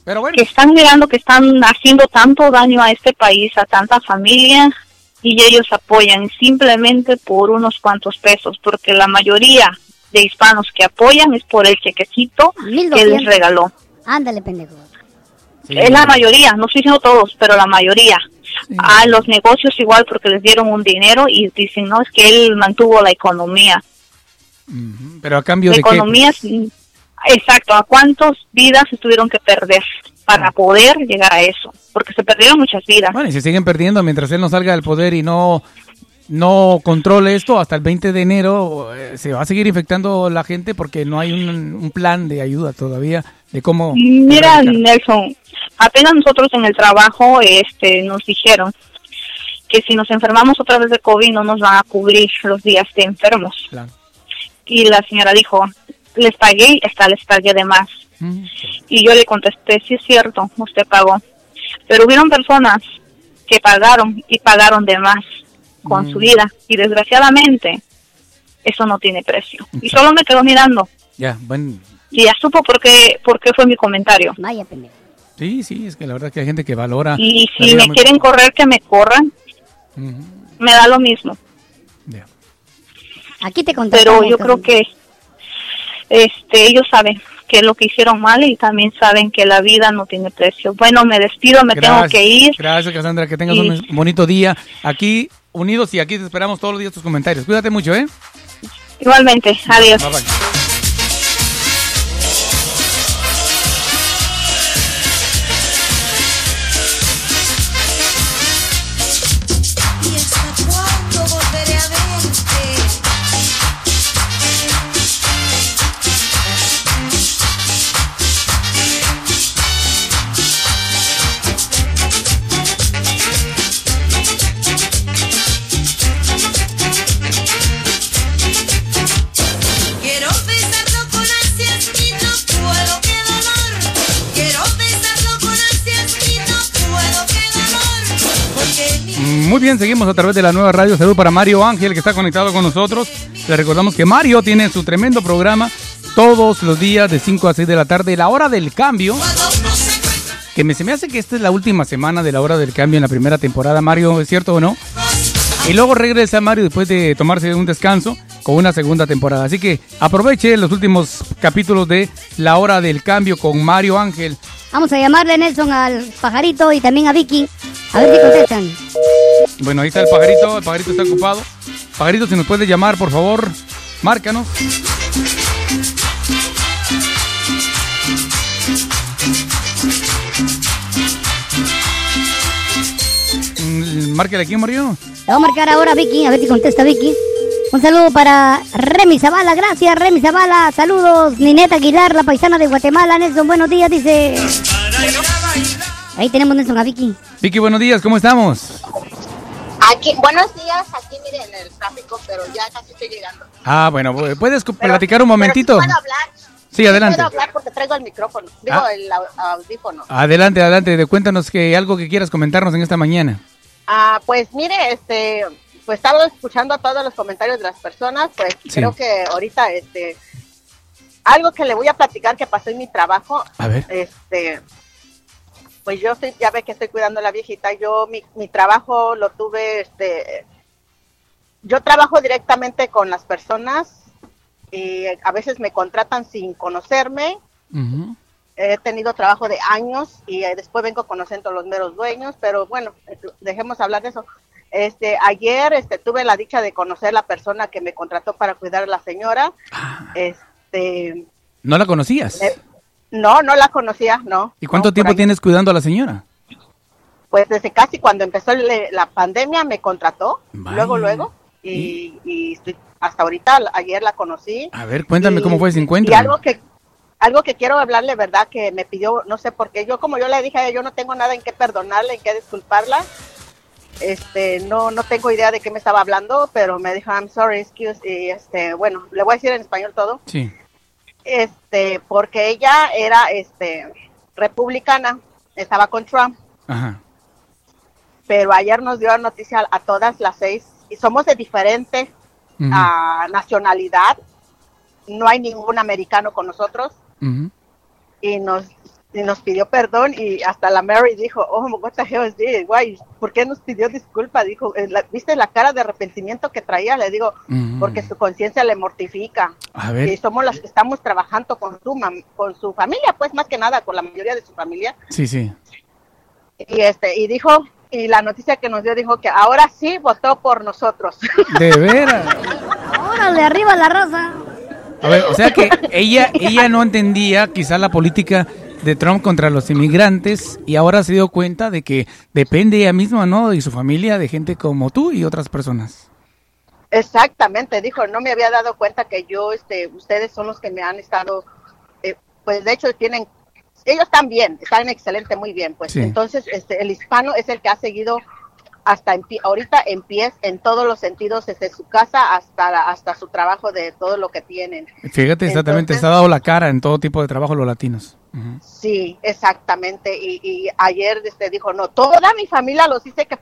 Pero bueno. Que están mirando que están haciendo tanto daño a este país, a tanta familia, y ellos apoyan simplemente por unos cuantos pesos, porque la mayoría de hispanos que apoyan es por el chequecito que les 1200. regaló. Ándale, pendejo. Es la mayoría, no estoy diciendo todos, pero la mayoría. A los negocios igual porque les dieron un dinero y dicen, no, es que él mantuvo la economía. Pero a cambio La de qué... economía, exacto, ¿a cuántas vidas se tuvieron que perder para poder llegar a eso? Porque se perdieron muchas vidas. Bueno, y se siguen perdiendo mientras él no salga del poder y no, no controle esto hasta el 20 de enero, eh, se va a seguir infectando la gente porque no hay un, un plan de ayuda todavía de cómo... Mira, Nelson, apenas nosotros en el trabajo este, nos dijeron que si nos enfermamos otra vez de COVID no nos van a cubrir los días de enfermos. Claro. Y la señora dijo, les pagué, hasta les pagué de más. Y yo le contesté, sí es cierto, usted pagó. Pero hubieron personas que pagaron y pagaron de más con su vida. Y desgraciadamente, eso no tiene precio. Y solo me quedó mirando. Ya, bueno, Y ya supo por qué, por qué fue mi comentario. Vaya pendejo. Sí, sí, es que la verdad que hay gente que valora. Y si me muy- quieren correr, que me corran. Me da lo mismo. Aquí te. Pero yo creo que este ellos saben que lo que hicieron mal y también saben que la vida no tiene precio. Bueno, me despido, me tengo que ir. Gracias, Cassandra. Que tengas Y- un bonito día. Aquí, unidos y aquí te esperamos todos los días tus comentarios. Cuídate mucho, ¿eh? Igualmente, adiós. Bye, bye. Muy bien, seguimos a través de la nueva radio. Salud para Mario Ángel, que está conectado con nosotros. Le recordamos que Mario tiene su tremendo programa todos los días de 5 a 6 de la tarde, la hora del cambio. Que me, se me hace que esta es la última semana de la hora del cambio en la primera temporada, Mario, ¿es cierto o no? Y luego regresa Mario después de tomarse un descanso con una segunda temporada. Así que aproveche los últimos capítulos de La Hora del Cambio con Mario Ángel. Vamos a llamarle Nelson al pajarito y también a Vicky. A ver si contestan. Bueno, ahí está el pajarito, el pajarito está ocupado. Pajarito, si nos puede llamar, por favor, márcanos. Mm, Márquele aquí, Mario. Le voy a marcar ahora a Vicky, a ver si contesta Vicky. Un saludo para Remy Zavala, gracias Remy Zavala. Saludos, Nineta Aguilar, la paisana de Guatemala. Nelson, buenos días, dice. Ahí tenemos Nelson a Vicky. Vicky, buenos días, ¿cómo estamos? Aquí, buenos días, aquí miren el tráfico, pero ya casi estoy llegando. Ah, bueno, ¿puedes platicar un momentito? Pero sí puedo hablar. Sí, adelante. Puedo hablar porque traigo el micrófono, digo Ah. el au- audífono. Adelante, adelante, de- cuéntanos que algo que quieras comentarnos en esta mañana. Ah, pues mire, este, pues estaba escuchando todos los comentarios de las personas, pues Sí. creo que ahorita, este, algo que le voy a platicar que pasó en mi trabajo, A ver. este, pues yo estoy, ya ve que estoy cuidando a la viejita, yo mi, mi trabajo lo tuve, este, yo trabajo directamente con las personas y a veces me contratan sin conocerme, he tenido trabajo de años y eh, después vengo conociendo a los meros dueños, pero bueno, dejemos hablar de eso. Este, ayer este, tuve la dicha de conocer la persona que me contrató para cuidar a la señora. Este, ¿No la conocías? eh, no, no la conocía, no. ¿Y cuánto no, tiempo tienes cuidando a la señora? Pues desde casi cuando empezó el- la pandemia me contrató, Vaya. luego, luego, y, y estoy- hasta ahorita, ayer la conocí. A ver, cuéntame cómo fue ese Y encuentro. algo que algo que quiero hablarle, ¿verdad? Que me pidió, no sé por qué, yo como yo le dije a ella, yo no tengo nada en qué perdonarle, en qué disculparla. Este, no no tengo idea de qué me estaba hablando, pero me dijo, I'm sorry, excuse, y este, bueno, le voy a decir en español todo. Sí. Este, porque ella era, este, republicana, estaba con Trump, Ajá. pero ayer nos dio noticia a todas las seis, y somos de diferente ah, nacionalidad, no hay ningún americano con nosotros, y nos y nos pidió perdón y hasta la Mary dijo, oh, what the hell is this? Why? ¿Por qué nos pidió disculpa? Dijo, eh, ¿viste la cara de arrepentimiento que traía? Le digo, Mm. porque su conciencia le mortifica. A ver. Y somos las que estamos trabajando con su, mam- con su familia, pues más que nada con la mayoría de su familia. Sí, sí. Y este y dijo, y la noticia que nos dio dijo que ahora sí votó por nosotros. De veras. Órale, arriba la raza. A ver, o sea que ella, ella no entendía quizá la política de Trump contra los inmigrantes y ahora se dio cuenta de que depende ella misma, ¿no? Y su familia de gente como tú y otras personas. Exactamente, dijo, no me había dado cuenta que yo, este, ustedes son los que me han estado, eh, pues de hecho tienen, ellos están bien, están excelente, muy bien, pues Sí. entonces este, el hispano es el que ha seguido hasta en pie- ahorita en pies en todos los sentidos, desde su casa hasta, hasta su trabajo de todo lo que tienen. Fíjate, exactamente, se ha dado la cara en todo tipo de trabajo los latinos. Sí, exactamente. Y, y ayer este dijo, no, toda mi familia los hice que,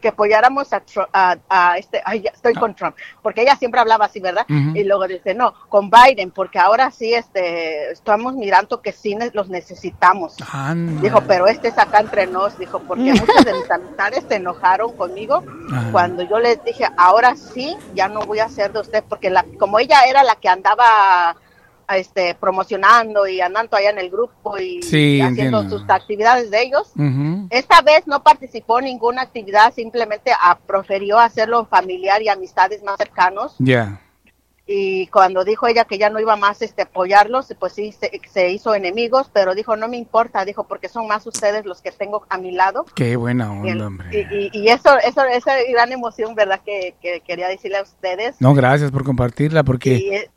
que apoyáramos a, Tru- a, a este, ay, estoy con Trump, porque ella siempre hablaba así, ¿verdad? Y luego dice, no, con Biden, porque ahora sí este, estamos mirando que sí los necesitamos. Anda. Dijo, pero este es acá entre nos, dijo, porque muchos de mis amistades se enojaron conmigo Ajá. cuando yo les dije, ahora sí, ya no voy a ser de usted, porque la, como ella era la que andaba este, promocionando y andando allá en el grupo y Sí, haciendo entiendo. sus actividades de ellos, Ujú. esta vez no participó en ninguna actividad, simplemente ah, prefirió hacerlo familiar y amistades más cercanos. Ya. Y cuando dijo ella que ya no iba más este, apoyarlos, pues sí, se, se hizo enemigos, pero dijo, no me importa, dijo, porque son más ustedes los que tengo a mi lado. Qué buena Y, el- onda, hombre. y, y- y eso, eso, esa gran emoción, ¿verdad? Que, que quería decirle a ustedes. No, gracias por compartirla porque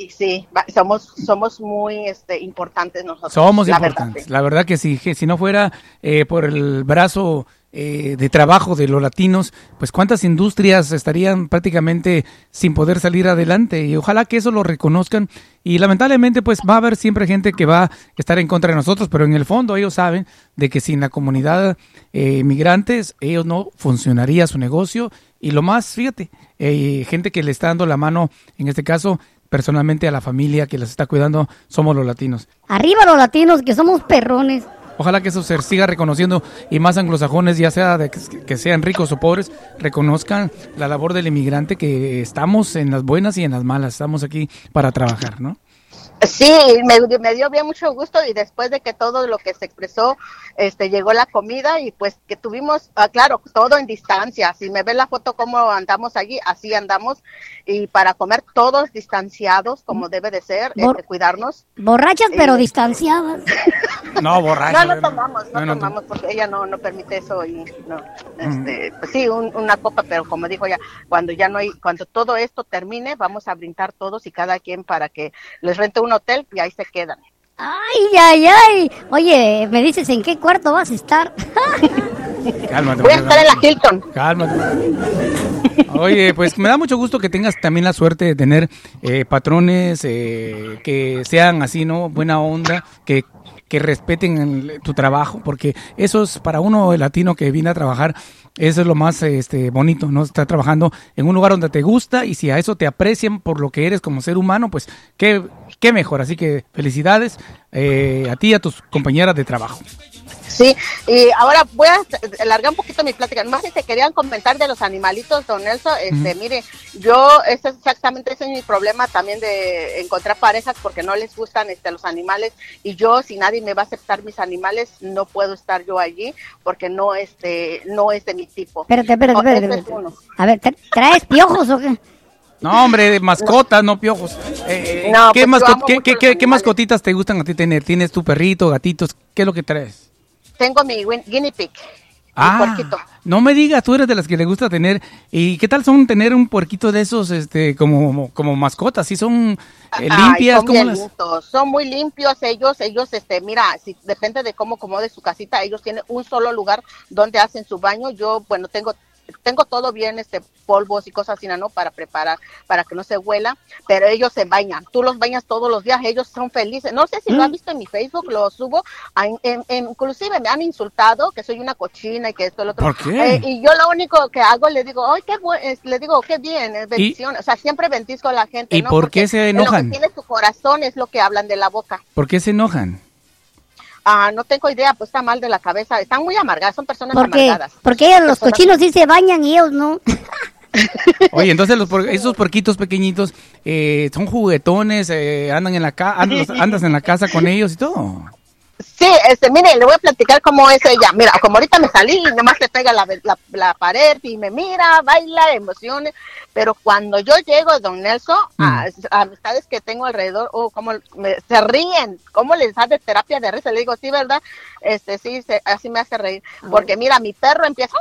Y, sí, somos, somos muy este, importantes nosotros. somos la verdad, importantes. sí. La verdad que sí, que si no fuera eh, por el brazo eh, de trabajo de los latinos, pues cuántas industrias estarían prácticamente sin poder salir adelante y ojalá que eso lo reconozcan y lamentablemente pues va a haber siempre gente que va a estar en contra de nosotros, pero en el fondo ellos saben de que sin la comunidad eh, migrantes ellos no funcionaría su negocio y lo más, fíjate, eh, gente que le está dando la mano, en este caso personalmente a la familia que las está cuidando, somos los latinos. Arriba los latinos, que somos perrones. Ojalá que eso se siga reconociendo y más anglosajones, ya sea de que, que sean ricos o pobres, reconozcan la labor del inmigrante, que estamos en las buenas y en las malas, estamos aquí para trabajar, ¿no? Sí, me, me dio bien mucho gusto y después de que todo lo que se expresó, este, llegó la comida y pues que tuvimos, ah, claro, todo en distancia. Si me ven la foto cómo andamos allí, así andamos y para comer todos distanciados como debe de ser, Bor- este, cuidarnos. Borrachas, pero Eh, distanciadas. No, borracho. No, no tomamos, no, No, no tomamos porque ella no, no permite eso y no, este, pues sí, un- una copa, pero como dijo ella, cuando ya no hay, cuando todo esto termine, vamos a brindar todos y cada quien para que les rente un hotel y ahí se quedan. Ay, ay, ay. Oye, ¿me dices en qué cuarto vas a estar? Cálmate. Voy a estar en la Hilton. Cálmate. Oye, pues me da mucho gusto que tengas también la suerte de tener eh, patrones eh, que sean así, ¿no? Buena onda, que, que respeten tu trabajo, porque eso es para uno el latino que viene a trabajar, eso es lo más este, bonito, ¿no? Estar trabajando en un lugar donde te gusta y si a eso te aprecian por lo que eres como ser humano, pues qué, qué mejor. Así que felicidades eh, a ti y a tus compañeras de trabajo. Sí, y ahora voy a alargar un poquito mi plática. Más si se querían comentar de los animalitos, don Nelson, este, mire, yo, ese es exactamente ese es mi problema también de encontrar parejas porque no les gustan este, los animales y yo, si nadie me va a aceptar mis animales, no puedo estar yo allí porque no, este, no es de mi tipo. Espérate, espérate, Oh, espérate. ese es espérate. uno. A ver, ¿tra- ¿traes piojos o qué? No, hombre, de mascotas, no, piojos. Eh, eh, No, ¿qué, pues mascot- qué- mascotitas te gustan a ti tener? ¿Tienes tu perrito, gatitos? ¿Qué es lo que traes? Tengo mi guinea pig, mi Ah, puerquito. no me digas, tú eres de las que le gusta tener. ¿Y qué tal son tener un puerquito de esos este, como, como mascotas? ¿Sí son eh, Ay, limpias? son ¿Cómo bien las...? lindos, son muy limpios ellos, ellos, este, mira, si depende de cómo acomode su casita, ellos tienen un solo lugar donde hacen su baño. Yo, bueno, tengo tengo todo bien, este, polvos y cosas así, ¿no? Para preparar, para que no se huela, pero ellos se bañan. Tú los bañas todos los días, ellos son felices. No sé si lo has visto en mi Facebook, lo subo. a- en- en- inclusive me han insultado que soy una cochina y que esto y lo otro. ¿Por qué? Eh, y yo lo único que hago, le digo, ay, qué bueno, le digo, qué bien, es bendición. O sea, siempre bendizco a la gente, ¿Y ¿no? por Porque qué se en Lo enojan? que tiene su corazón es lo que hablan de la boca. ¿Por qué se enojan? Ah, no tengo idea, pues está mal de la cabeza. Están muy amargadas, son personas Porque, amargadas. porque ellos, los Personas- cochinos sí se bañan y ellos no. Oye, entonces los, por- esos puerquitos pequeñitos eh, son juguetones, eh, andan en la ca- andas, andas en la casa con ellos y todo. Sí, este, mire, le voy a platicar cómo es ella. Mira, como ahorita me salí y nomás se pega la, la, la pared y me mira, baila, emociones. Pero cuando yo llego, don Nelson, a, a amistades que tengo alrededor, oh, cómo me- se ríen, cómo les da de terapia de risa. Le digo, sí, ¿verdad? Este, sí, se- así me hace reír. Porque mira, mi perro empieza,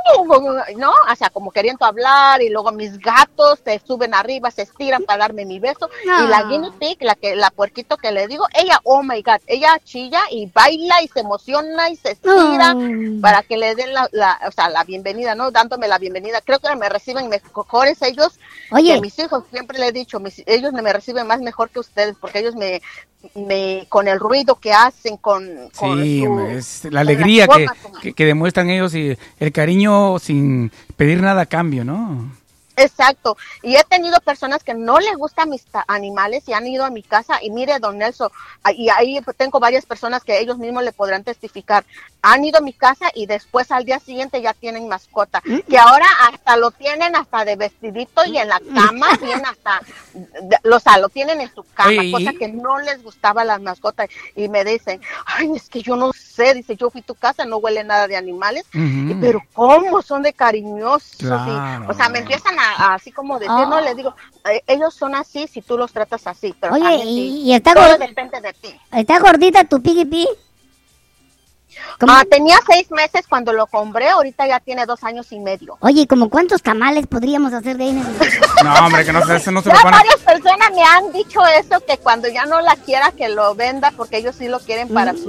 ¿no? O sea, como queriendo hablar y luego mis gatos se suben arriba, se estiran para darme mi beso. Y la Ah. guinea pig, la que, la puerquito que le digo, ella, oh my God, ella chilla y baila baila y se emociona y se estira para que le den la, la- o sea, la bienvenida, ¿no? Dándome la bienvenida. Creo que me reciben mejores ellos Oye. que mis hijos. Siempre le he dicho, mis- ellos me reciben más mejor que ustedes porque ellos me, me con el ruido que hacen, con, con Sí, su- hombre, es con la alegría que, que, que demuestran ellos y el cariño sin pedir nada a cambio, ¿no? Exacto. Y he tenido personas que no les gustan mis animales y han ido a mi casa y mire, don Nelson, y ahí tengo varias personas que ellos mismos le podrán testificar. Han ido a mi casa y después al día siguiente ya tienen mascota. Mm. Que ahora hasta lo tienen hasta de vestidito y en la cama, bien hasta, o sea, lo tienen en su cama, y- cosa que no les gustaba las mascotas. Y me dicen, ay, es que yo no sé, dice, yo fui a tu casa, no huele nada de animales. Y, pero ¿cómo son de cariñosos? y- o sea, me empiezan a, a así como decir, no, les digo, eh, ellos son así si tú los tratas así, pero Oye, y- sí, y está todo depende de ti. ¿Está gordita tu Piggy Pig? Ah, tenía seis meses cuando lo compré, ahorita ya tiene dos años y medio. Oye, ¿como cuántos tamales podríamos hacer de ahí? No, hombre, que no se, eso no se Ya lo van a... varias personas me han dicho eso, que cuando ya no la quiera que lo venda, porque ellos sí lo quieren para su,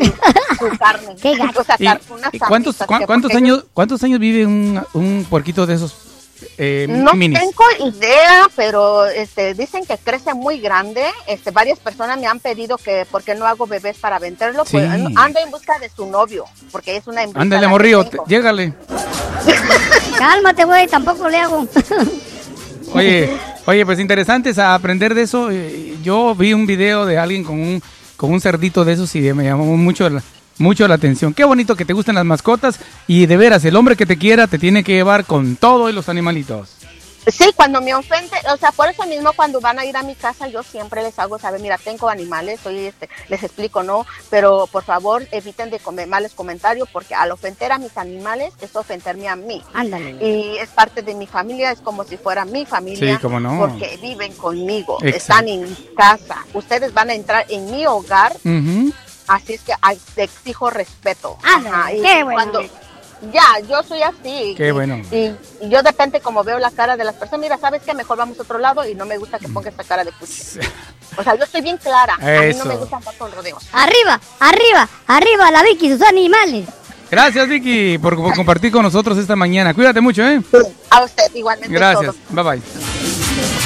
su carne. O sea, ¿Y, unas y cuántos, que cuántos años cuántos años vive un, un puerquito de esos eh, No minis? tengo idea, pero este, dicen que crece muy grande. Este, varias personas me han pedido que por qué no hago bebés para venderlo. Pues Sí. ando en busca de su novio, porque es una Ándale, te- llégale. Cálmate, güey, tampoco le hago. Oye, oye, pues interesante es aprender de eso. Eh, Yo vi un video de alguien con un, con un cerdito de esos y me llamó mucho la, mucho la atención. Qué bonito que te gusten las mascotas y de veras, el hombre que te quiera te tiene que llevar con todo y los animalitos. Sí, cuando me ofende, o sea, por eso mismo cuando van a ir a mi casa yo siempre les hago saber, mira, tengo animales, soy este, les explico, ¿no? Pero por favor eviten de comer males comentarios porque al ofender a mis animales es ofenderme a mí. Ándale. Y es parte de mi familia, es como si fuera mi familia. Sí, cómo no. Porque viven conmigo, Exacto. están en mi casa. Ustedes van a entrar en mi hogar. Así es que ay, te exijo respeto. Ajá, y qué bueno. cuando- ya, yo soy así. Qué Y- bueno. Y, y yo de repente como veo la cara de las personas, mira, ¿sabes qué? Mejor vamos a otro lado y no me gusta que ponga esta cara de puche. O sea, yo estoy bien clara. A mí no Eso. me gusta andar con rodeos. Arriba, arriba, arriba, la Vicky y sus animales. Gracias, Vicky, por, por compartir con nosotros esta mañana. Cuídate mucho, ¿eh? A usted igualmente. Gracias. todo. Bye bye.